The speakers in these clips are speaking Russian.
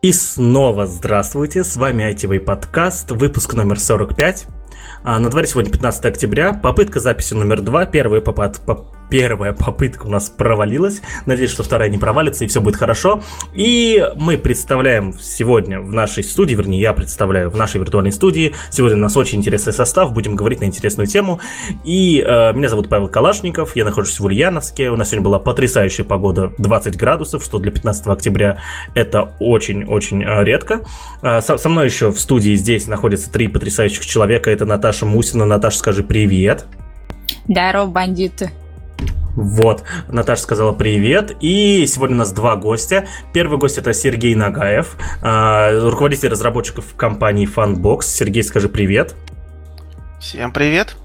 И снова здравствуйте, с вами ITV подкаст, выпуск номер 45. А, на дворе сегодня 15 октября, попытка записи номер 2, первый попад, поп, первая попытка у нас провалилась. Надеюсь, что вторая не провалится и все будет хорошо. И мы представляем сегодня в нашей студии, вернее, я представляю в нашей виртуальной студии. Сегодня у нас очень интересный состав, будем говорить на интересную тему. И э, меня зовут Павел Калашников, я нахожусь в Ульяновске. У нас сегодня была потрясающая погода, 20 градусов, что для 15 октября это очень-очень э, редко. Э, со, со мной еще в студии здесь находятся три потрясающих человека. Это Наташа Мусина. Наташа, скажи привет. Здорово, бандиты. Вот, Наташа сказала привет. И сегодня у нас два гостя. Первый гость это Сергей Нагаев, э, руководитель разработчиков компании Funbox. Сергей, скажи привет. Всем привет.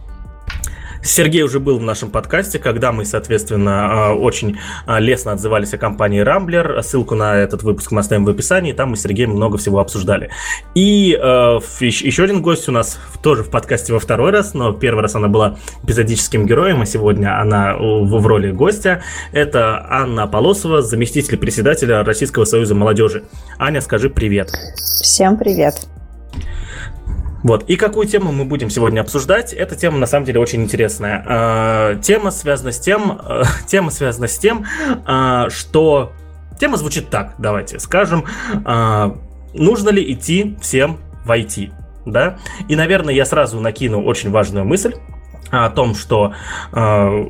Сергей уже был в нашем подкасте, когда мы, соответственно, а, очень а, лестно отзывались о компании Рамблер. Ссылку на этот выпуск мы оставим в описании, там мы с Сергеем много всего обсуждали. И э, еще один гость у нас тоже в подкасте во второй раз, но первый раз она была эпизодическим героем, а сегодня она в, в роли гостя. Это Анна Полосова, заместитель председателя Российского союза молодежи. Аня, скажи привет. Всем привет. Вот. И какую тему мы будем сегодня обсуждать? Эта тема на самом деле очень интересная. Э, тема связана с тем, тема связана с тем, э, что тема звучит так. Давайте скажем, э, нужно ли идти всем в IT, да? И, наверное, я сразу накину очень важную мысль о том, что э,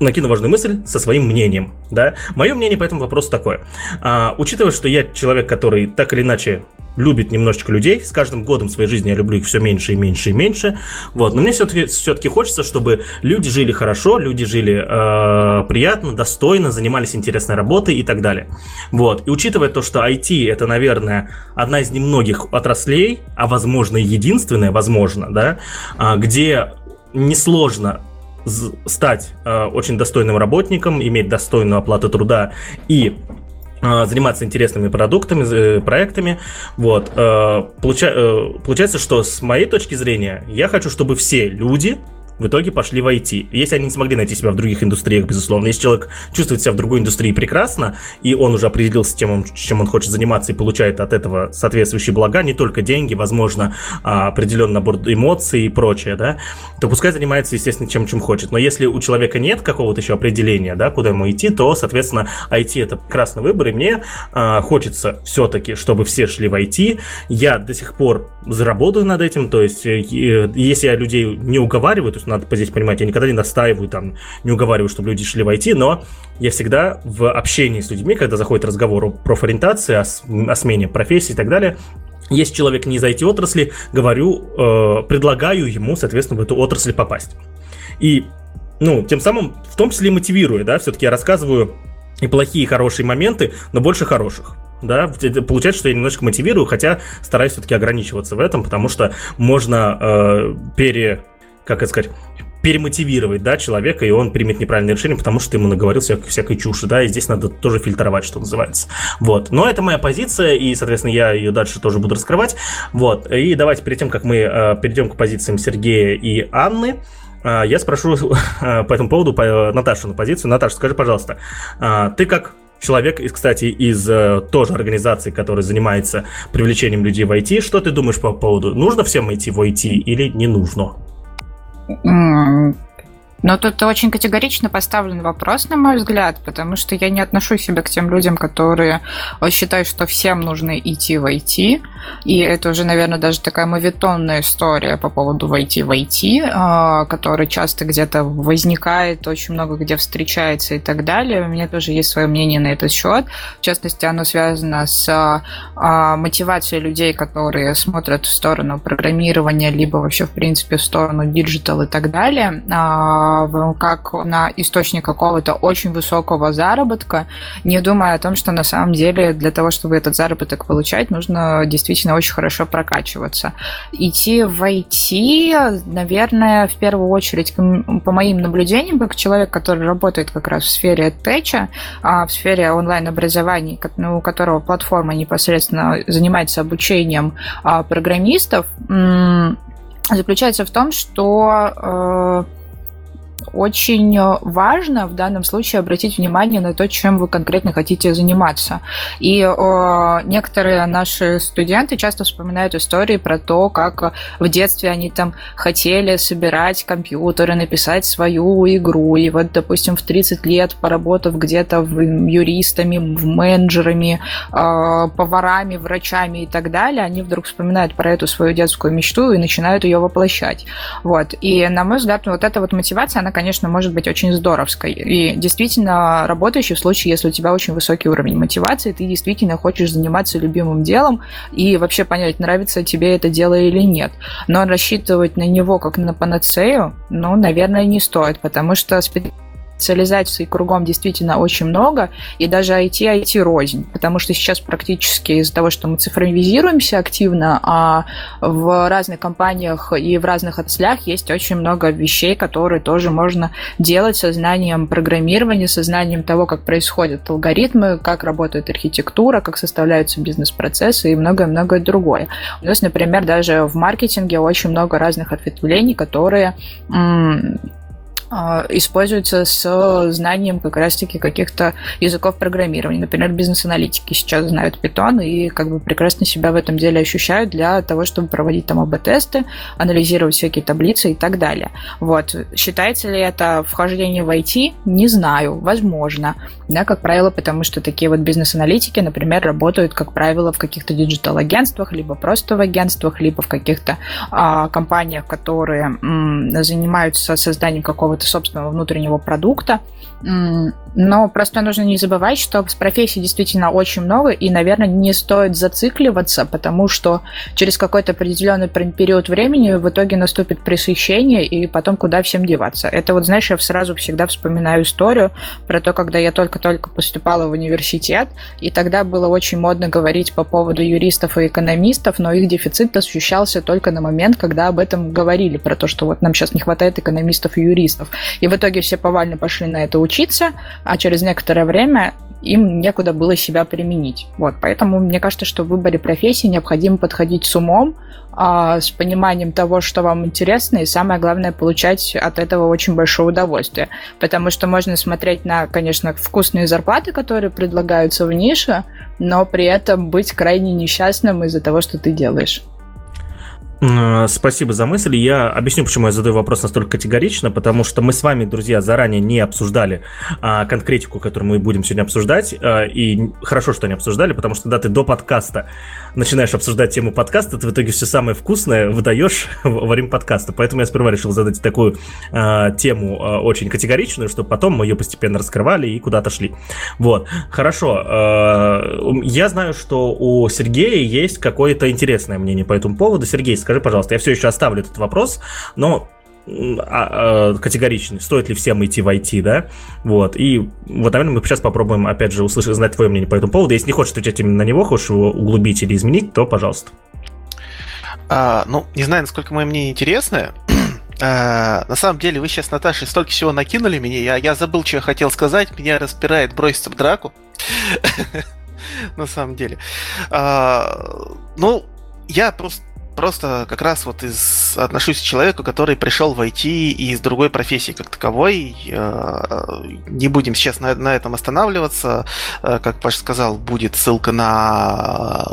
накину важную мысль со своим мнением, да. Мое мнение по этому вопросу такое. А, учитывая, что я человек, который так или иначе любит немножечко людей. С каждым годом своей жизни я люблю их все меньше и меньше и меньше. Вот. Но мне все-таки все-таки хочется, чтобы люди жили хорошо, люди жили э, приятно, достойно, занимались интересной работой и так далее. Вот. И учитывая то, что IT это, наверное, одна из немногих отраслей, а возможно и единственная, возможно, да, э, где несложно стать э, очень достойным работником, иметь достойную оплату труда и а, заниматься интересными продуктами, э, проектами. Вот. Э, э, получается, что с моей точки зрения, я хочу, чтобы все люди в итоге пошли в IT. Если они не смогли найти себя в других индустриях, безусловно, если человек чувствует себя в другой индустрии прекрасно, и он уже определился тем, чем он хочет заниматься и получает от этого соответствующие блага, не только деньги, возможно, а, определенный набор эмоций и прочее, да, то пускай занимается, естественно, чем, чем хочет. Но если у человека нет какого-то еще определения, да, куда ему идти, то, соответственно, IT это прекрасный выбор, и мне а, хочется все-таки, чтобы все шли в IT. Я до сих пор заработаю над этим, то есть, э, если я людей не уговариваю, то есть надо здесь понимать, я никогда не настаиваю, там, не уговариваю, чтобы люди шли в IT, но я всегда в общении с людьми, когда заходит разговор о профориентации, о, о смене профессии и так далее, если человек не из IT-отрасли, говорю, э, предлагаю ему, соответственно, в эту отрасль попасть. И, ну, тем самым, в том числе и мотивируя, да, все-таки я рассказываю и плохие, и хорошие моменты, но больше хороших да, получается, что я немножко мотивирую, хотя стараюсь все-таки ограничиваться в этом, потому что можно э, пере, как это сказать, перемотивировать, да, человека, и он примет неправильное решение, потому что ты ему наговорил всякой, всякой чуши, да, и здесь надо тоже фильтровать, что называется. Вот. Но это моя позиция, и, соответственно, я ее дальше тоже буду раскрывать. Вот. И давайте перед тем, как мы э, перейдем к позициям Сергея и Анны, э, я спрошу э, по этому поводу по, Наташу на позицию. Наташа, скажи, пожалуйста, э, ты как человек, кстати, из э, тоже организации, которая занимается привлечением людей в IT. Что ты думаешь по поводу, нужно всем идти в IT или не нужно? Ну, но тут очень категорично поставлен вопрос, на мой взгляд, потому что я не отношу себя к тем людям, которые считают, что всем нужно идти в IT. И это уже, наверное, даже такая моветонная история по поводу войти в IT, а, которая часто где-то возникает, очень много где встречается и так далее. У меня тоже есть свое мнение на этот счет. В частности, оно связано с а, мотивацией людей, которые смотрят в сторону программирования, либо вообще, в принципе, в сторону digital и так далее а, как на источник какого-то очень высокого заработка, не думая о том, что на самом деле для того, чтобы этот заработок получать, нужно действительно очень хорошо прокачиваться. Идти в IT, наверное, в первую очередь, по моим наблюдениям, как человек, который работает как раз в сфере теча, в сфере онлайн-образования, у которого платформа непосредственно занимается обучением а, программистов, заключается в том, что э, очень важно в данном случае обратить внимание на то, чем вы конкретно хотите заниматься. И о, некоторые наши студенты часто вспоминают истории про то, как в детстве они там хотели собирать компьютеры, написать свою игру. И вот, допустим, в 30 лет, поработав где-то юристами, менеджерами, э, поварами, врачами и так далее, они вдруг вспоминают про эту свою детскую мечту и начинают ее воплощать. Вот. И, на мой взгляд, вот эта вот мотивация, она, конечно, может быть очень здоровской. И действительно работающей в случае, если у тебя очень высокий уровень мотивации, ты действительно хочешь заниматься любимым делом и вообще понять, нравится тебе это дело или нет. Но рассчитывать на него как на панацею, ну, наверное, не стоит, потому что специализаций кругом действительно очень много, и даже IT, IT рознь, потому что сейчас практически из-за того, что мы цифровизируемся активно, а в разных компаниях и в разных отраслях есть очень много вещей, которые тоже можно делать со знанием программирования, со знанием того, как происходят алгоритмы, как работает архитектура, как составляются бизнес-процессы и многое-многое другое. У нас, например, даже в маркетинге очень много разных ответвлений, которые используется с знанием как раз-таки каких-то языков программирования. Например, бизнес-аналитики сейчас знают Python и как бы прекрасно себя в этом деле ощущают для того, чтобы проводить там АБ-тесты, анализировать всякие таблицы и так далее. Вот. Считается ли это вхождение в IT? Не знаю. Возможно. Да, как правило, потому что такие вот бизнес-аналитики, например, работают, как правило, в каких-то диджитал-агентствах, либо просто в агентствах, либо в каких-то а, компаниях, которые м, занимаются созданием какого-то собственного внутреннего продукта. Но просто нужно не забывать, что профессий действительно очень много, и, наверное, не стоит зацикливаться, потому что через какой-то определенный период времени в итоге наступит пресыщение, и потом куда всем деваться. Это вот, знаешь, я сразу всегда вспоминаю историю про то, когда я только-только поступала в университет, и тогда было очень модно говорить по поводу юристов и экономистов, но их дефицит ощущался только на момент, когда об этом говорили, про то, что вот нам сейчас не хватает экономистов и юристов. И в итоге все повально пошли на это учиться, а через некоторое время им некуда было себя применить. Вот, поэтому мне кажется, что в выборе профессии необходимо подходить с умом, а, с пониманием того, что вам интересно, и самое главное, получать от этого очень большое удовольствие. Потому что можно смотреть на, конечно, вкусные зарплаты, которые предлагаются в нише, но при этом быть крайне несчастным из-за того, что ты делаешь. Спасибо за мысль. Я объясню, почему я задаю вопрос настолько категорично, потому что мы с вами, друзья, заранее не обсуждали а, конкретику, которую мы будем сегодня обсуждать. А, и хорошо, что не обсуждали, потому что когда ты до подкаста начинаешь обсуждать тему подкаста, ты в итоге все самое вкусное выдаешь во время подкаста. Поэтому я сперва решил задать такую а, тему а, очень категоричную, чтобы потом мы ее постепенно раскрывали и куда-то шли. Вот, хорошо. А, я знаю, что у Сергея есть какое-то интересное мнение по этому поводу. Сергей, скажи, пожалуйста, я все еще оставлю этот вопрос, но а, а, категоричный, стоит ли всем идти в IT, да, вот, и вот, наверное, мы сейчас попробуем, опять же, услышать, узнать твое мнение по этому поводу, если не хочешь отвечать именно на него, хочешь его углубить или изменить, то пожалуйста. А, ну, не знаю, насколько мое мнение интересное, а, на самом деле, вы сейчас, Наташа, столько всего накинули мне, я, я забыл, что я хотел сказать, меня распирает броситься в драку, на самом деле. Ну, я просто просто как раз вот из отношусь к человеку, который пришел в IT из другой профессии как таковой. Э, не будем сейчас на, на этом останавливаться. Э, как Паш сказал, будет ссылка на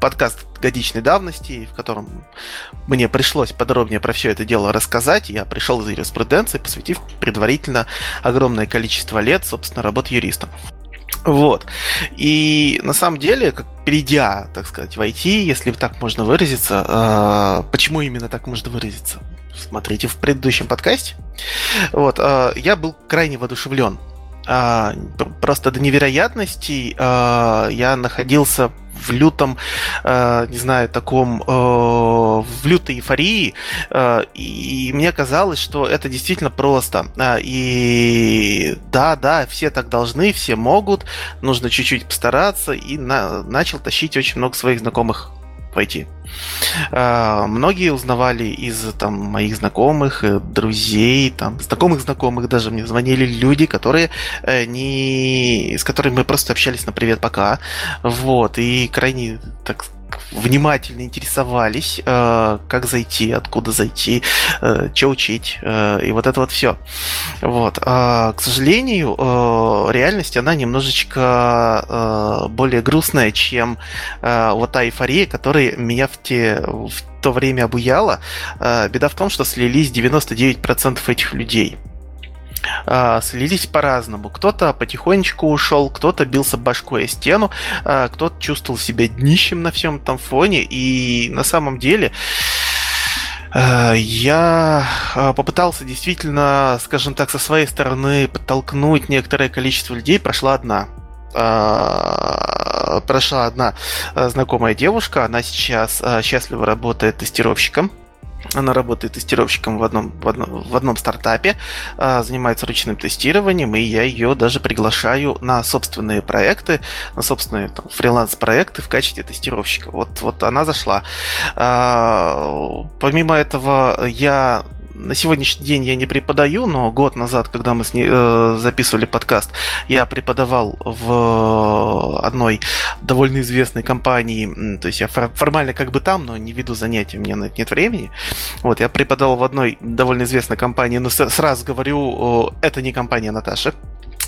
подкаст годичной давности, в котором мне пришлось подробнее про все это дело рассказать. Я пришел из юриспруденции, посвятив предварительно огромное количество лет, собственно, работы юристом. Вот. И на самом деле, как перейдя, так сказать, в IT, если так можно выразиться, э, почему именно так можно выразиться? Смотрите в предыдущем подкасте. Вот, э, я был крайне воодушевлен. Э, просто до невероятности э, я находился в лютом, э, не знаю, таком, э, в лютой эйфории, э, и мне казалось, что это действительно просто. Э, и да, да, все так должны, все могут, нужно чуть-чуть постараться, и на, начал тащить очень много своих знакомых пойти. А, многие узнавали из там, моих знакомых, э, друзей, там, знакомых знакомых даже мне звонили люди, которые э, не... с которыми мы просто общались на привет пока. Вот, и крайне, так внимательно интересовались, э, как зайти, откуда зайти, э, что учить, э, и вот это вот все. Вот. А, к сожалению, э, реальность, она немножечко более грустная, чем вот та эйфория, которая меня в те в то время обуяла. Э, беда в том, что слились 99% этих людей слились по-разному. Кто-то потихонечку ушел, кто-то бился башкой о стену, э, кто-то чувствовал себя днищем на всем этом фоне. И на самом деле э, я попытался действительно, скажем так, со своей стороны подтолкнуть некоторое количество людей. Прошла одна прошла одна знакомая девушка, она сейчас счастливо работает тестировщиком она работает тестировщиком в одном, в одном, в одном стартапе, а, занимается ручным тестированием, и я ее даже приглашаю на собственные проекты, на собственные там, фриланс-проекты в качестве тестировщика. Вот, вот она зашла. А, помимо этого, я на сегодняшний день я не преподаю, но год назад, когда мы с ней э, записывали подкаст, я преподавал в одной довольно известной компании. То есть я формально как бы там, но не веду занятия, меня на это нет времени. Вот, я преподавал в одной довольно известной компании, но сразу говорю, это не компания Наташи.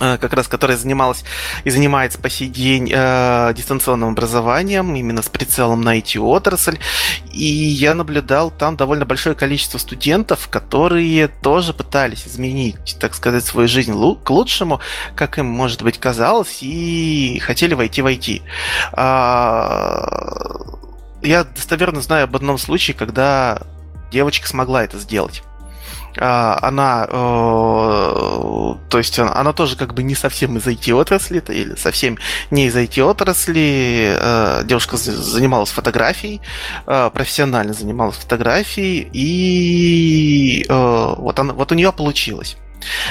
Э, как раз которая занималась и занимается по сей день э, дистанционным образованием, именно с прицелом на IT-отрасль. И я наблюдал там довольно большое количество студентов, которые тоже пытались изменить, так сказать, свою жизнь к лучшему, как им, может быть, казалось, и хотели войти в IT. А, я достоверно знаю об одном случае, когда девочка смогла это сделать. А, она, э, то есть она тоже как бы не совсем из IT-отрасли, или совсем не из IT-отрасли. Э, девушка занималась фотографией, э, профессионально занималась фотографией, и вот, она, вот у нее получилось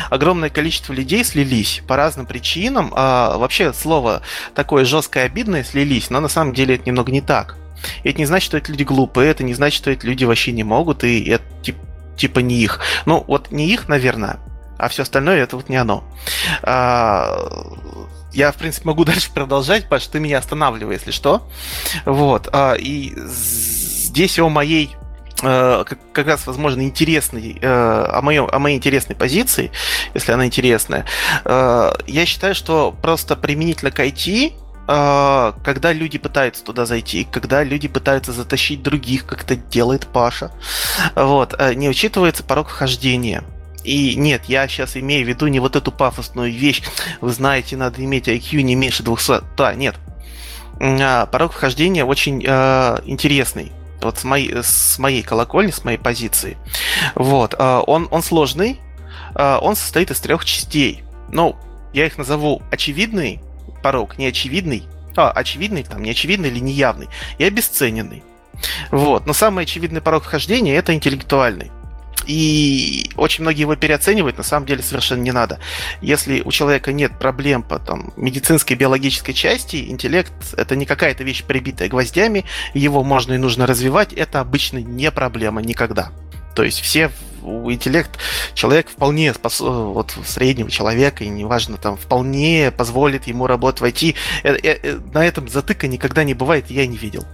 огромное количество людей слились по разным причинам. А, вообще слово такое жесткое обидное слились, но на самом деле это немного не так. И это не значит, что эти люди глупые, это не значит, что эти люди вообще не могут, и это типа типа не их. Ну, вот не их, наверное, а все остальное это вот не оно. А, я, в принципе, могу дальше продолжать, потому что ты меня останавливай, если что. Вот. А, и здесь о моей э, как раз, возможно, интересной, э, о, моем, о моей интересной позиции, если она интересная, э, я считаю, что просто применительно к IT когда люди пытаются туда зайти, когда люди пытаются затащить других, как это делает Паша, вот, э, не учитывается порог вхождения. И нет, я сейчас имею в виду не вот эту пафосную вещь, вы знаете, надо иметь IQ не меньше 200, да, нет. А, порог вхождения очень э, интересный вот с моей, с моей колокольни, с моей позиции. Вот, э, он, он сложный, э, он состоит из трех частей. Ну, я их назову очевидный, порог неочевидный, а, очевидный, там, неочевидный или неявный, и обесцененный. Вот. Но самый очевидный порог вхождения это интеллектуальный. И очень многие его переоценивают, на самом деле совершенно не надо. Если у человека нет проблем по там, медицинской, биологической части, интеллект — это не какая-то вещь, прибитая гвоздями, его можно и нужно развивать, это обычно не проблема никогда. То есть все интеллект человек вполне спос... вот среднего человека, и неважно, там вполне позволит ему работать в IT. Э, э, э, на этом затыка никогда не бывает, я не видел.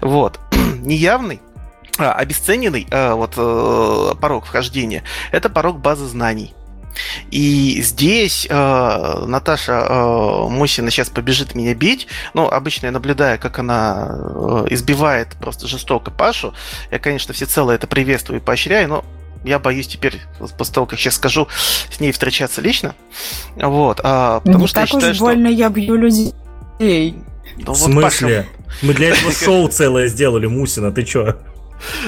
Вот. Неявный а, обесцененный вот порог вхождения это порог базы знаний. И здесь э, Наташа э, Мусина сейчас побежит меня бить. Ну, обычно я наблюдаю, как она э, избивает просто жестоко Пашу. Я, конечно, всецело это приветствую и поощряю, но я боюсь теперь, после того, как сейчас скажу, с ней встречаться лично. Вот. А, потому Не что так я считаю, уж больно я бью людей. Ну, в смысле? Паша... Мы для этого шоу целое сделали, Мусина, ты чё?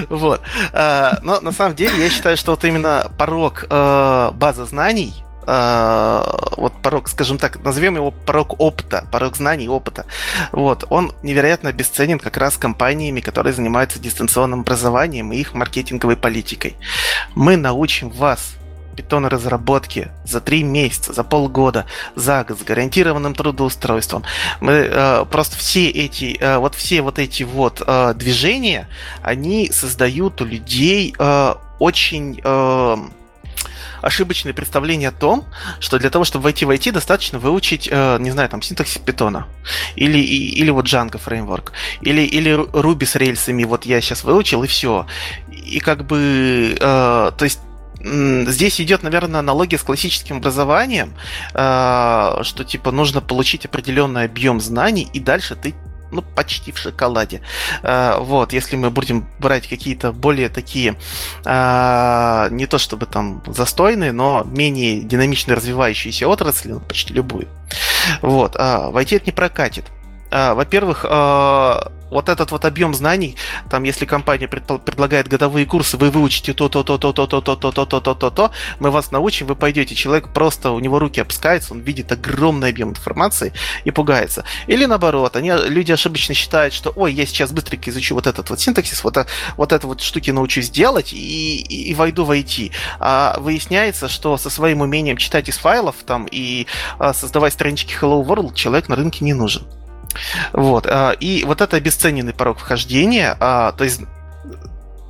Вот. А, но на самом деле я считаю, что вот именно порог э, базы знаний, вот порог, скажем так, назовем его порог опыта, порог знаний опыта, вот, он невероятно бесценен как раз компаниями, которые занимаются дистанционным образованием и их маркетинговой политикой. Мы научим вас питон разработки за три месяца, за полгода, за год с гарантированным трудоустройством. Мы э, просто все эти, э, вот все вот эти вот э, движения, они создают у людей э, очень э, ошибочное представление о том, что для того, чтобы войти в IT, достаточно выучить, э, не знаю, там, синтаксис питона, или, или вот Django фреймворк, или, или Ruby с рельсами, вот я сейчас выучил, и все. И как бы, э, то есть здесь идет, наверное, аналогия с классическим образованием, э, что типа нужно получить определенный объем знаний, и дальше ты ну, почти в шоколаде. Э, вот, если мы будем брать какие-то более такие, э, не то чтобы там застойные, но менее динамично развивающиеся отрасли, ну, почти любую. Вот, а в IT это не прокатит. Во-первых, вот этот вот объем знаний, там, если компания предлагает годовые курсы, вы выучите то, то, то, то, то, то, то, то, то, то, то, то, то, мы вас научим, вы пойдете, человек просто, у него руки опускаются, он видит огромный объем информации и пугается. Или наоборот, они, люди ошибочно считают, что, ой, я сейчас быстренько изучу вот этот вот синтаксис, вот, вот это вот штуки научусь делать и, и, и войду в IT. А выясняется, что со своим умением читать из файлов там и а, создавать странички Hello World человек на рынке не нужен. Вот. А, и вот это обесцененный порог вхождения, а, то есть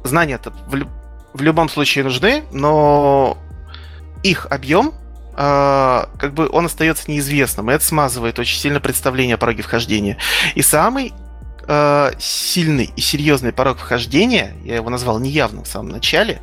знания-то в, в любом случае нужны, но их объем а, как бы он остается неизвестным, и это смазывает очень сильно представление о пороге вхождения. И самый сильный и серьезный порог вхождения, я его назвал неявным в самом начале,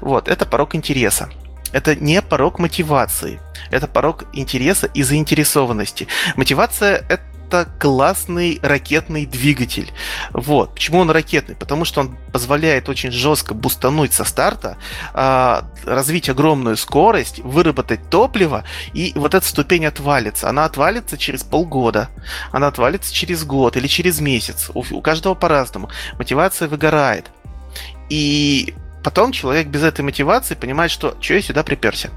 вот, это порог интереса. Это не порог мотивации, это порог интереса и заинтересованности. Мотивация – это это классный ракетный двигатель. Вот. Почему он ракетный? Потому что он позволяет очень жестко бустануть со старта, э, развить огромную скорость, выработать топливо, и вот эта ступень отвалится. Она отвалится через полгода, она отвалится через год или через месяц. У, у каждого по-разному. Мотивация выгорает. И потом человек без этой мотивации понимает, что что я сюда приперся.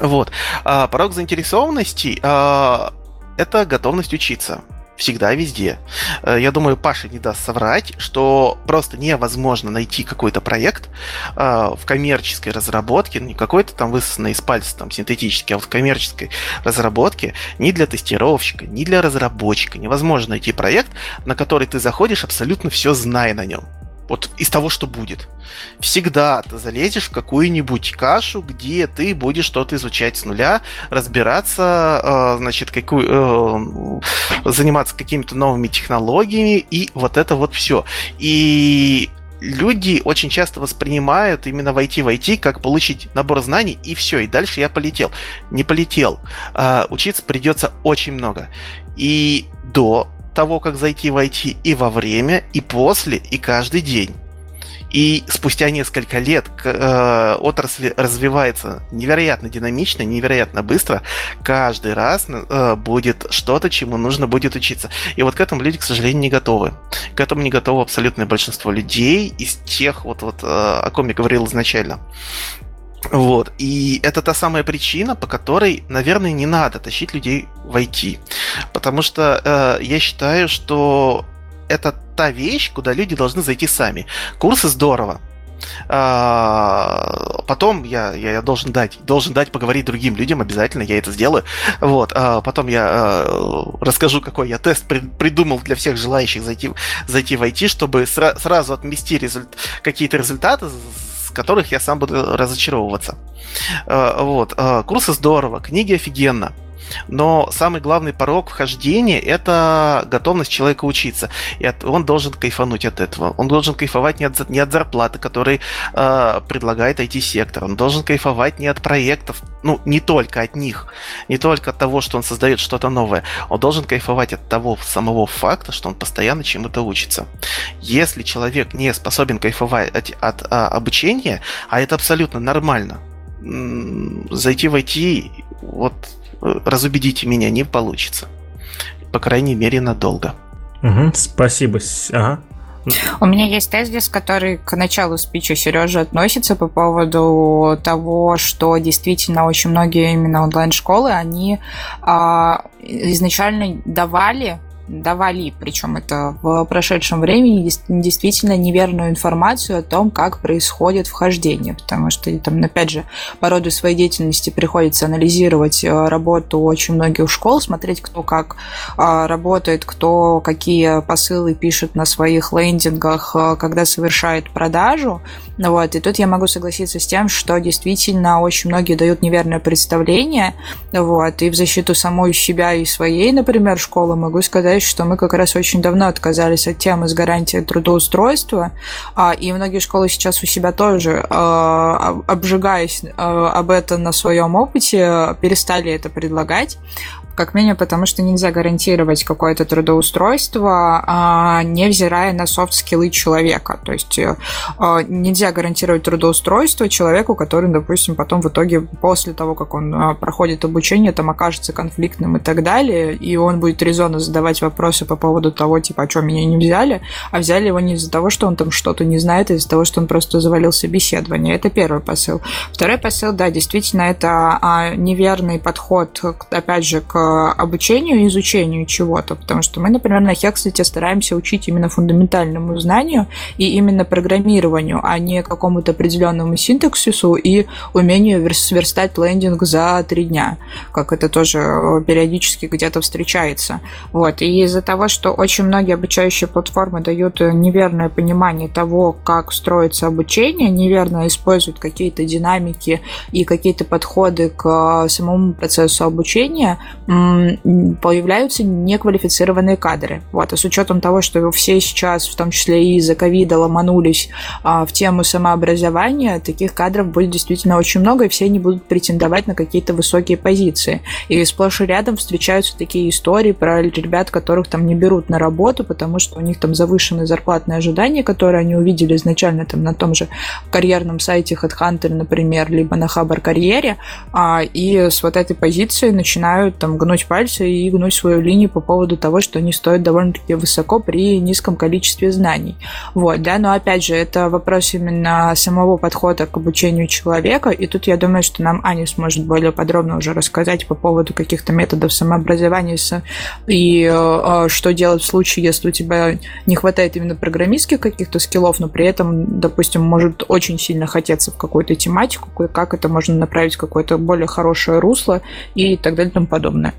Вот. А порог заинтересованности а, это готовность учиться всегда везде. Э, я думаю, Паша не даст соврать, что просто невозможно найти какой-то проект э, в коммерческой разработке, не какой-то там высосанный из пальца там синтетический, а вот в коммерческой разработке ни для тестировщика, ни для разработчика невозможно найти проект, на который ты заходишь абсолютно все зная на нем вот из того, что будет. Всегда ты залезешь в какую-нибудь кашу, где ты будешь что-то изучать с нуля, разбираться, э, значит, какую, э, заниматься какими-то новыми технологиями и вот это вот все. И люди очень часто воспринимают именно войти в IT как получить набор знаний и все, и дальше я полетел. Не полетел. А, учиться придется очень много. И до того, как зайти в IT и во время, и после, и каждый день. И спустя несколько лет э, отрасль развивается невероятно динамично, невероятно быстро. Каждый раз э, будет что-то, чему нужно будет учиться. И вот к этому люди, к сожалению, не готовы. К этому не готово абсолютное большинство людей из тех, вот, вот э, о ком я говорил изначально. Вот. И это та самая причина, по которой, наверное, не надо тащить людей в IT. Потому что э, я считаю, что это та вещь, куда люди должны зайти сами. Курсы здорово. А, потом я, я, я должен дать, должен дать поговорить другим людям, обязательно я это сделаю. Вот, а потом я а, расскажу, какой я тест при, придумал для всех желающих зайти, зайти в IT, чтобы сра- сразу отмести результ, какие-то результаты которых я сам буду разочаровываться. Э, вот. Э, курсы здорово, книги офигенно. Но самый главный порог вхождения – это готовность человека учиться. И он должен кайфануть от этого. Он должен кайфовать не от, не от зарплаты, которые э, предлагает IT-сектор. Он должен кайфовать не от проектов, ну, не только от них, не только от того, что он создает что-то новое. Он должен кайфовать от того самого факта, что он постоянно чему-то учится. Если человек не способен кайфовать от, от, от обучения, а это абсолютно нормально, зайти в IT, вот разубедите меня не получится. По крайней мере, надолго. Угу, спасибо. Ага. У меня есть тезис, который к началу спича Сережи относится по поводу того, что действительно очень многие именно онлайн-школы, они а, изначально давали давали, причем это в прошедшем времени, действительно неверную информацию о том, как происходит вхождение, потому что там, опять же, по роду своей деятельности приходится анализировать э, работу очень многих школ, смотреть, кто как а, работает, кто какие посылы пишет на своих лендингах, э, когда совершает продажу, Вот, и тут я могу согласиться с тем, что действительно очень многие дают неверное представление, вот, и в защиту самой себя и своей, например, школы могу сказать, что мы как раз очень давно отказались от темы с гарантией трудоустройства, а, и многие школы сейчас у себя тоже, а, обжигаясь а, об этом на своем опыте, перестали это предлагать, как минимум потому, что нельзя гарантировать какое-то трудоустройство, а, невзирая на софт-скиллы человека. То есть э, а, нельзя гарантировать трудоустройство человеку, который, допустим, потом в итоге, после того, как он а, проходит обучение, там окажется конфликтным и так далее, и он будет резонно задавать вопросы по поводу того, типа, а что меня не взяли, а взяли его не из-за того, что он там что-то не знает, а из-за того, что он просто завалил собеседование. Это первый посыл. Второй посыл, да, действительно, это неверный подход, опять же, к обучению и изучению чего-то, потому что мы, например, на Хекслите стараемся учить именно фундаментальному знанию и именно программированию, а не какому-то определенному синтаксису и умению сверстать лендинг за три дня, как это тоже э, периодически где-то встречается. Вот. И из-за того, что очень многие обучающие платформы дают неверное понимание того, как строится обучение, неверно используют какие-то динамики и какие-то подходы к э, самому процессу обучения, появляются неквалифицированные кадры. Вот. А с учетом того, что все сейчас, в том числе и из-за ковида, ломанулись а, в тему самообразования, таких кадров будет действительно очень много, и все они будут претендовать на какие-то высокие позиции. И сплошь и рядом встречаются такие истории про ребят, которых там не берут на работу, потому что у них там завышенные зарплатные ожидания, которые они увидели изначально там на том же карьерном сайте HeadHunter, например, либо на Хабар карьере, а, и с вот этой позиции начинают там гнуть пальцы и гнуть свою линию по поводу того, что они стоят довольно-таки высоко при низком количестве знаний. Вот, да, но опять же, это вопрос именно самого подхода к обучению человека, и тут я думаю, что нам Аня сможет более подробно уже рассказать по поводу каких-то методов самообразования и э, э, что делать в случае, если у тебя не хватает именно программистских каких-то скиллов, но при этом, допустим, может очень сильно хотеться в какую-то тематику, как это можно направить в какое-то более хорошее русло и так далее и тому подобное.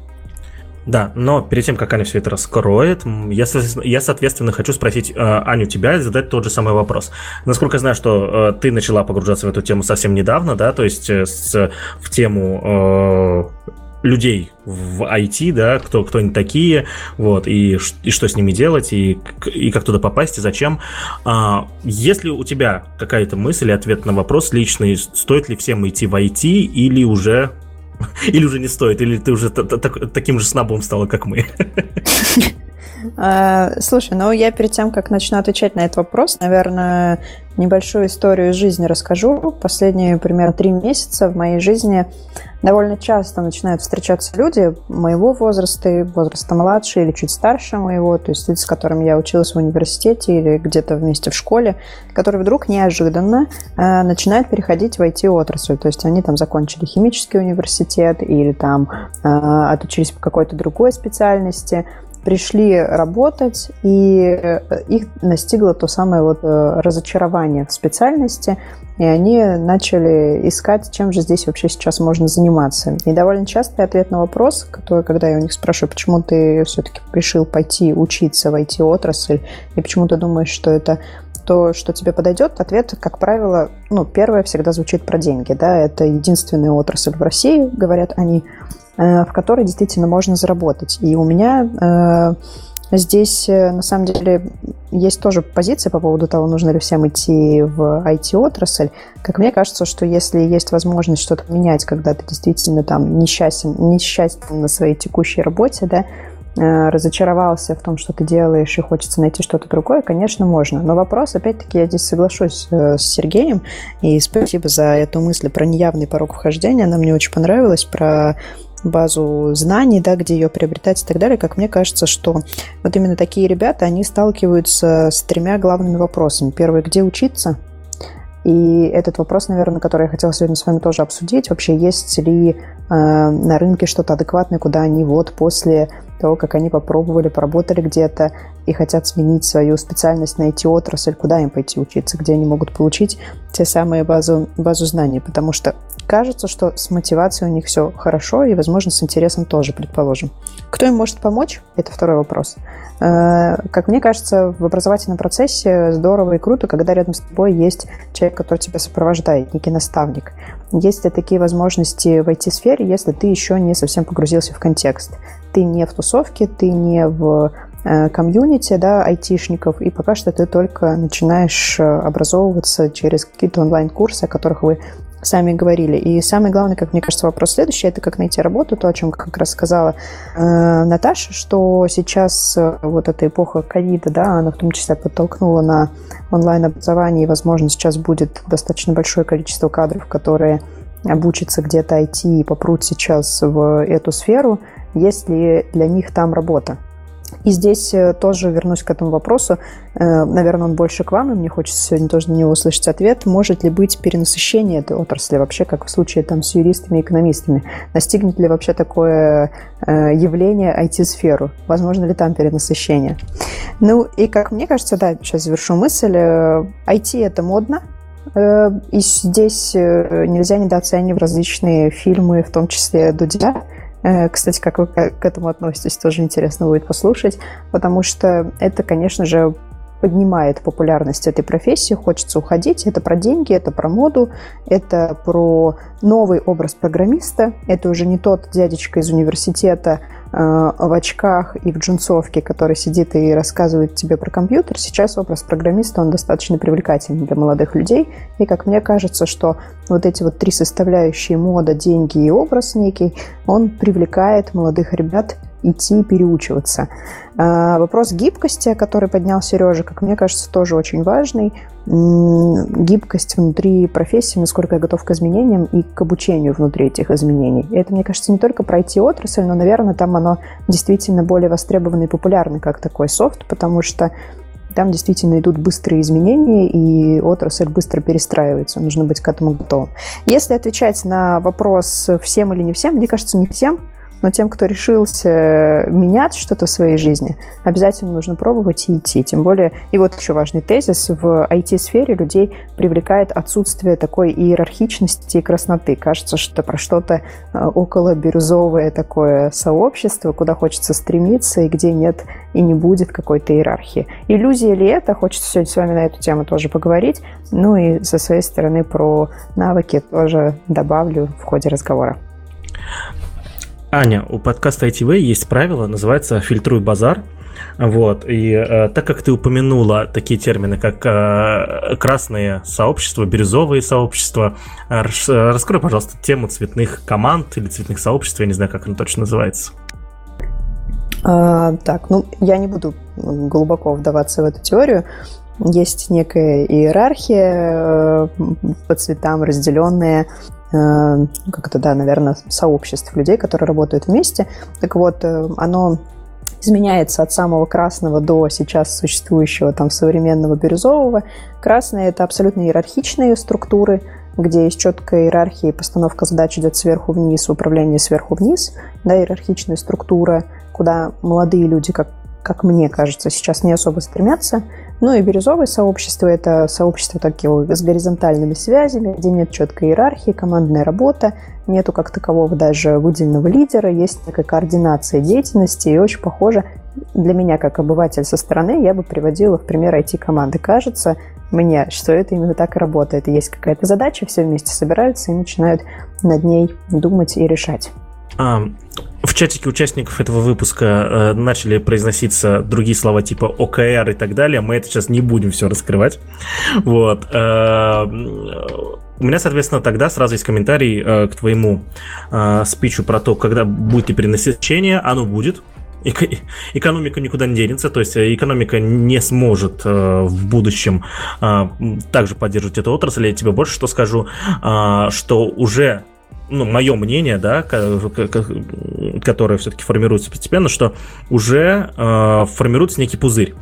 Да, но перед тем, как Аня все это раскроет, я, соответственно, хочу спросить э, Аню тебя и задать тот же самый вопрос. Насколько я знаю, что э, ты начала погружаться в эту тему совсем недавно, да, то есть э, с, в тему э, людей в IT, да, кто, кто они такие, вот, и, и что с ними делать, и, и как туда попасть, и зачем. А, если у тебя какая-то мысль и ответ на вопрос личный, стоит ли всем идти в IT или уже Или уже не стоит, или ты уже таким же снабом стала, как мы. А, слушай, ну я перед тем, как начну отвечать на этот вопрос, наверное, небольшую историю из жизни расскажу. Последние примерно три месяца в моей жизни довольно часто начинают встречаться люди моего возраста, возраста младше или чуть старше моего, то есть люди, с которыми я училась в университете или где-то вместе в школе, которые вдруг неожиданно э, начинают переходить в IT-отрасль. То есть они там закончили химический университет или там э, отучились по какой-то другой специальности, пришли работать, и э, их настигло то самое вот э, разочарование в специальности, и они начали искать, чем же здесь вообще сейчас можно заниматься. И довольно частый ответ на вопрос, который, когда я у них спрашиваю, почему ты все-таки решил пойти учиться в IT-отрасль, и почему ты думаешь, что это то, что тебе подойдет, ответ, как правило, ну, первое всегда звучит про деньги, да, это единственная отрасль в России, говорят они, в которой действительно можно заработать. И у меня э, здесь, э, на самом деле, есть тоже позиция по поводу того, нужно ли всем идти в IT-отрасль. Как мне кажется, что если есть возможность что-то менять, когда ты действительно там несчастен, несчастен на своей текущей работе, да, разочаровался в том, что ты делаешь, и хочется найти что-то другое, конечно, можно. Но вопрос, опять-таки, я здесь соглашусь с Сергеем, и спасибо за эту мысль про неявный порог вхождения, она мне очень понравилась, про базу знаний, да, где ее приобретать и так далее, как мне кажется, что вот именно такие ребята, они сталкиваются с тремя главными вопросами. Первый, где учиться? И этот вопрос, наверное, который я хотела сегодня с вами тоже обсудить, вообще есть ли э, на рынке что-то адекватное, куда они вот после того, как они попробовали, поработали где-то, и хотят сменить свою специальность, найти отрасль, куда им пойти учиться, где они могут получить те самые базу, базу знаний, потому что кажется, что с мотивацией у них все хорошо и, возможно, с интересом тоже, предположим. Кто им может помочь? Это второй вопрос. Э, как мне кажется, в образовательном процессе здорово и круто, когда рядом с тобой есть человек, который тебя сопровождает, некий наставник. Есть ли такие возможности в IT-сфере, если ты еще не совсем погрузился в контекст? Ты не в тусовке, ты не в э, комьюнити, да, айтишников, и пока что ты только начинаешь э, образовываться через какие-то онлайн-курсы, о которых вы сами говорили. И самый главный, как мне кажется, вопрос следующий, это как найти работу, то, о чем как раз сказала э, Наташа, что сейчас э, вот эта эпоха ковида, да, она в том числе подтолкнула на онлайн-образование, и, возможно, сейчас будет достаточно большое количество кадров, которые обучатся где-то IT и попрут сейчас в эту сферу, есть ли для них там работа. И здесь э, тоже вернусь к этому вопросу. Э, наверное, он больше к вам, и мне хочется сегодня тоже на него услышать ответ. Может ли быть перенасыщение этой отрасли вообще, как в случае там, с юристами и экономистами? Настигнет ли вообще такое э, явление IT-сферу? Возможно ли там перенасыщение? Ну, и как мне кажется, да, сейчас завершу мысль. IT – это модно, и здесь нельзя недооценивать различные фильмы, в том числе Дудя, кстати, как вы к этому относитесь, тоже интересно будет послушать, потому что это, конечно же, поднимает популярность этой профессии, хочется уходить. Это про деньги, это про моду, это про новый образ программиста. Это уже не тот дядечка из университета, Э, в очках и в джинсовке, который сидит и рассказывает тебе про компьютер, сейчас образ программиста, он достаточно привлекательный для молодых людей. И как мне кажется, что вот эти вот три составляющие мода, деньги и образ некий, он привлекает молодых ребят идти переучиваться. А, вопрос гибкости, который поднял Сережа, как мне кажется, тоже очень важный. Гибкость внутри профессии, насколько я готов к изменениям и к обучению внутри этих изменений. И это, мне кажется, не только про IT-отрасль, но, наверное, там оно действительно более востребовано и популярно, как такой софт, потому что там действительно идут быстрые изменения, и отрасль быстро перестраивается. Нужно быть к этому готовым. Если отвечать на вопрос, всем или не всем, мне кажется, не всем – но тем, кто решился менять что-то в своей жизни, обязательно нужно пробовать и идти. Тем более, и вот еще важный тезис, в IT-сфере людей привлекает отсутствие такой иерархичности и красноты. Кажется, что про что-то э, около бирюзовое такое сообщество, куда хочется стремиться и где нет и не будет какой-то иерархии. Иллюзия ли это? Хочется сегодня с вами на эту тему тоже поговорить. Ну и со своей стороны про навыки тоже добавлю в ходе разговора. Аня, у подкаста ITV есть правило, называется «Фильтруй базар». Вот, и э, так как ты упомянула такие термины, как э, красные сообщества, бирюзовые сообщества, э, раскрой, пожалуйста, тему цветных команд или цветных сообществ, я не знаю, как оно точно называется. А, так, ну, я не буду глубоко вдаваться в эту теорию. Есть некая иерархия э, по цветам разделенная Э, как это, да, наверное, сообществ людей, которые работают вместе. Так вот, э, оно изменяется от самого красного до сейчас существующего там современного бирюзового. Красное – это абсолютно иерархичные структуры, где есть четкая иерархия постановка задач идет сверху вниз, управление сверху вниз, да, иерархичная структура, куда молодые люди, как, как мне кажется, сейчас не особо стремятся, ну и бирюзовое сообщество – это сообщество такие с горизонтальными связями, где нет четкой иерархии, командная работа, нету как такового даже выделенного лидера, есть некая координация деятельности и очень похоже для меня, как обыватель со стороны, я бы приводила в пример IT-команды. Кажется мне, что это именно так и работает. Есть какая-то задача, все вместе собираются и начинают над ней думать и решать. А, в чатике участников этого выпуска э, начали произноситься другие слова типа ОКР и так далее. Мы это сейчас не будем все раскрывать. Вот. Э, у меня, соответственно, тогда сразу есть комментарий э, к твоему э, спичу про то, когда будет ли перенасыщение. Оно будет. Экономика никуда не денется, то есть э, экономика не сможет э, в будущем э, также поддерживать эту отрасль. Я тебе больше что скажу, э, что уже ну, мое мнение, да, которое все-таки формируется постепенно, что уже э, формируется некий пузырь.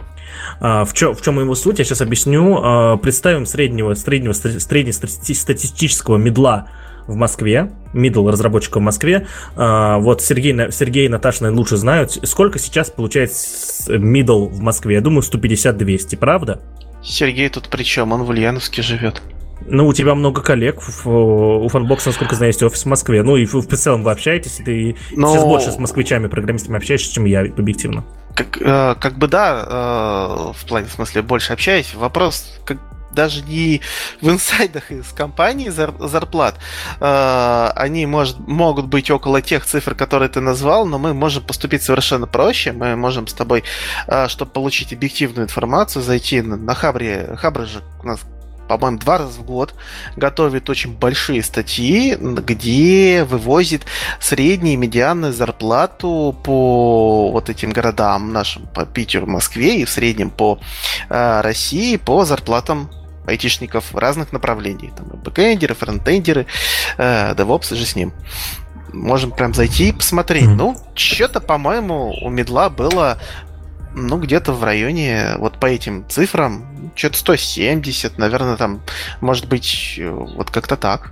А, в, чем, в чем его суть, я сейчас объясню. А, представим среднего, среднего, среднестатистического middle а в Москве, middle разработчика в Москве. А, вот Сергей, Сергей и Наташа, лучше знают. Сколько сейчас получается middle в Москве? Я думаю, 150-200, правда? Сергей тут при чем? Он в Ульяновске живет. Ну, у тебя много коллег. У FunBox а, насколько знаю, есть офис в Москве. Ну, и в, целом вы общаетесь, и ты Но... сейчас больше с москвичами, программистами общаешься, чем я, объективно. Как, э, как бы да, э, в плане, в смысле, больше общаюсь. Вопрос, как, даже не в инсайдах из компании зар, зарплат. Э, они может, могут быть около тех цифр, которые ты назвал, но мы можем поступить совершенно проще. Мы можем с тобой, э, чтобы получить объективную информацию, зайти на, Хабре. Хабра же у нас по-моему, два раза в год готовит очень большие статьи, где вывозит среднюю медианную зарплату по вот этим городам нашим, по Питеру, Москве и в среднем по э, России по зарплатам айтишников разных направлений. Там бэкэндеры, фронтендеры, э, DevOps же с ним. Можем прям зайти и посмотреть. Mm-hmm. Ну, что-то, по-моему, у медла было ну, где-то в районе, вот по этим цифрам, что-то 170, наверное, там, может быть, вот как-то так.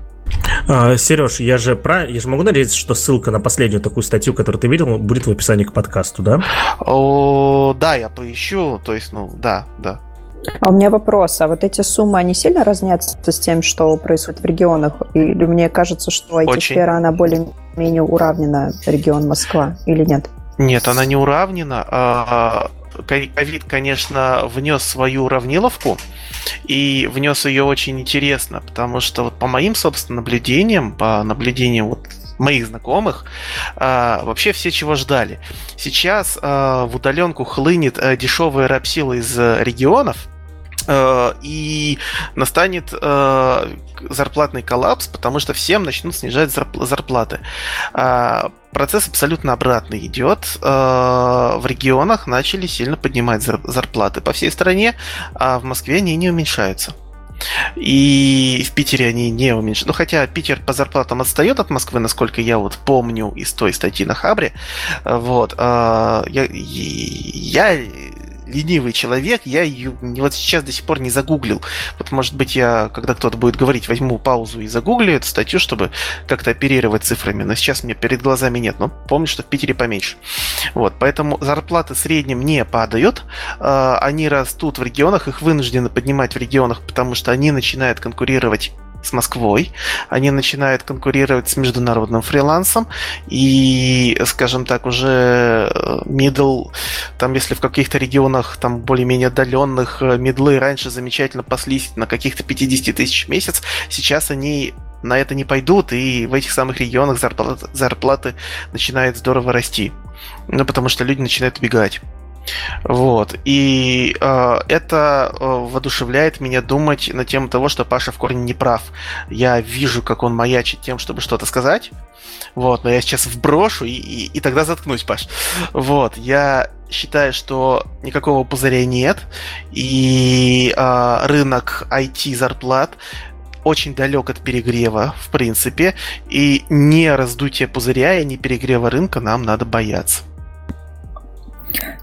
А, Сереж, я же про, я же могу надеяться, что ссылка на последнюю такую статью, которую ты видел, будет в описании к подкасту, да? О, да, я поищу, то есть, ну, да, да. А у меня вопрос, а вот эти суммы, они сильно разнятся с тем, что происходит в регионах? Или мне кажется, что IT-сфера, она более-менее уравнена регион Москва, или нет? Нет, она не уравнена. А, ковид, конечно, внес свою уравниловку, и внес ее очень интересно, потому что вот по моим, собственно, наблюдениям, по наблюдениям вот моих знакомых, а, вообще все чего ждали. Сейчас а, в удаленку хлынет а, дешевая рабсила из регионов, Э, и настанет э, зарплатный коллапс, потому что всем начнут снижать зарплаты. А, процесс абсолютно обратный идет. Э, в регионах начали сильно поднимать зарплаты по всей стране, а в Москве они не уменьшаются. И в Питере они не уменьшают. Ну, хотя Питер по зарплатам отстает от Москвы, насколько я вот помню из той статьи на Хабре. Вот. Я, я ленивый человек, я ее вот сейчас до сих пор не загуглил. Вот, может быть, я, когда кто-то будет говорить, возьму паузу и загуглю эту статью, чтобы как-то оперировать цифрами. Но сейчас мне перед глазами нет. Но помню, что в Питере поменьше. Вот, поэтому зарплаты в среднем не падают. А, они растут в регионах, их вынуждены поднимать в регионах, потому что они начинают конкурировать с Москвой, они начинают конкурировать с международным фрилансом, и, скажем так, уже э, middle, там, если в каких-то регионах, там, более-менее отдаленных, э, медлы раньше замечательно паслись на каких-то 50 тысяч в месяц, сейчас они на это не пойдут, и в этих самых регионах зарплаты, зарплаты начинают здорово расти. Ну, потому что люди начинают убегать. Вот. И э, это э, воодушевляет меня думать на тему того, что Паша в корне не прав. Я вижу, как он маячит тем, чтобы что-то сказать. Вот, но я сейчас вброшу и, и, и тогда заткнусь, Паш. Вот, я считаю, что никакого пузыря нет, и э, рынок IT зарплат очень далек от перегрева, в принципе, и не раздутие пузыря и не перегрева рынка нам надо бояться.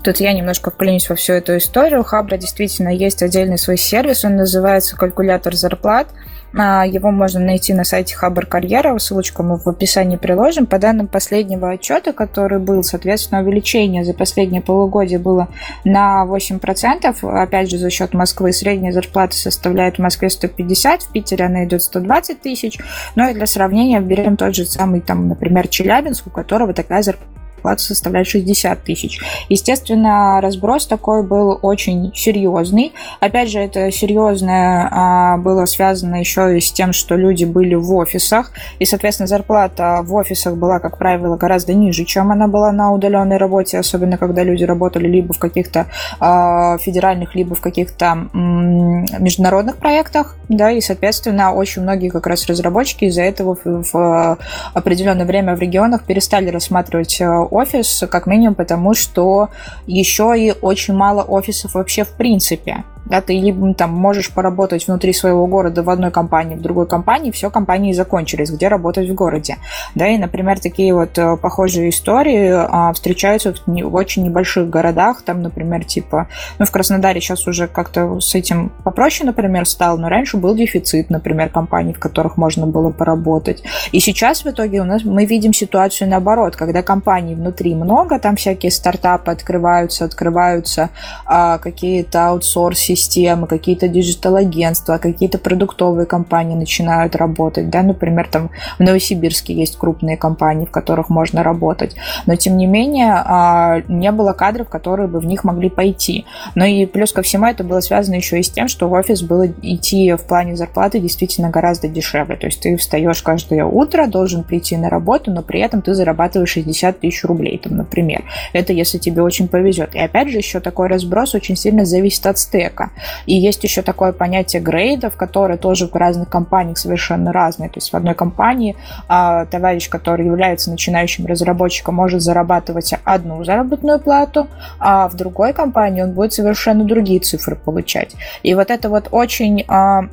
Тут я немножко вклинюсь во всю эту историю. У Хабра действительно есть отдельный свой сервис, он называется «Калькулятор зарплат». А, его можно найти на сайте Хабр Карьера, ссылочку мы в описании приложим. По данным последнего отчета, который был, соответственно, увеличение за последнее полугодие было на 8%. Опять же, за счет Москвы средняя зарплата составляет в Москве 150, в Питере она идет 120 тысяч. Ну и для сравнения берем тот же самый, там, например, Челябинск, у которого такая зарплата зарплата составляет 60 тысяч. Естественно, разброс такой был очень серьезный. Опять же, это серьезное а, было связано еще и с тем, что люди были в офисах, и, соответственно, зарплата в офисах была, как правило, гораздо ниже, чем она была на удаленной работе, особенно когда люди работали либо в каких-то а, федеральных, либо в каких-то международных проектах, да, и, соответственно, очень многие как раз разработчики из-за этого в, в определенное время в регионах перестали рассматривать а, офис, как минимум потому, что еще и очень мало офисов вообще в принципе. Да, ты либо там можешь поработать внутри своего города в одной компании, в другой компании, все, компании закончились, где работать в городе. Да, и, например, такие вот э, похожие истории а, встречаются в, не, в очень небольших городах, там, например, типа, ну, в Краснодаре сейчас уже как-то с этим попроще, например, стал, но раньше был дефицит, например, компаний, в которых можно было поработать. И сейчас в итоге у нас мы видим ситуацию наоборот, когда компаний внутри много, там всякие стартапы открываются, открываются а, какие-то аутсорс-системы, какие-то digital -агентства, какие-то продуктовые компании начинают работать, да, например, там в Новосибирске есть крупные компании, в которых можно работать, но тем не менее а, не было кадров, которые бы в них могли пойти. Но и плюс ко всему это было связано еще и с тем, что в офис было идти в плане зарплаты действительно гораздо дешевле, то есть ты встаешь каждое утро, должен прийти на работу, но при этом ты зарабатываешь 60 тысяч рублей, там, например. Это если тебе очень повезет. И опять же, еще такой разброс очень сильно зависит от стека. И есть еще такое понятие грейдов, которое тоже в разных компаниях совершенно разное. То есть в одной компании а, товарищ, который является начинающим разработчиком, может зарабатывать одну заработную плату, а в другой компании он будет совершенно другие цифры получать. И вот это вот очень а,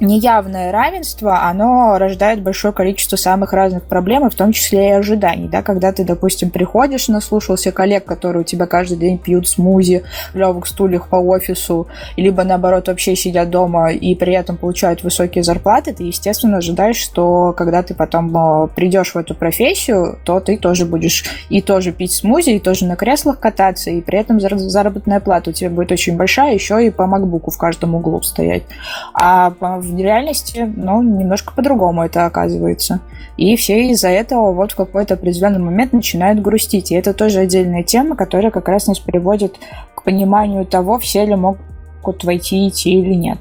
неявное равенство, оно рождает большое количество самых разных проблем, в том числе и ожиданий. Да? Когда ты, допустим, приходишь, наслушался коллег, которые у тебя каждый день пьют смузи в левых стульях по офису, либо, наоборот, вообще сидят дома и при этом получают высокие зарплаты, ты, естественно, ожидаешь, что когда ты потом э, придешь в эту профессию, то ты тоже будешь и тоже пить смузи, и тоже на креслах кататься, и при этом заработная плата у тебя будет очень большая, еще и по макбуку в каждом углу стоять. А в реальности, ну, немножко по-другому это оказывается. И все из-за этого вот в какой-то определенный момент начинают грустить. И это тоже отдельная тема, которая как раз нас приводит к пониманию того, все ли могут войти, идти или нет.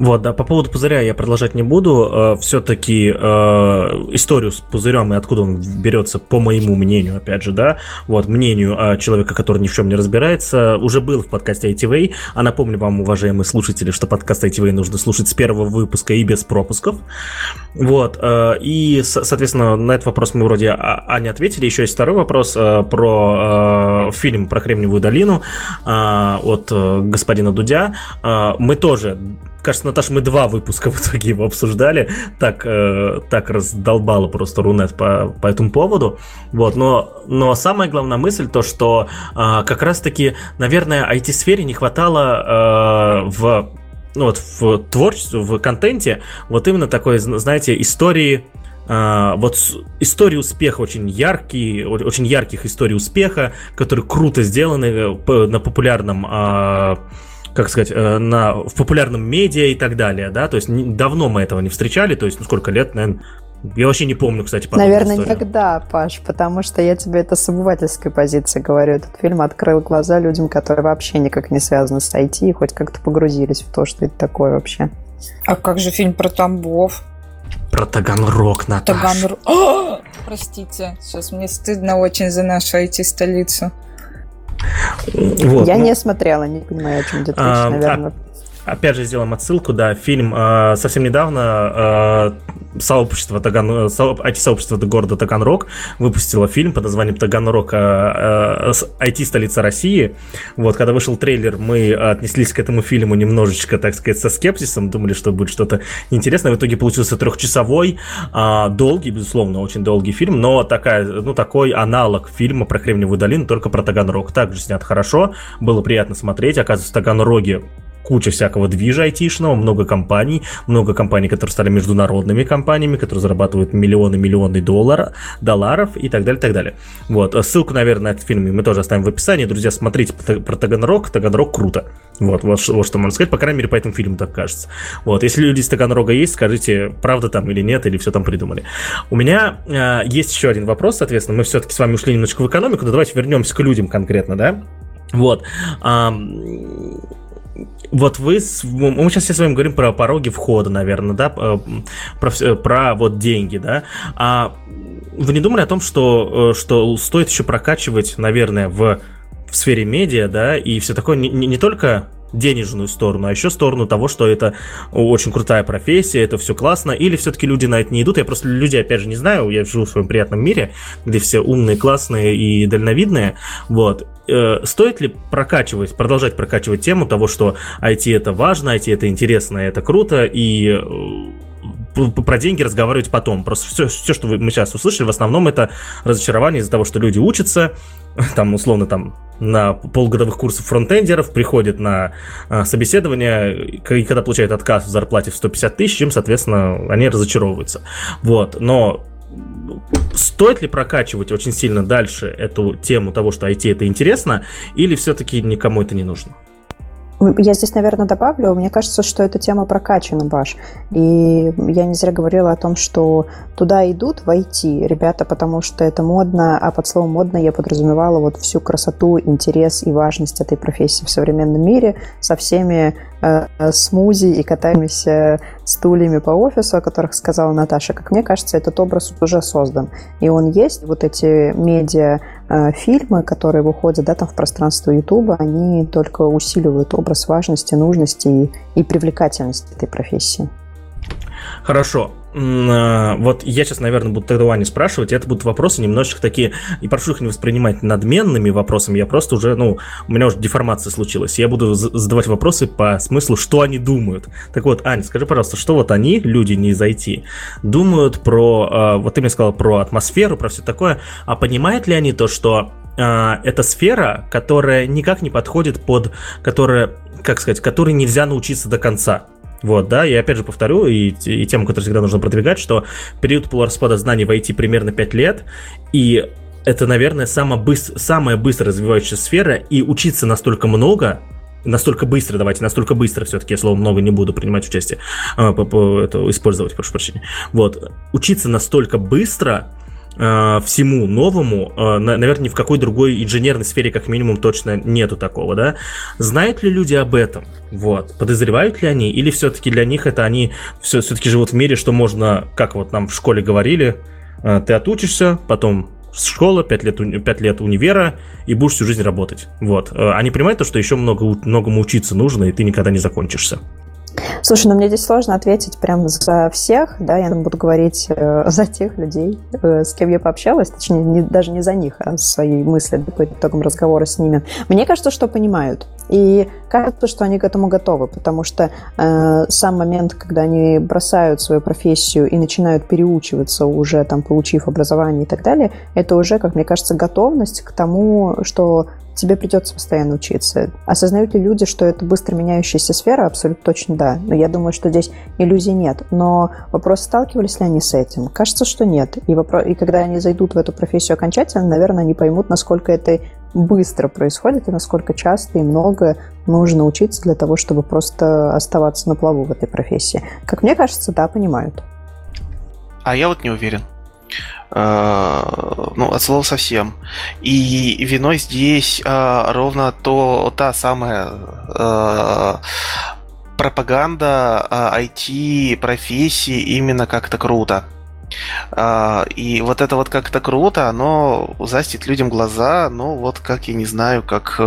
Вот, да, по поводу пузыря я продолжать не буду. Э, Все-таки э, историю с пузырем и откуда он берется, по моему мнению, опять же, да, вот, мнению э, человека, который ни в чем не разбирается, уже был в подкасте ITV. А напомню вам, уважаемые слушатели, что подкаст ITV нужно слушать с первого выпуска и без пропусков. Вот, э, и, соответственно, на этот вопрос мы вроде Аня ответили. Еще есть второй вопрос э, про э, фильм про Кремниевую долину э, от э, господина Дудя. Э, мы тоже Кажется, Наташа, мы два выпуска в итоге его обсуждали. Так, э, так раздолбало просто Рунет по, по этому поводу. Вот, но, но самая главная мысль то, что э, как раз-таки, наверное, IT-сфере не хватало э, в ну вот в творчестве, в контенте, вот именно такой, знаете, истории Uh, вот истории успеха очень яркие, очень ярких историй успеха, которые круто сделаны э, на популярном uh, как сказать, э, на, в популярном медиа и так далее, да, то есть не, давно мы этого не встречали, то есть, ну, сколько лет, наверное, я вообще не помню, кстати, Наверное, историю. никогда, Паш, потому что я тебе это с обывательской позиции говорю. Этот фильм открыл глаза людям, которые вообще никак не связаны с IT и хоть как-то погрузились в то, что это такое вообще. А как же фильм про Тамбов? Про Таганрог, Наташа. Таганрог. Простите, сейчас мне стыдно очень за нашу IT-столицу. Вот, Я ну, не смотрела, не понимаю, о чем идет речь, а, наверное. Опять же, сделаем отсылку, да, фильм э, совсем недавно э, сообщество Таган, со, IT-сообщество города Таганрог выпустило фильм под названием Таганрог, э, э, IT-столица России. Вот, когда вышел трейлер, мы отнеслись к этому фильму немножечко, так сказать, со скепсисом, думали, что будет что-то интересное. В итоге получился трехчасовой, э, долгий, безусловно, очень долгий фильм, но такая, ну, такой аналог фильма про Кремниевую долину, только про Таганрог. Также снят хорошо, было приятно смотреть. Оказывается, в Таганроге куча всякого движа айтишного, много компаний, много компаний, которые стали международными компаниями, которые зарабатывают миллионы-миллионы доллар, долларов и так далее, так далее. Вот, ссылку, наверное, на этот фильм мы тоже оставим в описании. Друзья, смотрите про Таганрог, Таганрог круто. Вот, вот, вот что можно сказать, по крайней мере, по этому фильму так кажется. Вот, если люди из Таганрога есть, скажите, правда там или нет, или все там придумали. У меня э, есть еще один вопрос, соответственно, мы все-таки с вами ушли немножко в экономику, но давайте вернемся к людям конкретно, да? Вот вот вы, мы сейчас все с вами говорим про пороги входа, наверное, да, э, про, про вот деньги, да, а вы не думали о том, что, э, что стоит еще прокачивать, наверное, в, в сфере медиа, да, и все такое, не, не, только денежную сторону, а еще сторону того, что это очень крутая профессия, это все классно, или все-таки люди на это не идут. Я просто людей, опять же, не знаю, я живу в своем приятном мире, где все умные, классные и дальновидные, вот. Э, стоит ли прокачивать, продолжать прокачивать тему того, что IT это важно, IT это интересно, это круто, и э, про деньги разговаривать потом. Просто все, все, что мы сейчас услышали, в основном это разочарование из-за того, что люди учатся, там, условно, там, на полгодовых курсов фронтендеров, приходят на э, собеседование, и когда получают отказ в зарплате в 150 тысяч, им, соответственно, они разочаровываются. Вот, но стоит ли прокачивать очень сильно дальше эту тему того, что IT это интересно, или все-таки никому это не нужно? Я здесь, наверное, добавлю. Мне кажется, что эта тема прокачана, Баш. И я не зря говорила о том, что туда идут войти ребята, потому что это модно, а под словом модно я подразумевала вот всю красоту, интерес и важность этой профессии в современном мире со всеми смузи и катаемся стульями по офису, о которых сказала Наташа. Как мне кажется, этот образ уже создан. И он есть. Вот эти медиа э, которые выходят да, там в пространство Ютуба, они только усиливают образ важности, нужности и, и привлекательности этой профессии. Хорошо. А, вот я сейчас, наверное, буду тогда у спрашивать, это будут вопросы немножечко такие, и прошу их не воспринимать надменными вопросами, я просто уже, ну, у меня уже деформация случилась, я буду задавать вопросы по смыслу, что они думают. Так вот, Аня, скажи, пожалуйста, что вот они, люди не из IT, думают про, а, вот ты мне сказал про атмосферу, про все такое, а понимают ли они то, что а, это сфера, которая никак не подходит под, которая, как сказать, которой нельзя научиться до конца. Вот, да, и опять же повторю, и, и тему, которую всегда нужно продвигать, что период полураспада знаний в IT примерно 5 лет, и это, наверное, самая, быстр, самая быстро развивающаяся сфера, и учиться настолько много, настолько быстро, давайте, настолько быстро, все-таки я слово много не буду принимать участие, а, это, использовать, прошу прощения. Вот, учиться настолько быстро, э, всему новому, э, наверное, ни в какой другой инженерной сфере, как минимум, точно нету такого, да? Знают ли люди об этом? Вот. Подозревают ли они? Или все-таки для них это они все, все-таки живут в мире, что можно, как вот нам в школе говорили, э, ты отучишься, потом школа, 5 лет, 5 лет универа, и будешь всю жизнь работать. Вот. Они понимают то, что еще много, многому учиться нужно, и ты никогда не закончишься. Слушай, ну мне здесь сложно ответить прям за всех, да, я буду говорить э, за тех людей, э, с кем я пообщалась, точнее, не, даже не за них, а свои мысли по итогам разговора с ними. Мне кажется, что понимают. И кажется, что они к этому готовы, потому что э, сам момент, когда они бросают свою профессию и начинают переучиваться уже, там, получив образование и так далее, это уже, как мне кажется, готовность к тому, что тебе придется постоянно учиться. Осознают ли люди, что это быстро меняющаяся сфера? Абсолютно точно да. Но я думаю, что здесь иллюзий нет. Но вопрос, сталкивались ли они с этим? Кажется, что нет. И, вопрос, и когда они зайдут в эту профессию окончательно, наверное, они поймут, насколько это быстро происходит и насколько часто и много нужно учиться для того, чтобы просто оставаться на плаву в этой профессии. Как мне кажется, да, понимают. А я вот не уверен. Э, ну, от слова совсем. И виной здесь э, ровно то, та самая э, пропаганда IT-профессии именно как-то круто. И вот это вот как-то круто, оно застит людям глаза, ну вот как я не знаю, как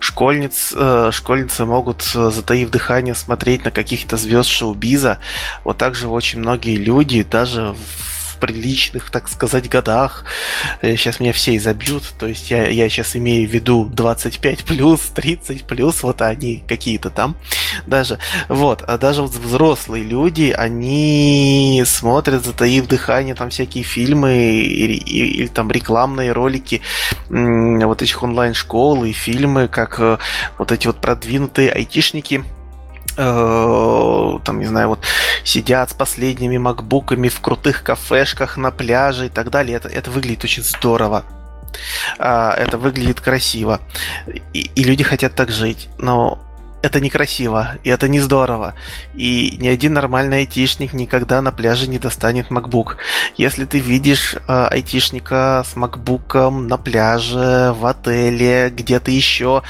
школьниц, школьницы могут, затаив дыхание, смотреть на каких-то звезд шоу-биза. Вот так же очень многие люди, даже в приличных, так сказать, годах. Сейчас э, меня все изобьют. То есть я, я сейчас имею в виду 25 плюс, 30 плюс, вот они какие-то там даже. Вот, а даже вот взрослые люди, они смотрят, затаив дыхание, там всякие фильмы или, или там рекламные ролики вот этих онлайн-школ и фильмы, как э, вот эти вот продвинутые айтишники там, не знаю, вот сидят с последними макбуками в крутых кафешках на пляже и так далее. Это, это выглядит очень здорово. А, это выглядит красиво. И, и люди хотят так жить. Но это некрасиво, и это не здорово. И ни один нормальный айтишник никогда на пляже не достанет MacBook. Если ты видишь э, айтишника с MacBook на пляже, в отеле, где-то еще,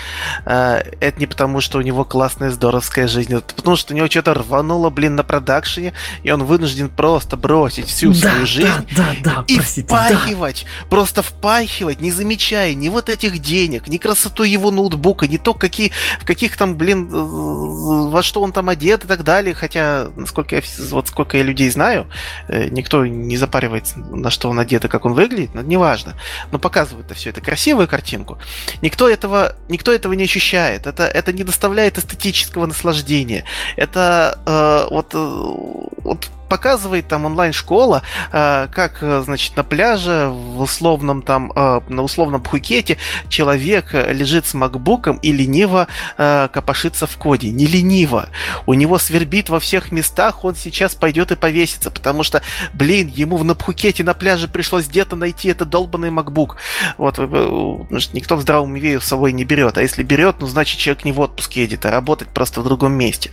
э, это не потому, что у него классная здоровская жизнь, это потому, что у него что-то рвануло, блин, на продакшене, и он вынужден просто бросить всю да, свою жизнь да, да, да, и простите, впахивать, да. просто впахивать, не замечая ни вот этих денег, ни красоту его ноутбука, ни то, какие, в каких там, блин, блин, во что он там одет и так далее. Хотя, насколько я, вот сколько я людей знаю, никто не запаривается, на что он одет и как он выглядит, но неважно. Но показывают все, это красивую картинку. Никто этого, никто этого не ощущает. Это, это не доставляет эстетического наслаждения. Это э, вот, вот показывает там онлайн-школа, э, как, э, значит, на пляже в условном там, э, на условном Пхукете человек лежит с макбуком и лениво копошится в коде. Не лениво. У него свербит во всех местах, он сейчас пойдет и повесится, потому что, блин, ему на Пхукете на пляже пришлось где-то найти этот долбанный макбук. Вот, никто в здравом уме с собой не берет. А если берет, ну, значит, человек не в отпуске едет, а работать просто в другом месте.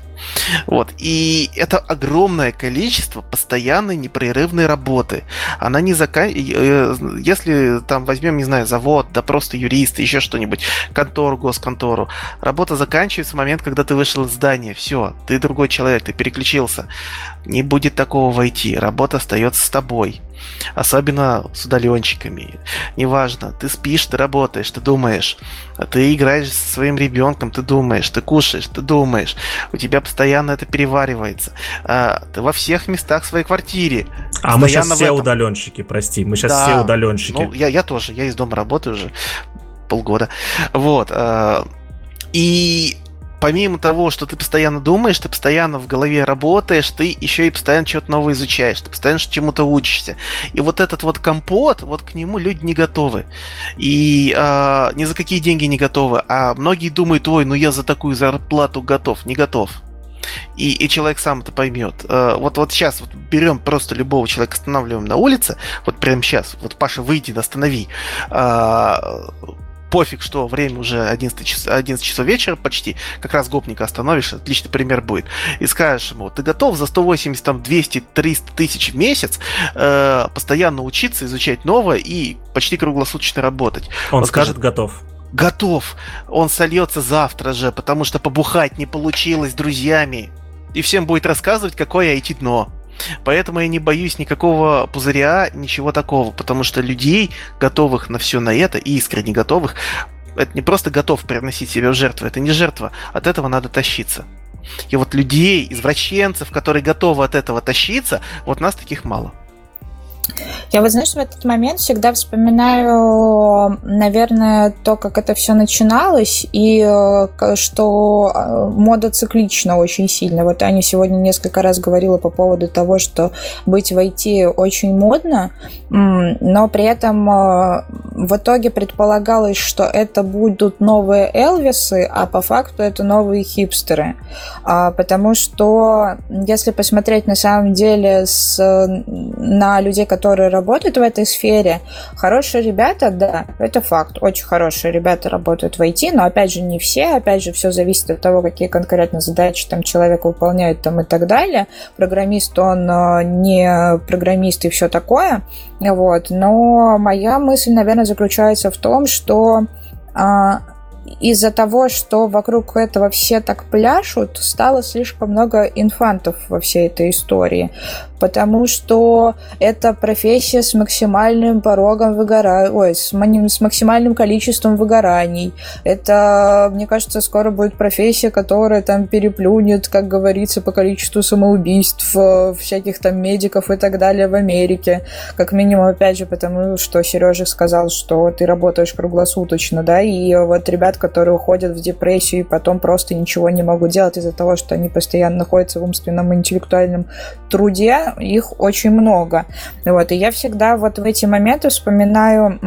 Вот. И это огромное количество постоянной непрерывной работы. Она не заканчивается... Э, если там возьмем, не знаю, завод, да просто юрист, еще что-нибудь, контору, госконтору, работа заканчивается в момент, когда ты вышел из здания. Все, ты другой человек, ты переключился. Не будет такого войти. Работа остается с тобой. Особенно с удаленщиками. Неважно, ты спишь, ты работаешь, ты думаешь. Ты играешь со своим ребенком, ты думаешь, ты кушаешь, ты думаешь. У тебя постоянно это переваривается. А, ты во всех местах своей квартире. А мы сейчас все удаленщики, прости. Мы сейчас да, все удаленщики. Ну, я, я тоже, я из дома работаю уже полгода. Вот. А, и помимо того, что ты постоянно думаешь, ты постоянно в голове работаешь, ты еще и постоянно что-то новое изучаешь, ты постоянно чему-то учишься. И вот этот вот компот, вот к нему люди не готовы. И э, ни за какие деньги не готовы. А многие думают, ой, ну я за такую зарплату готов. Не готов. И, и человек сам это поймет. Э, вот, вот сейчас вот берем просто любого человека, останавливаем на улице, вот прямо сейчас, вот Паша, выйди, останови. А, пофиг, что время уже 11, час, 11 часов вечера почти, как раз гопника остановишь, отличный пример будет, и скажешь ему, ты готов за 180, там, 200, 300 тысяч в месяц э, постоянно учиться, изучать новое и почти круглосуточно работать. Он, Он скажет, скажет готов готов. Он сольется завтра же, потому что побухать не получилось с друзьями. И всем будет рассказывать, какое IT-дно. Поэтому я не боюсь никакого пузыря, ничего такого, потому что людей, готовых на все на это, и искренне готовых, это не просто готов приносить себя в жертву, это не жертва, от этого надо тащиться. И вот людей, извращенцев, которые готовы от этого тащиться, вот нас таких мало. Я вот, знаешь, в этот момент всегда вспоминаю, наверное, то, как это все начиналось, и э, что э, мода циклична очень сильно. Вот Аня сегодня несколько раз говорила по поводу того, что быть в IT очень модно, но при этом э, в итоге предполагалось, что это будут новые Элвисы, а по факту это новые хипстеры. А, потому что, если посмотреть на самом деле с, на людей, которые которые работают в этой сфере, хорошие ребята, да, это факт, очень хорошие ребята работают в IT, но опять же не все, опять же все зависит от того, какие конкретно задачи там человек выполняет там и так далее. Программист, он э, не программист и все такое, вот, но моя мысль, наверное, заключается в том, что а, из-за того, что вокруг этого все так пляшут, стало слишком много инфантов во всей этой истории потому что это профессия с максимальным порогом выгорания, ой, с, с максимальным количеством выгораний. Это, мне кажется, скоро будет профессия, которая там переплюнет, как говорится, по количеству самоубийств э, всяких там медиков и так далее в Америке. Как минимум, опять же, потому что Сережа сказал, что ты работаешь круглосуточно, да, и вот ребят, которые уходят в депрессию и потом просто ничего не могут делать из-за того, что они постоянно находятся в умственном интеллектуальном труде, их очень много. Вот, и я всегда вот в эти моменты вспоминаю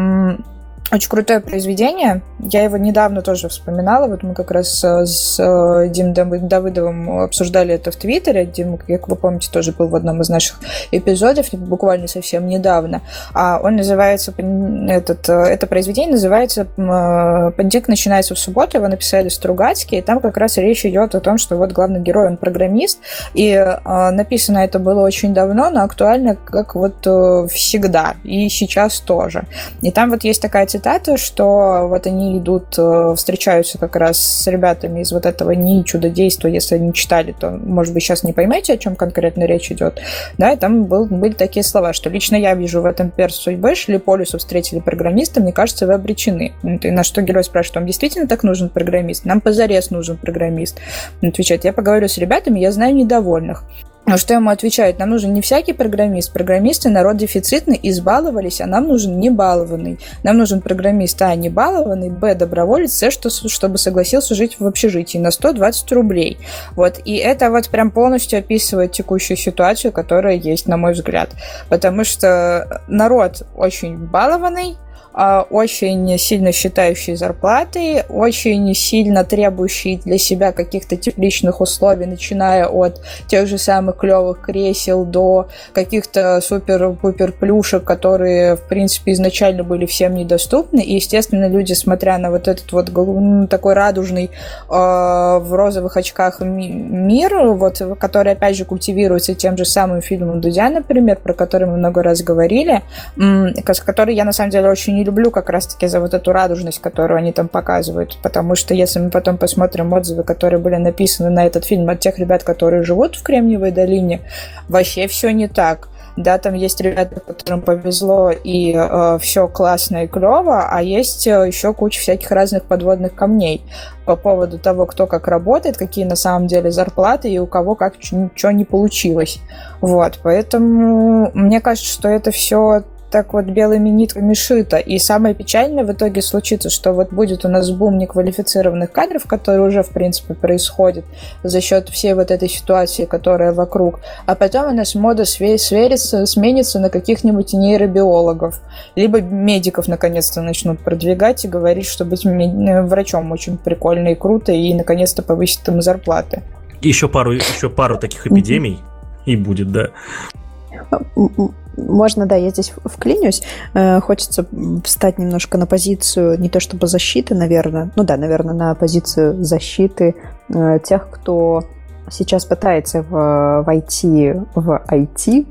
очень крутое произведение. Я его недавно тоже вспоминала. Вот мы как раз э, с э, Димом Давыдовым обсуждали это в Твиттере. Дим, как вы помните, тоже был в одном из наших эпизодов, буквально совсем недавно. А он называется, этот, э, это произведение называется «Понедельник начинается в субботу». Его написали Стругацкий. И там как раз речь идет о том, что вот главный герой, он программист. И написано это было очень давно, но актуально как вот всегда. И сейчас тоже. И там вот есть такая цитата, что вот они идут, э, встречаются как раз с ребятами из вот этого не чудодейства, если они читали, то, может быть, сейчас не поймете, о чем конкретно речь идет. Да, и там был, были такие слова, что лично я вижу в этом перс судьбы, шли полюсу, встретили программиста, мне кажется, вы обречены. И на что герой спрашивает, вам действительно так нужен программист? Нам позарез нужен программист. Он отвечает, я поговорю с ребятами, я знаю недовольных. Но что ему отвечает? Нам нужен не всякий программист. Программисты народ дефицитный, избаловались, а нам нужен не балованный. Нам нужен программист, а не балованный, б, доброволец, с, что, чтобы согласился жить в общежитии на 120 рублей. Вот. И это вот прям полностью описывает текущую ситуацию, которая есть, на мой взгляд. Потому что народ очень балованный, очень сильно считающий зарплаты, очень сильно требующий для себя каких-то тепличных условий, начиная от тех же самых клевых кресел до каких-то супер-пупер плюшек, которые, в принципе, изначально были всем недоступны. И, естественно, люди, смотря на вот этот вот такой радужный э, в розовых очках мир, вот, который, опять же, культивируется тем же самым фильмом Дудя, например, про который мы много раз говорили, который я, на самом деле, очень не люблю как раз-таки за вот эту радужность, которую они там показывают, потому что если мы потом посмотрим отзывы, которые были написаны на этот фильм от тех ребят, которые живут в Кремниевой долине, вообще все не так. Да, там есть ребята, которым повезло, и э, все классно и клево, а есть э, еще куча всяких разных подводных камней по поводу того, кто как работает, какие на самом деле зарплаты и у кого как ничего не получилось. Вот, поэтому мне кажется, что это все так вот белыми нитками шито. И самое печальное в итоге случится, что вот будет у нас бум неквалифицированных кадров, который уже, в принципе, происходит за счет всей вот этой ситуации, которая вокруг. А потом у нас мода сверится, сменится на каких-нибудь нейробиологов. Либо медиков наконец-то начнут продвигать и говорить, что быть врачом очень прикольно и круто, и наконец-то повысит им зарплаты. Еще пару, еще пару таких эпидемий и будет, да. Можно, да, я здесь вклинюсь. Э, хочется встать немножко на позицию не то чтобы защиты, наверное, ну да, наверное, на позицию защиты э, тех, кто сейчас пытается в, войти в IT.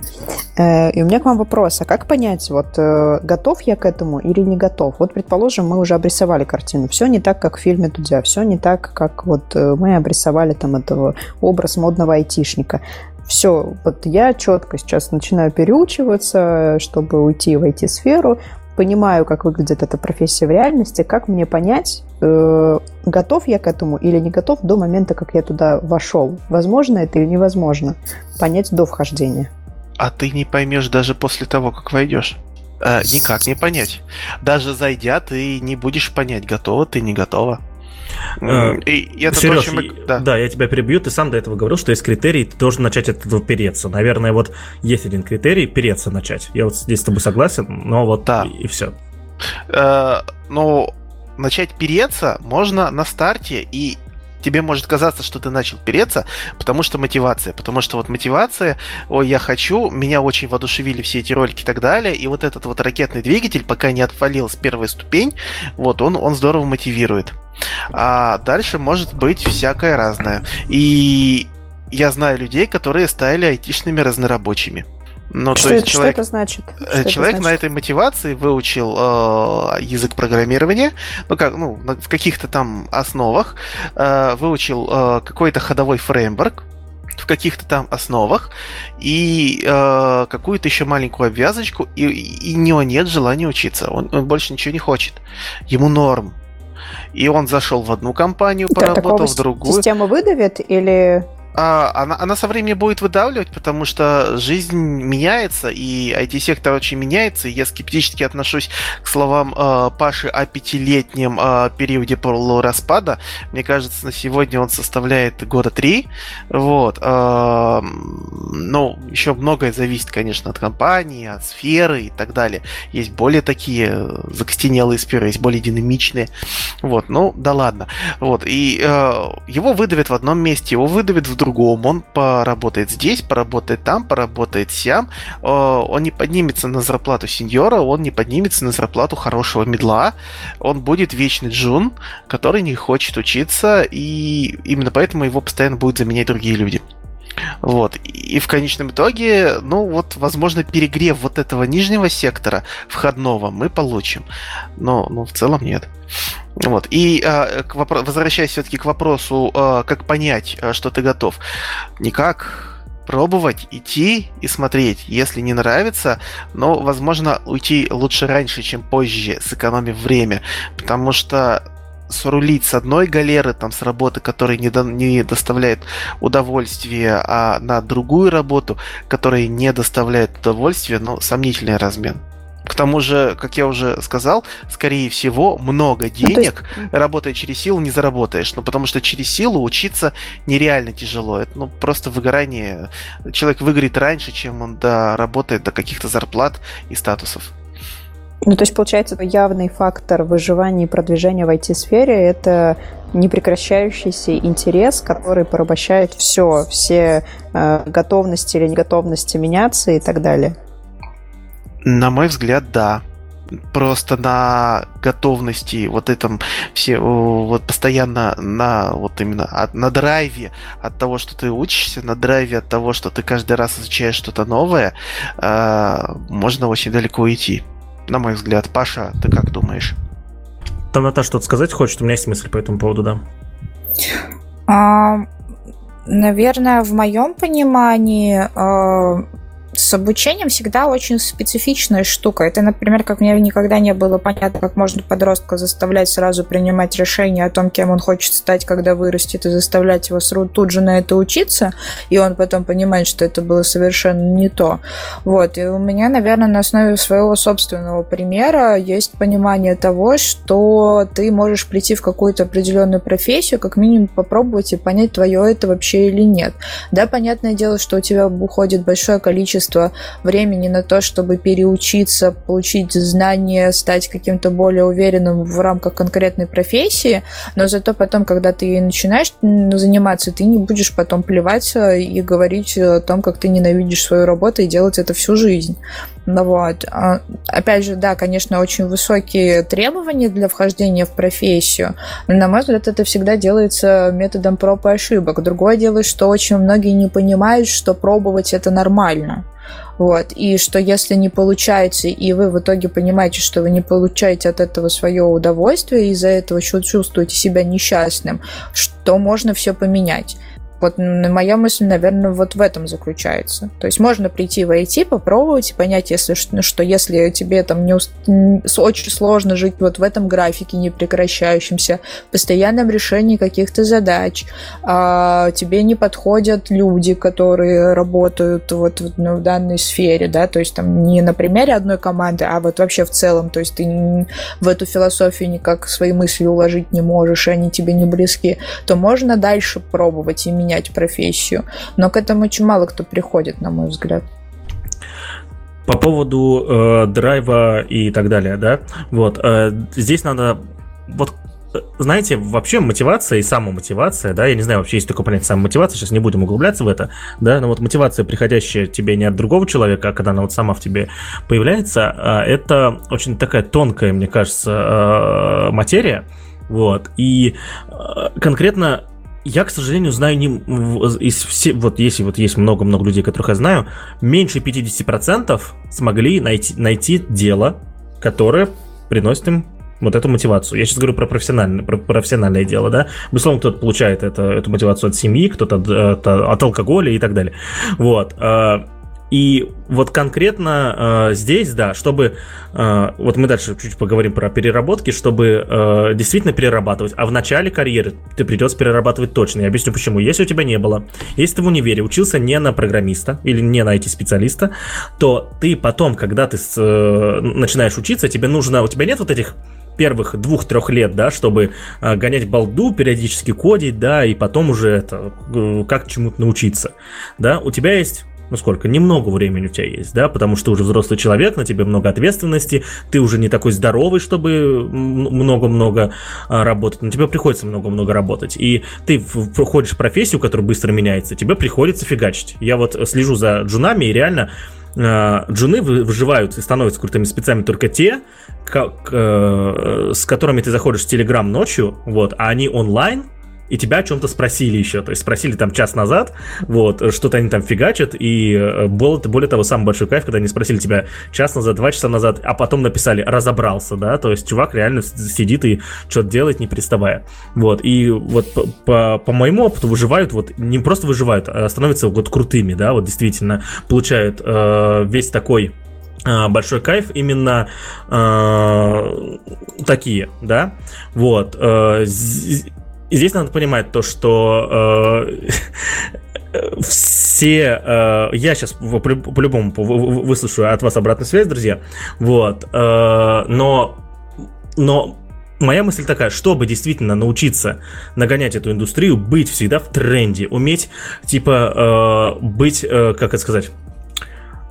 Э, и у меня к вам вопрос, а как понять, вот готов я к этому или не готов? Вот, предположим, мы уже обрисовали картину. Все не так, как в фильме Дудя, все не так, как вот мы обрисовали там этого образ модного айтишника все, вот я четко сейчас начинаю переучиваться, чтобы уйти в IT-сферу, понимаю, как выглядит эта профессия в реальности, как мне понять, э, готов я к этому или не готов до момента, как я туда вошел. Возможно это или невозможно понять до вхождения. А ты не поймешь даже после того, как войдешь. Э, никак не понять. Даже зайдя, ты не будешь понять, готова ты, не готова. Э, и это Сереж, то, мы... да. да, я тебя перебью. Ты сам до этого говорил, что есть критерий, ты должен начать от этого переться. Наверное, вот есть один критерий переться начать. Я вот здесь с тобой согласен, но вот да. и, и все. Э, ну, начать переться можно на старте, и тебе может казаться, что ты начал переться, потому что мотивация. Потому что вот мотивация, ой, я хочу, меня очень воодушевили все эти ролики и так далее, и вот этот вот ракетный двигатель, пока не отвалил с первой ступень, вот он, он здорово мотивирует. А дальше может быть всякое разное. И я знаю людей, которые стали айтишными разнорабочими. Ну, что, то есть это, человек, что это значит? Э, что человек это значит? на этой мотивации выучил э, язык программирования, ну как, ну в каких-то там основах, э, выучил э, какой-то ходовой фреймворк в каких-то там основах и э, какую-то еще маленькую обвязочку, и, и у него нет желания учиться, он, он больше ничего не хочет, ему норм. И он зашел в одну компанию, поработал в другую. Система выдавит или а, она, она со временем будет выдавливать, потому что жизнь меняется, и IT-сектор очень меняется, и я скептически отношусь к словам э, Паши о пятилетнем э, периоде полураспада. Мне кажется, на сегодня он составляет года три. Вот. Э, ну, еще многое зависит, конечно, от компании, от сферы и так далее. Есть более такие закостенелые сферы, есть более динамичные. Вот, ну, да ладно. Вот, и э, его выдавят в одном месте, его выдавят в другом, он поработает здесь, поработает там, поработает сям, э, он не поднимется на зарплату сеньора, он не поднимется на зарплату хорошего медла, он будет вечный джун, который не хочет учиться, и именно поэтому его постоянно будут заменять другие люди. Вот. И в конечном итоге, ну вот, возможно, перегрев вот этого нижнего сектора входного мы получим. Но, ну, в целом нет. Вот. И э, к вопро- возвращаясь все-таки к вопросу, э, как понять, э, что ты готов. Никак пробовать, идти и смотреть. Если не нравится, но, возможно, уйти лучше раньше, чем позже, сэкономив время. Потому что срулить с одной галеры, там, с работы, которая не, до, не доставляет удовольствия, а на другую работу, которая не доставляет удовольствия, ну, сомнительный размен. К тому же, как я уже сказал, скорее всего, много ну, денег, ну, есть... работая через силу, не заработаешь. Ну, потому что через силу учиться нереально тяжело. Это ну, просто выгорание. Человек выгорит раньше, чем он доработает до каких-то зарплат и статусов. Ну, то есть, получается, явный фактор выживания и продвижения в IT-сфере – это непрекращающийся интерес, который порабощает все, все э, готовности или неготовности меняться и так далее. На мой взгляд, да. Просто на готовности вот этом все вот постоянно на вот именно на драйве от того, что ты учишься, на драйве от того, что ты каждый раз изучаешь что-то новое, э, можно очень далеко уйти на мой взгляд. Паша, ты как думаешь? Там Наташа что-то сказать хочет, у меня есть мысль по этому поводу, да. А, наверное, в моем понимании а, с обучением всегда очень специфичная штука. Это, например, как мне никогда не было понятно, как можно подростка заставлять сразу принимать решение о том, кем он хочет стать, когда вырастет, и заставлять его тут же на это учиться, и он потом понимает, что это было совершенно не то. Вот. И у меня, наверное, на основе своего собственного примера есть понимание того, что ты можешь прийти в какую-то определенную профессию, как минимум попробовать и понять, твое это вообще или нет. Да, понятное дело, что у тебя уходит большое количество количество времени на то, чтобы переучиться, получить знания, стать каким-то более уверенным в рамках конкретной профессии, но зато потом, когда ты начинаешь заниматься, ты не будешь потом плевать и говорить о том, как ты ненавидишь свою работу и делать это всю жизнь. Ну вот. А, опять же, да, конечно, очень высокие требования для вхождения в профессию, но, на мой взгляд, это всегда делается методом проб и ошибок. Другое дело, что очень многие не понимают, что пробовать это нормально. Вот. И что если не получается, и вы в итоге понимаете, что вы не получаете от этого свое удовольствие, и из-за этого чувствуете себя несчастным, что можно все поменять. Вот моя мысль, наверное, вот в этом заключается. То есть можно прийти в IT, попробовать и понять, если что, что если тебе там не очень сложно жить вот в этом графике непрекращающемся, постоянном решении каких-то задач, а тебе не подходят люди, которые работают вот ну, в данной сфере, да, то есть там не на примере одной команды, а вот вообще в целом, то есть ты в эту философию никак свои мысли уложить не можешь, и они тебе не близки, то можно дальше пробовать и менять менять профессию. Но к этому очень мало кто приходит, на мой взгляд. По поводу э, драйва и так далее, да, вот, э, здесь надо, вот знаете, вообще мотивация и самомотивация, да, я не знаю, вообще есть такое понятие самомотивация, сейчас не будем углубляться в это, да, но вот мотивация, приходящая тебе не от другого человека, а когда она вот сама в тебе появляется, а, это очень такая тонкая, мне кажется, э, материя, вот, и э, конкретно я, к сожалению, знаю не из все, вот если вот есть много-много людей, которых я знаю, меньше 50% смогли найти, найти дело, которое приносит им вот эту мотивацию. Я сейчас говорю про профессиональное, про профессиональное дело, да. Безусловно, кто-то получает это, эту мотивацию от семьи, кто-то от, от, от алкоголя и так далее. Вот. И вот конкретно э, здесь, да, чтобы, э, вот мы дальше чуть-чуть поговорим про переработки, чтобы э, действительно перерабатывать, а в начале карьеры ты придется перерабатывать точно. Я объясню почему. Если у тебя не было, если ты в универе учился не на программиста или не на IT-специалиста, то ты потом, когда ты с, э, начинаешь учиться, тебе нужно, у тебя нет вот этих первых двух-трех лет, да, чтобы э, гонять балду, периодически кодить, да, и потом уже это, э, как чему-то научиться, да, у тебя есть ну сколько, немного времени у тебя есть, да, потому что уже взрослый человек, на тебе много ответственности, ты уже не такой здоровый, чтобы много-много а, работать, но тебе приходится много-много работать, и ты проходишь профессию, которая быстро меняется, тебе приходится фигачить. Я вот слежу за джунами, и реально а, джуны выживают и становятся крутыми спецами только те, как, э, с которыми ты заходишь в Телеграм ночью, вот, а они онлайн, и тебя о чем-то спросили еще. То есть спросили там час назад, вот, что-то они там фигачат, и э, было, более того, самый большой кайф, когда они спросили тебя час назад, два часа назад, а потом написали «разобрался», да, то есть чувак реально сидит и что-то делает, не приставая. Вот, и вот по, по моему опыту выживают, вот, не просто выживают, а становятся вот крутыми, да, вот действительно получают э, весь такой э, большой кайф именно э, такие, да, вот. Э, и здесь надо понимать то, что э, все... Э, я сейчас по-любому выслушаю от вас обратную связь, друзья. Вот. Э, но... Но моя мысль такая, чтобы действительно научиться нагонять эту индустрию, быть всегда в тренде, уметь, типа, э, быть, э, как это сказать,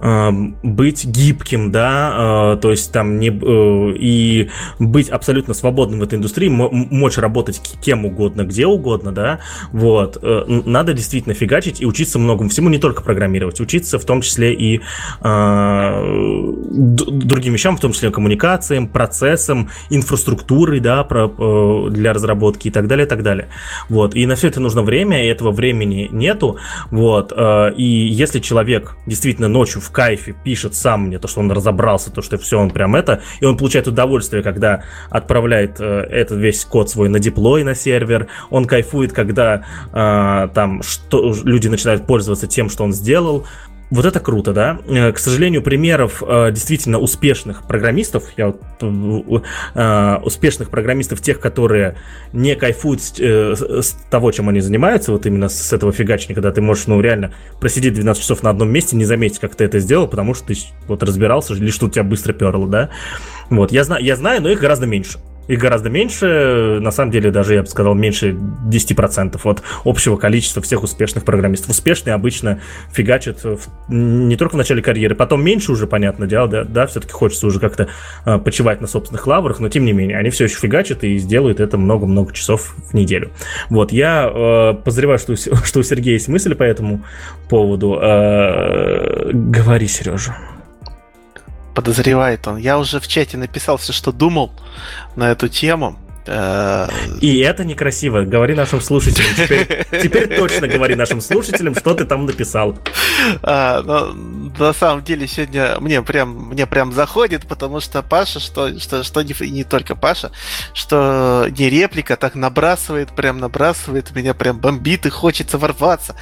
быть гибким, да, э, то есть там не э, и быть абсолютно свободным в этой индустрии, мочь работать кем угодно, где угодно, да, вот, э, надо действительно фигачить и учиться многому всему, не только программировать, учиться в том числе и э, другим вещам, в том числе коммуникациям, процессам, инфраструктурой, да, про, для разработки и так далее, и так далее, вот, и на все это нужно время, и этого времени нету, вот, и если человек действительно ночью в кайфе пишет сам мне, то, что он разобрался, то, что все, он прям это, и он получает удовольствие, когда отправляет э, этот весь код свой на диплой на сервер, он кайфует, когда э, там что, люди начинают пользоваться тем, что он сделал, вот это круто, да. Э, к сожалению, примеров э, действительно успешных программистов, я вот, э, успешных программистов, тех, которые не кайфуют с, с того, чем они занимаются, вот именно с этого фигачника, когда ты можешь, ну, реально просидеть 12 часов на одном месте, не заметить, как ты это сделал, потому что ты вот разбирался, или что у тебя быстро перло, да. Вот, я знаю, я знаю, но их гораздо меньше. Их гораздо меньше, на самом деле даже, я бы сказал, меньше 10% от общего количества всех успешных программистов. Успешные обычно фигачат в, не только в начале карьеры, потом меньше уже, понятное дело, да, да все-таки хочется уже как-то э, почивать на собственных лаврах, но тем не менее, они все еще фигачат и сделают это много-много часов в неделю. Вот, я э, подозреваю, что, что у Сергея есть мысли по этому поводу. Э, говори, Сережа подозревает он. Я уже в чате написал все, что думал на эту тему. И это некрасиво. Говори нашим слушателям. Теперь, теперь точно говори нашим слушателям, что ты там написал. А, но, на самом деле сегодня мне прям мне прям заходит, потому что Паша, что что что не, не только Паша, что не реплика так набрасывает, прям набрасывает меня, прям бомбит и хочется ворваться.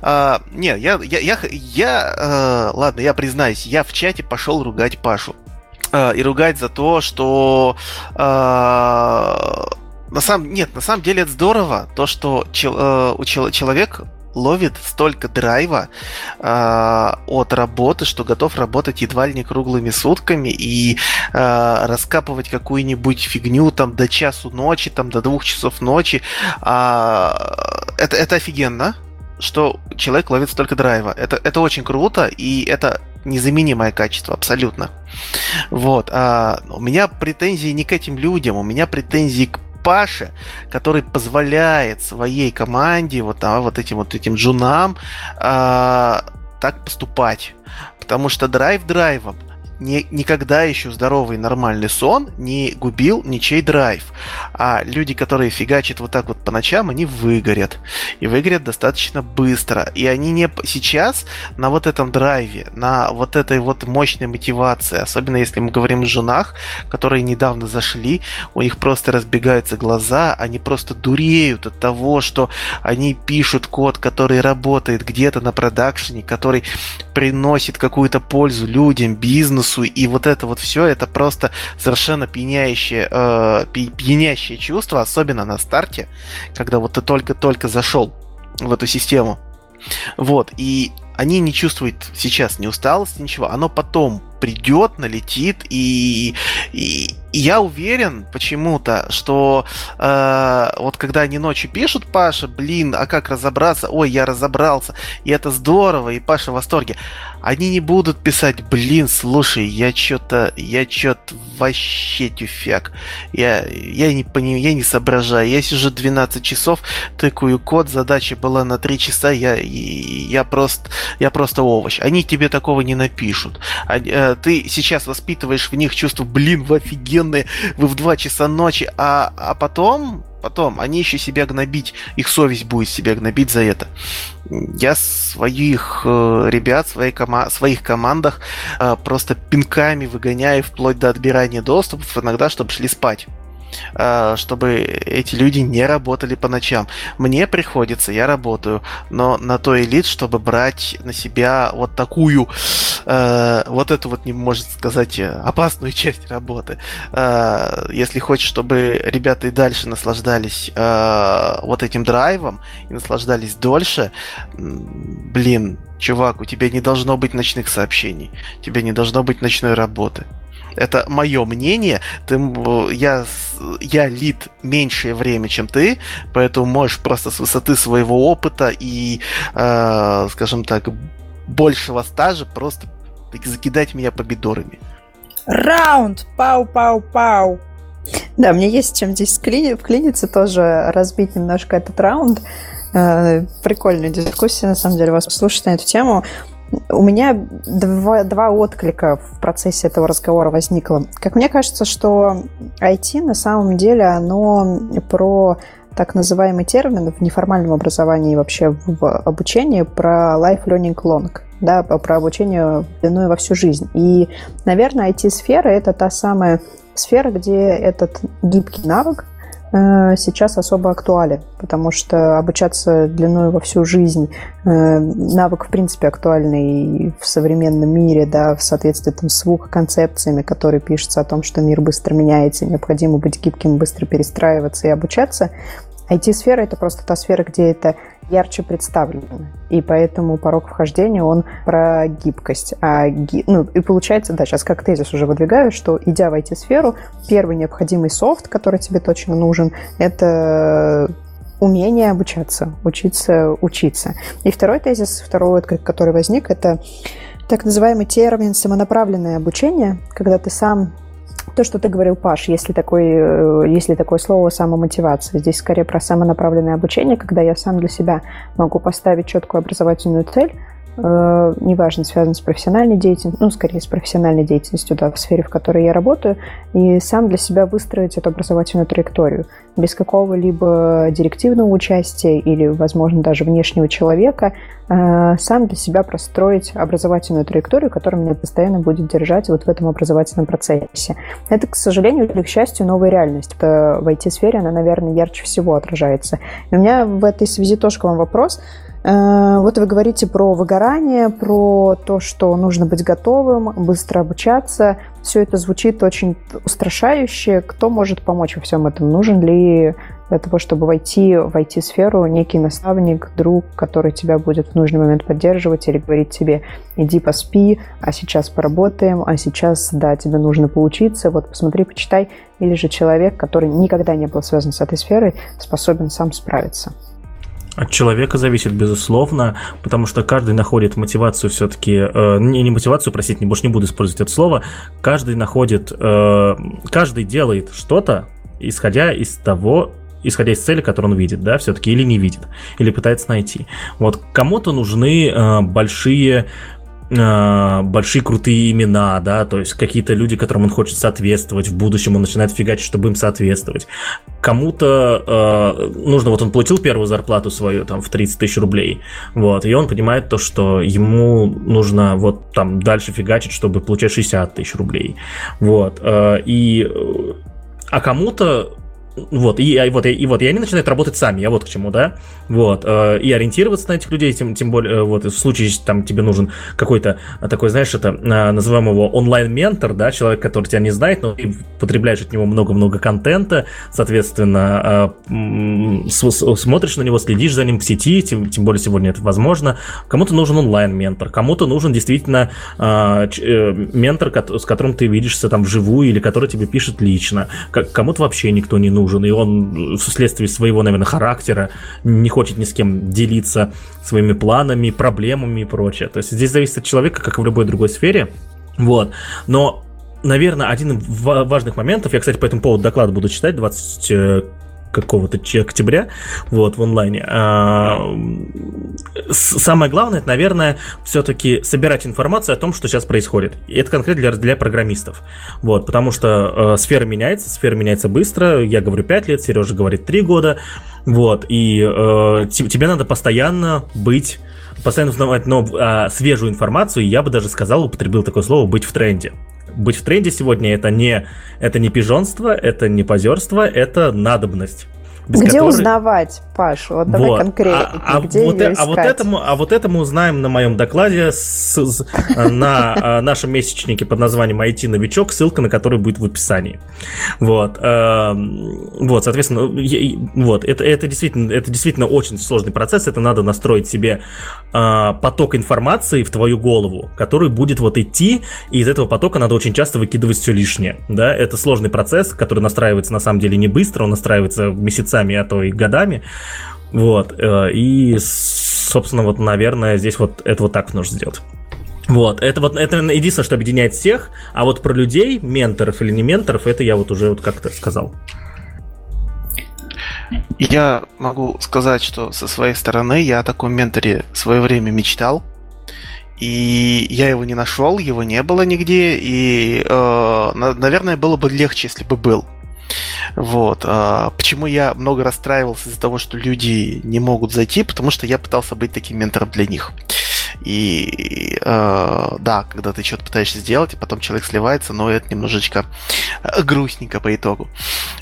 А, не, я я я, я э, ладно, я признаюсь, я в чате пошел ругать Пашу. Э, и ругать за то, что э, на самом нет, на самом деле это здорово, то, что чел, э, у чел, человек ловит столько драйва э, от работы, что готов работать едва ли не круглыми сутками и э, раскапывать какую-нибудь фигню там до часу ночи, там до двух часов ночи. Э, это, это офигенно, что человек ловит столько драйва. Это, это очень круто, и это незаменимое качество, абсолютно. Вот. А у меня претензии не к этим людям, у меня претензии к Паше, который позволяет своей команде, вот, а, вот этим вот этим джунам, а, так поступать. Потому что драйв драйвом, ни, никогда еще здоровый нормальный сон не губил ничей драйв. А люди, которые фигачат вот так вот по ночам, они выгорят. И выгорят достаточно быстро. И они не сейчас на вот этом драйве, на вот этой вот мощной мотивации, особенно если мы говорим о женах, которые недавно зашли, у них просто разбегаются глаза, они просто дуреют от того, что они пишут код, который работает где-то на продакшене, который приносит какую-то пользу людям, бизнесу, вкусу, и вот это вот все, это просто совершенно пьянящее, э, пьянящее чувство, особенно на старте, когда вот ты только-только зашел в эту систему. Вот, и они не чувствуют сейчас ни усталости, ничего. Оно потом придет, налетит, и, и, и я уверен почему-то, что э, вот когда они ночью пишут, Паша, блин, а как разобраться? Ой, я разобрался, и это здорово, и Паша в восторге. Они не будут писать, блин, слушай, я что-то, я что-то вообще тюфяк. Я, я не понимаю, я не соображаю. Я сижу 12 часов, тыкаю код, задача была на 3 часа, я, я просто, я просто овощ. Они тебе такого не напишут. Они, э, ты сейчас воспитываешь в них чувство, блин, вы офигенные, вы в 2 часа ночи, а, а потом, потом они еще себя гнобить, их совесть будет себя гнобить за это. Я своих э, ребят, своей кома своих командах э, просто пинками выгоняю вплоть до отбирания доступов иногда, чтобы шли спать. А, чтобы эти люди не работали по ночам. Мне приходится, я работаю, но на то элит, чтобы брать на себя вот такую, э, вот эту вот, не может сказать, опасную часть работы. Э, если хочешь, чтобы ребята и дальше наслаждались э, вот этим драйвом и наслаждались дольше, блин, чувак, у тебя не должно быть ночных сообщений, у тебя не должно быть ночной работы. Это мое мнение. Ты, я, я лид меньшее время, чем ты, поэтому можешь просто с высоты своего опыта и, э, скажем так, большего стажа просто закидать меня помидорами. Раунд! Пау-пау-пау! Да, мне есть чем здесь вклиниться, тоже разбить немножко этот раунд. Э, прикольная дискуссия, на самом деле, вас послушать на эту тему. У меня два, два отклика в процессе этого разговора возникло. Как мне кажется, что IT на самом деле оно про так называемый термин в неформальном образовании вообще в обучении про life learning long, да, про обучение длиной во всю жизнь. И, наверное, IT-сфера — это та самая сфера, где этот гибкий навык, сейчас особо актуален, потому что обучаться длиной во всю жизнь э, навык, в принципе, актуальный в современном мире, да, в соответствии там, с концепциями, которые пишутся о том, что мир быстро меняется, необходимо быть гибким, быстро перестраиваться и обучаться. IT-сфера — это просто та сфера, где это ярче представлено. И поэтому порог вхождения, он про гибкость. А, ги... ну, и получается, да, сейчас как тезис уже выдвигаю, что идя в IT-сферу, первый необходимый софт, который тебе точно нужен, это умение обучаться, учиться, учиться. И второй тезис, второй отклик, который возник, это так называемый термин самонаправленное обучение, когда ты сам то, что ты говорил, Паш, если, такой, э, если такое слово самомотивация. Здесь скорее про самонаправленное обучение, когда я сам для себя могу поставить четкую образовательную цель, э, неважно, связан с профессиональной деятельностью, ну, скорее с профессиональной деятельностью, да, в сфере, в которой я работаю, и сам для себя выстроить эту образовательную траекторию без какого-либо директивного участия или, возможно, даже внешнего человека, э, сам для себя простроить образовательную траекторию, которая меня постоянно будет держать вот в этом образовательном процессе. Это, к сожалению или к счастью, новая реальность. В IT-сфере она, наверное, ярче всего отражается. И у меня в этой связи тоже к вам вопрос – вот вы говорите про выгорание, про то, что нужно быть готовым, быстро обучаться. Все это звучит очень устрашающе. Кто может помочь во всем этом? Нужен ли для того, чтобы войти в IT-сферу некий наставник, друг, который тебя будет в нужный момент поддерживать или говорить тебе, иди поспи, а сейчас поработаем, а сейчас, да, тебе нужно поучиться, вот посмотри, почитай. Или же человек, который никогда не был связан с этой сферой, способен сам справиться. От человека зависит, безусловно, потому что каждый находит мотивацию все-таки, э, не, не мотивацию, простите, больше не буду использовать это слово, каждый находит, э, каждый делает что-то, исходя из того, исходя из цели, которую он видит, да, все-таки или не видит, или пытается найти. Вот кому-то нужны э, большие э, большие крутые имена, да, то есть какие-то люди, которым он хочет соответствовать, в будущем он начинает фигачить, чтобы им соответствовать. Кому-то э, нужно, вот он платил первую зарплату свою, там, в 30 тысяч рублей, вот, и он понимает то, что ему нужно вот там дальше фигачить, чтобы получать 60 тысяч рублей, вот, э, и э, а кому-то вот, и, и, вот, и, и вот, и они начинают работать сами, я вот к чему, да, вот, э, и ориентироваться на этих людей, тем, тем более, э, вот, в случае, там, тебе нужен какой-то такой, знаешь, это, э, называем его онлайн-ментор, да, человек, который тебя не знает, но ты потребляешь от него много-много контента, соответственно, э, с, смотришь на него, следишь за ним в сети, тем, тем более сегодня это возможно, кому-то нужен онлайн-ментор, кому-то нужен действительно э, э, ментор, с которым ты видишься там вживую или который тебе пишет лично, кому-то вообще никто не нужен, нужен, и он вследствие своего, наверное, характера не хочет ни с кем делиться своими планами, проблемами и прочее. То есть здесь зависит от человека, как и в любой другой сфере. Вот. Но наверное, один из важных моментов, я, кстати, по этому поводу доклад буду читать 20 какого-то октября, вот, в онлайне. А, самое главное, это, наверное, все-таки собирать информацию о том, что сейчас происходит. И это конкретно для, для программистов. Вот, потому что э, сфера меняется, сфера меняется быстро. Я говорю 5 лет, Сережа говорит 3 года. Вот, и э, тебе надо постоянно быть постоянно узнавать нов, а, свежую информацию, и я бы даже сказал, употребил такое слово, быть в тренде. Быть в тренде сегодня это не, это не пижонство, это не позерство, это надобность без где которой... узнавать, Паш? Вот давай вот. конкретно. А, а, где вот, ее искать? а, вот этому, а вот это мы узнаем на моем докладе с, с, на нашем месячнике под названием IT-новичок, ссылка на который будет в описании. Вот. Эм, вот, соответственно, вот, это, это, действительно, это действительно очень сложный процесс. Это надо настроить себе э, поток информации в твою голову, который будет вот идти, и из этого потока надо очень часто выкидывать все лишнее. Да? Это сложный процесс, который настраивается на самом деле не быстро, он настраивается месяцами месяцами, а то и годами. Вот. Э, и, собственно, вот, наверное, здесь вот это вот так нужно сделать. Вот, это вот это единственное, что объединяет всех, а вот про людей, менторов или не менторов, это я вот уже вот как-то сказал. Я могу сказать, что со своей стороны я о таком менторе в свое время мечтал, и я его не нашел, его не было нигде, и, э, наверное, было бы легче, если бы был. Вот. А почему я много расстраивался из-за того, что люди не могут зайти, потому что я пытался быть таким ментором для них. И э, да, когда ты что-то пытаешься сделать, и потом человек сливается, но это немножечко э, грустненько по итогу.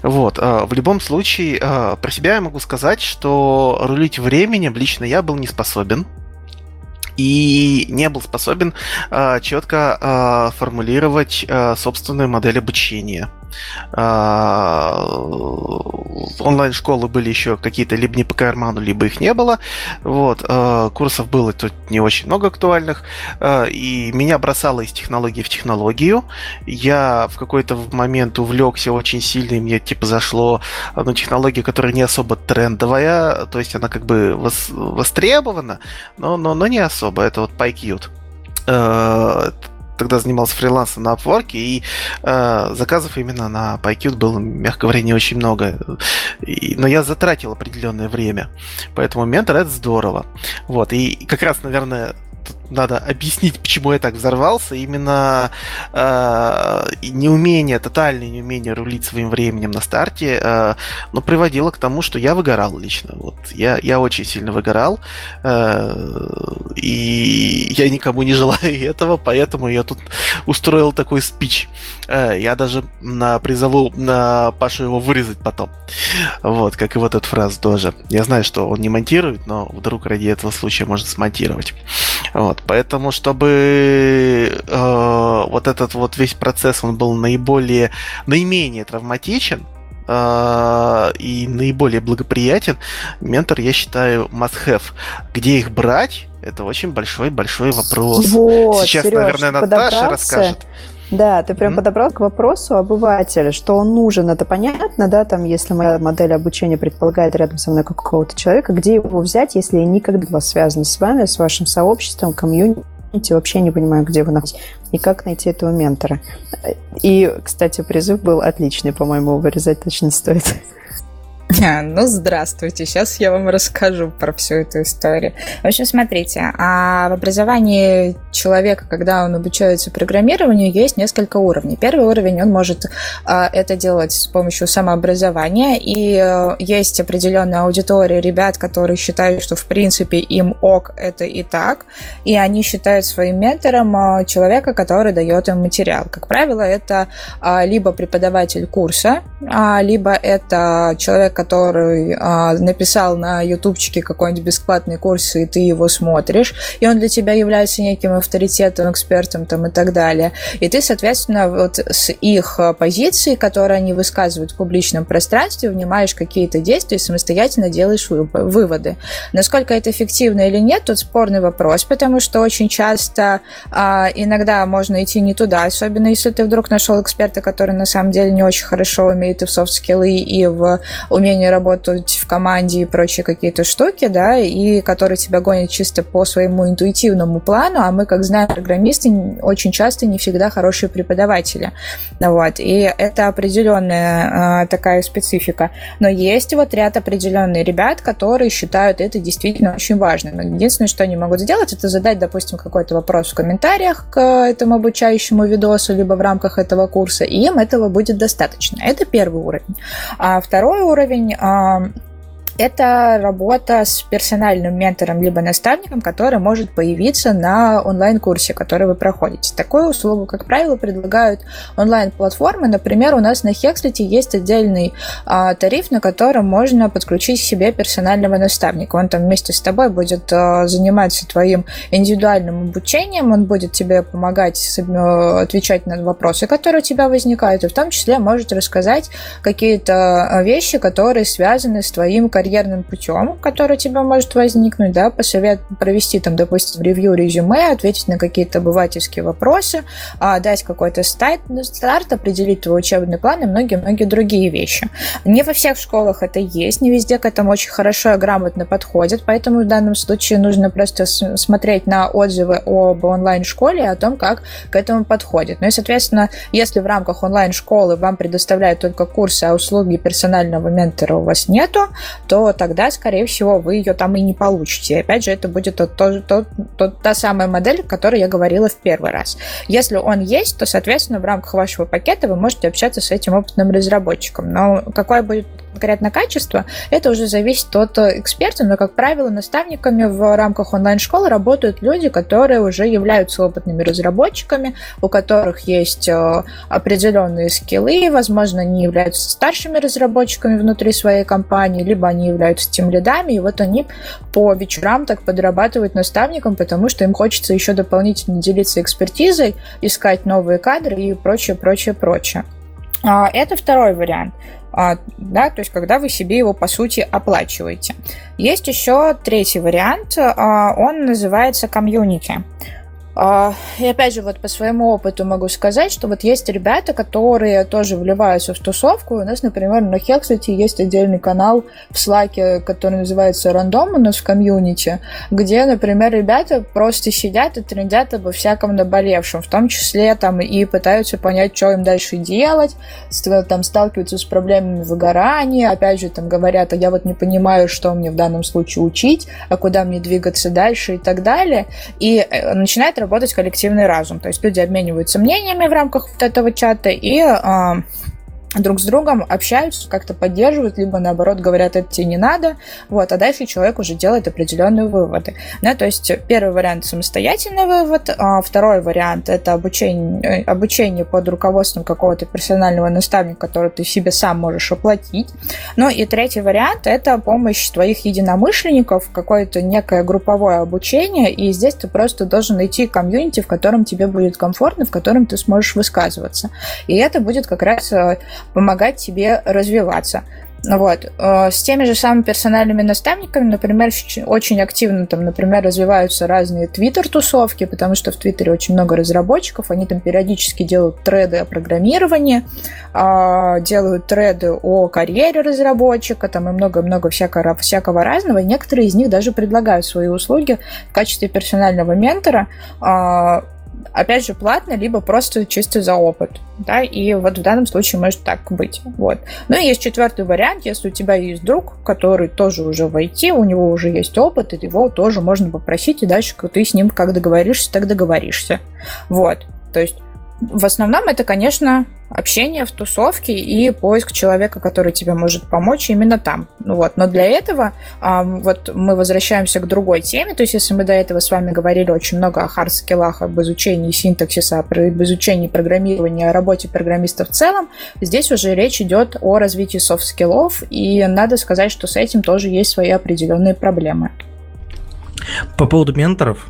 Вот. Э, в любом случае, про себя я могу сказать, что рулить временем лично я был не способен и не был способен э, четко э, формулировать э, собственную модель обучения. А, онлайн-школы были еще какие-то либо не по карману, либо их не было. Вот. А, курсов было тут не очень много актуальных. А, и меня бросало из технологии в технологию. Я в какой-то момент увлекся очень сильно, и мне типа зашло одну технологию, которая не особо трендовая, то есть она как бы востребована, но, но, но не особо. Это вот PyQt тогда занимался фрилансом на Upwork, и э, заказов именно на PyQt было, мягко говоря, не очень много. И, но я затратил определенное время. Поэтому ментор это здорово. Вот. И как раз, наверное, надо объяснить, почему я так взорвался. Именно э, неумение, тотальное неумение рулить своим временем на старте, э, ну, приводило к тому, что я выгорал лично. Вот я, я очень сильно выгорал, э, и я никому не желаю этого, поэтому я тут устроил такой спич. Э, я даже на призову на Пашу его вырезать потом. Вот, как и вот эту фразу тоже. Я знаю, что он не монтирует, но вдруг ради этого случая можно смонтировать. Вот, поэтому, чтобы э, вот этот вот весь процесс, он был наиболее, наименее травматичен, э, и наиболее благоприятен, ментор, я считаю, must-have. Где их брать, это очень большой-большой вопрос. Вот, Сейчас, Сереж, наверное, Наташа расскажет. Да, ты прям mm-hmm. подобрал к вопросу обывателя, что он нужен, это понятно, да, там, если моя модель обучения предполагает рядом со мной какого-то человека, где его взять, если я никогда связан с вами, с вашим сообществом, комьюнити, вообще не понимаю, где вы находитесь, и как найти этого ментора. И, кстати, призыв был отличный, по-моему, вырезать точно не стоит. Ну, здравствуйте. Сейчас я вам расскажу про всю эту историю. В общем, смотрите, а в образовании человека, когда он обучается программированию, есть несколько уровней. Первый уровень, он может а, это делать с помощью самообразования, и а, есть определенная аудитория ребят, которые считают, что, в принципе, им ок это и так, и они считают своим ментором а, человека, который дает им материал. Как правило, это а, либо преподаватель курса, а, либо это человек, который а, написал на ютубчике какой-нибудь бесплатный курс, и ты его смотришь, и он для тебя является неким авторитетом, экспертом там и так далее. И ты, соответственно, вот с их позиции, которые они высказывают в публичном пространстве, внимаешь какие-то действия и самостоятельно делаешь выводы. Насколько это эффективно или нет, тут спорный вопрос, потому что очень часто а, иногда можно идти не туда, особенно если ты вдруг нашел эксперта, который на самом деле не очень хорошо умеет и в софт-скиллы, и в умении умение работать в команде и прочие какие-то штуки, да, и которые тебя гонят чисто по своему интуитивному плану, а мы, как знаем, программисты очень часто не всегда хорошие преподаватели. Вот, и это определенная э, такая специфика. Но есть вот ряд определенных ребят, которые считают это действительно очень важным. Единственное, что они могут сделать, это задать, допустим, какой-то вопрос в комментариях к этому обучающему видосу, либо в рамках этого курса, и им этого будет достаточно. Это первый уровень. А второй уровень а, это работа с персональным ментором либо наставником, который может появиться на онлайн-курсе, который вы проходите. Такую услугу, как правило, предлагают онлайн-платформы. Например, у нас на Hexlet есть отдельный а, тариф, на котором можно подключить себе персонального наставника. Он там вместе с тобой будет а, заниматься твоим индивидуальным обучением, он будет тебе помогать э, отвечать на вопросы, которые у тебя возникают, и в том числе может рассказать какие-то а, вещи, которые связаны с твоим карьерным карьерным путем, который у тебя может возникнуть, да, посовет провести там, допустим, ревью резюме, ответить на какие-то обывательские вопросы, а, дать какой-то старт, старт, определить твой учебный план и многие-многие другие вещи. Не во всех школах это есть, не везде к этому очень хорошо и грамотно подходят, поэтому в данном случае нужно просто смотреть на отзывы об онлайн-школе о том, как к этому подходит. Ну и, соответственно, если в рамках онлайн-школы вам предоставляют только курсы, а услуги персонального ментора у вас нету, то то тогда, скорее всего, вы ее там и не получите. И опять же, это будет тот, тот, тот, та самая модель, о которой я говорила в первый раз. Если он есть, то, соответственно, в рамках вашего пакета вы можете общаться с этим опытным разработчиком. Но какое будет конкретно качество, это уже зависит от эксперта, но, как правило, наставниками в рамках онлайн-школы работают люди, которые уже являются опытными разработчиками, у которых есть э, определенные скиллы, возможно, они являются старшими разработчиками внутри своей компании, либо они являются тем лидами, и вот они по вечерам так подрабатывают наставником, потому что им хочется еще дополнительно делиться экспертизой, искать новые кадры и прочее, прочее, прочее. А, это второй вариант. А, да, то есть когда вы себе его по сути оплачиваете. Есть еще третий вариант, а, он называется комьюнити. И опять же, вот по своему опыту могу сказать, что вот есть ребята, которые тоже вливаются в тусовку. У нас, например, на Хексете есть отдельный канал в Слаке, который называется «Рандом» у нас в комьюнити, где, например, ребята просто сидят и трендят обо всяком наболевшем, в том числе там и пытаются понять, что им дальше делать, там сталкиваются с проблемами выгорания, опять же, там говорят, а я вот не понимаю, что мне в данном случае учить, а куда мне двигаться дальше и так далее. И э, начинает работать коллективный разум. То есть люди обмениваются мнениями в рамках вот этого чата и а, друг с другом общаются, как-то поддерживают, либо наоборот говорят, это тебе не надо, вот, а дальше человек уже делает определенные выводы. Да, то есть первый вариант самостоятельный вывод, а второй вариант это обучение, обучение под руководством какого-то персонального наставника, который ты себе сам можешь оплатить. Ну и третий вариант это помощь твоих единомышленников, какое-то некое групповое обучение, и здесь ты просто должен найти комьюнити, в котором тебе будет комфортно, в котором ты сможешь высказываться. И это будет как раз э, помогать тебе развиваться. Вот. Э, с теми же самыми персональными наставниками, например, очень активно там, например, развиваются разные твиттер-тусовки, потому что в твиттере очень много разработчиков, они там периодически делают треды о программировании, а, делают треды о карьере разработчика, там и много-много всякого, всякого разного, некоторые из них даже предлагают свои услуги в качестве персонального ментора, а, опять же, платно, либо просто чисто за опыт. Да, и вот в данном случае может так быть. Вот. Ну и есть четвертый вариант, если у тебя есть друг, который тоже уже в IT, у него уже есть опыт, и его тоже можно попросить, и дальше ты с ним как договоришься, так договоришься. Вот. То есть в основном это, конечно, общение в тусовке и поиск человека, который тебе может помочь именно там. Ну вот. Но для этого вот мы возвращаемся к другой теме. То есть, если мы до этого с вами говорили очень много о hard skill ах, об изучении синтаксиса, об изучении программирования, о работе программистов в целом, здесь уже речь идет о развитии soft skill ов, и надо сказать, что с этим тоже есть свои определенные проблемы. По поводу менторов,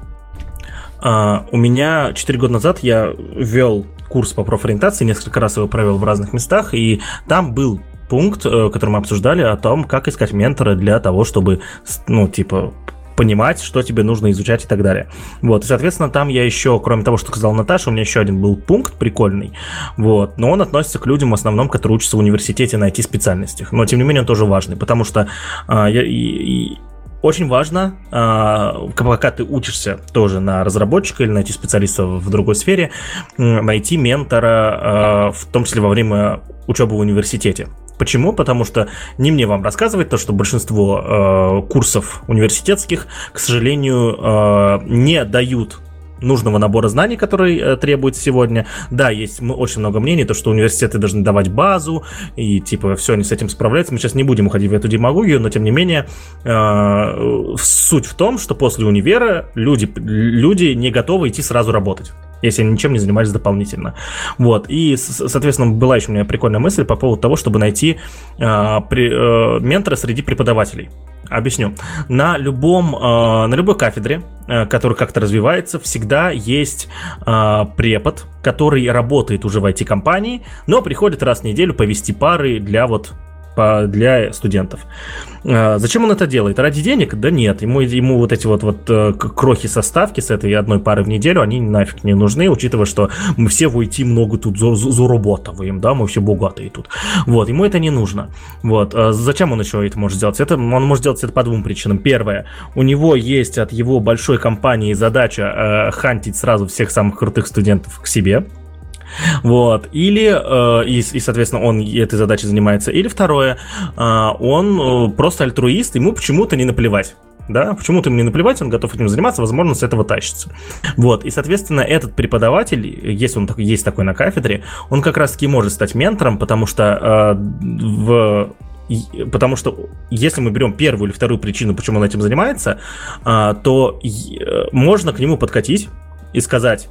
а, у меня 4 года назад я вел курс по профориентации, несколько раз его провел в разных местах, и там был пункт, э, который мы обсуждали, о том, как искать ментора для того, чтобы, ну, типа, понимать, что тебе нужно изучать и так далее. Вот, и, соответственно, там я еще, кроме того, что сказал Наташа, у меня еще один был пункт прикольный, вот, но он относится к людям в основном, которые учатся в университете на IT-специальностях, но, тем не менее, он тоже важный, потому что а, я, и, очень важно, а, пока ты учишься тоже на разработчика или найти специалиста в другой сфере, найти ментора, а, в том числе во время учебы в университете. Почему? Потому что не мне вам рассказывать то, что большинство э, курсов университетских, к сожалению, э, не дают нужного набора знаний, который э, требуется сегодня. Да, есть очень много мнений, то, что университеты должны давать базу, и типа все, они с этим справляются. Мы сейчас не будем уходить в эту демагогию, но тем не менее э, суть в том, что после универа люди, люди не готовы идти сразу работать если они ничем не занимались дополнительно. Вот. И, соответственно, была еще у меня прикольная мысль по поводу того, чтобы найти э, при, э, ментора среди преподавателей. Объясню. На любом, э, на любой кафедре, э, которая как-то развивается, всегда есть э, препод, который работает уже в IT-компании, но приходит раз в неделю повести пары для вот для студентов. А, зачем он это делает? Ради денег? Да нет. Ему, ему вот эти вот, вот э, крохи составки с этой одной пары в неделю, они нафиг не нужны, учитывая, что мы все в IT много тут заработываем, да, мы все богатые тут. Вот, ему это не нужно. Вот. А зачем он еще это может сделать? Это, он может сделать это по двум причинам. Первое, у него есть от его большой компании задача э, хантить сразу всех самых крутых студентов к себе. Вот. Или, э, и, и, соответственно, он этой задачей занимается. Или второе, э, он э, просто альтруист, ему почему-то не наплевать да, почему-то ему не наплевать, он готов этим заниматься, возможно, с этого тащится. Вот, и, соответственно, этот преподаватель, если он есть такой на кафедре, он как раз-таки может стать ментором, потому что э, в Потому что если мы берем первую или вторую причину, почему он этим занимается, э, то э, можно к нему подкатить и сказать,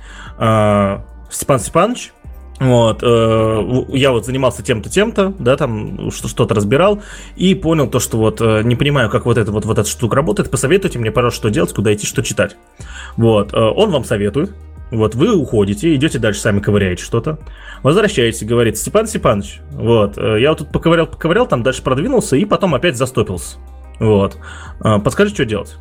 Степан Степанович, вот, э, я вот занимался тем-то, тем-то, да, там что-то разбирал, и понял то, что вот э, не понимаю, как вот, это, вот, вот эта штука работает, посоветуйте мне, пожалуйста, что делать, куда идти, что читать. Вот, э, он вам советует, вот, вы уходите, идете дальше, сами ковыряете что-то, возвращаетесь, говорит, Степан Степанович, вот, э, я вот тут поковырял, поковырял, там дальше продвинулся, и потом опять застопился. Вот, э, подскажи, что делать.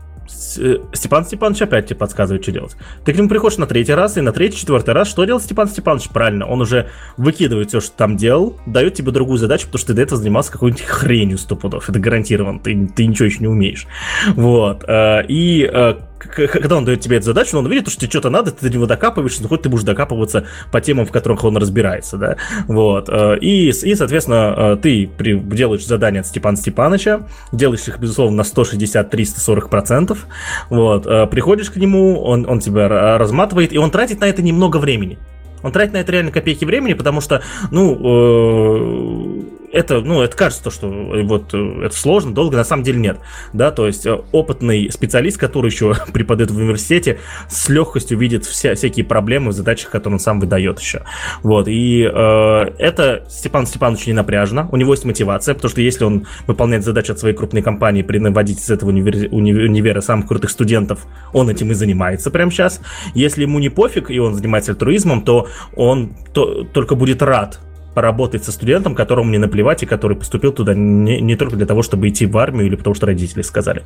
Э, Степан Степанович опять тебе подсказывает, что делать. Ты к нему приходишь на третий раз, и на третий, четвертый раз, что делать Степан Степанович? Правильно, он уже выкидывает все, что там делал, дает тебе другую задачу, потому что ты до этого занимался какой-нибудь хренью сто пудов. Это гарантированно, ты, ты ничего еще не умеешь. Вот. Э, и э, когда он дает тебе эту задачу, он видит, что тебе что-то надо, ты до него докапываешься, но хоть ты будешь докапываться по темам, в которых он разбирается, да, вот, э, и, и соответственно, э, ты делаешь задания от Степана Степановича, делаешь их, безусловно, на 160, 300, 40 процентов, вот, э, приходишь к нему, он, он тебя разматывает, и он тратит на это немного времени. Он тратит на это реально копейки времени, потому что, ну, это, ну, это кажется, что э, вот э, это сложно, долго, на самом деле нет, да, то есть э, опытный специалист, который еще преподает в университете, с легкостью видит вся, всякие проблемы в задачах, которые он сам выдает еще, вот, и э, это Степан Степанович не напряжно, у него есть мотивация, потому что если он выполняет задачи от своей крупной компании, принаводить из этого универ... универа самых крутых студентов, он этим и занимается прямо сейчас, если ему не пофиг, и он занимается альтруизмом, то он то, только будет рад поработать со студентом, которому не наплевать и который поступил туда не, не только для того, чтобы идти в армию или потому что родители сказали.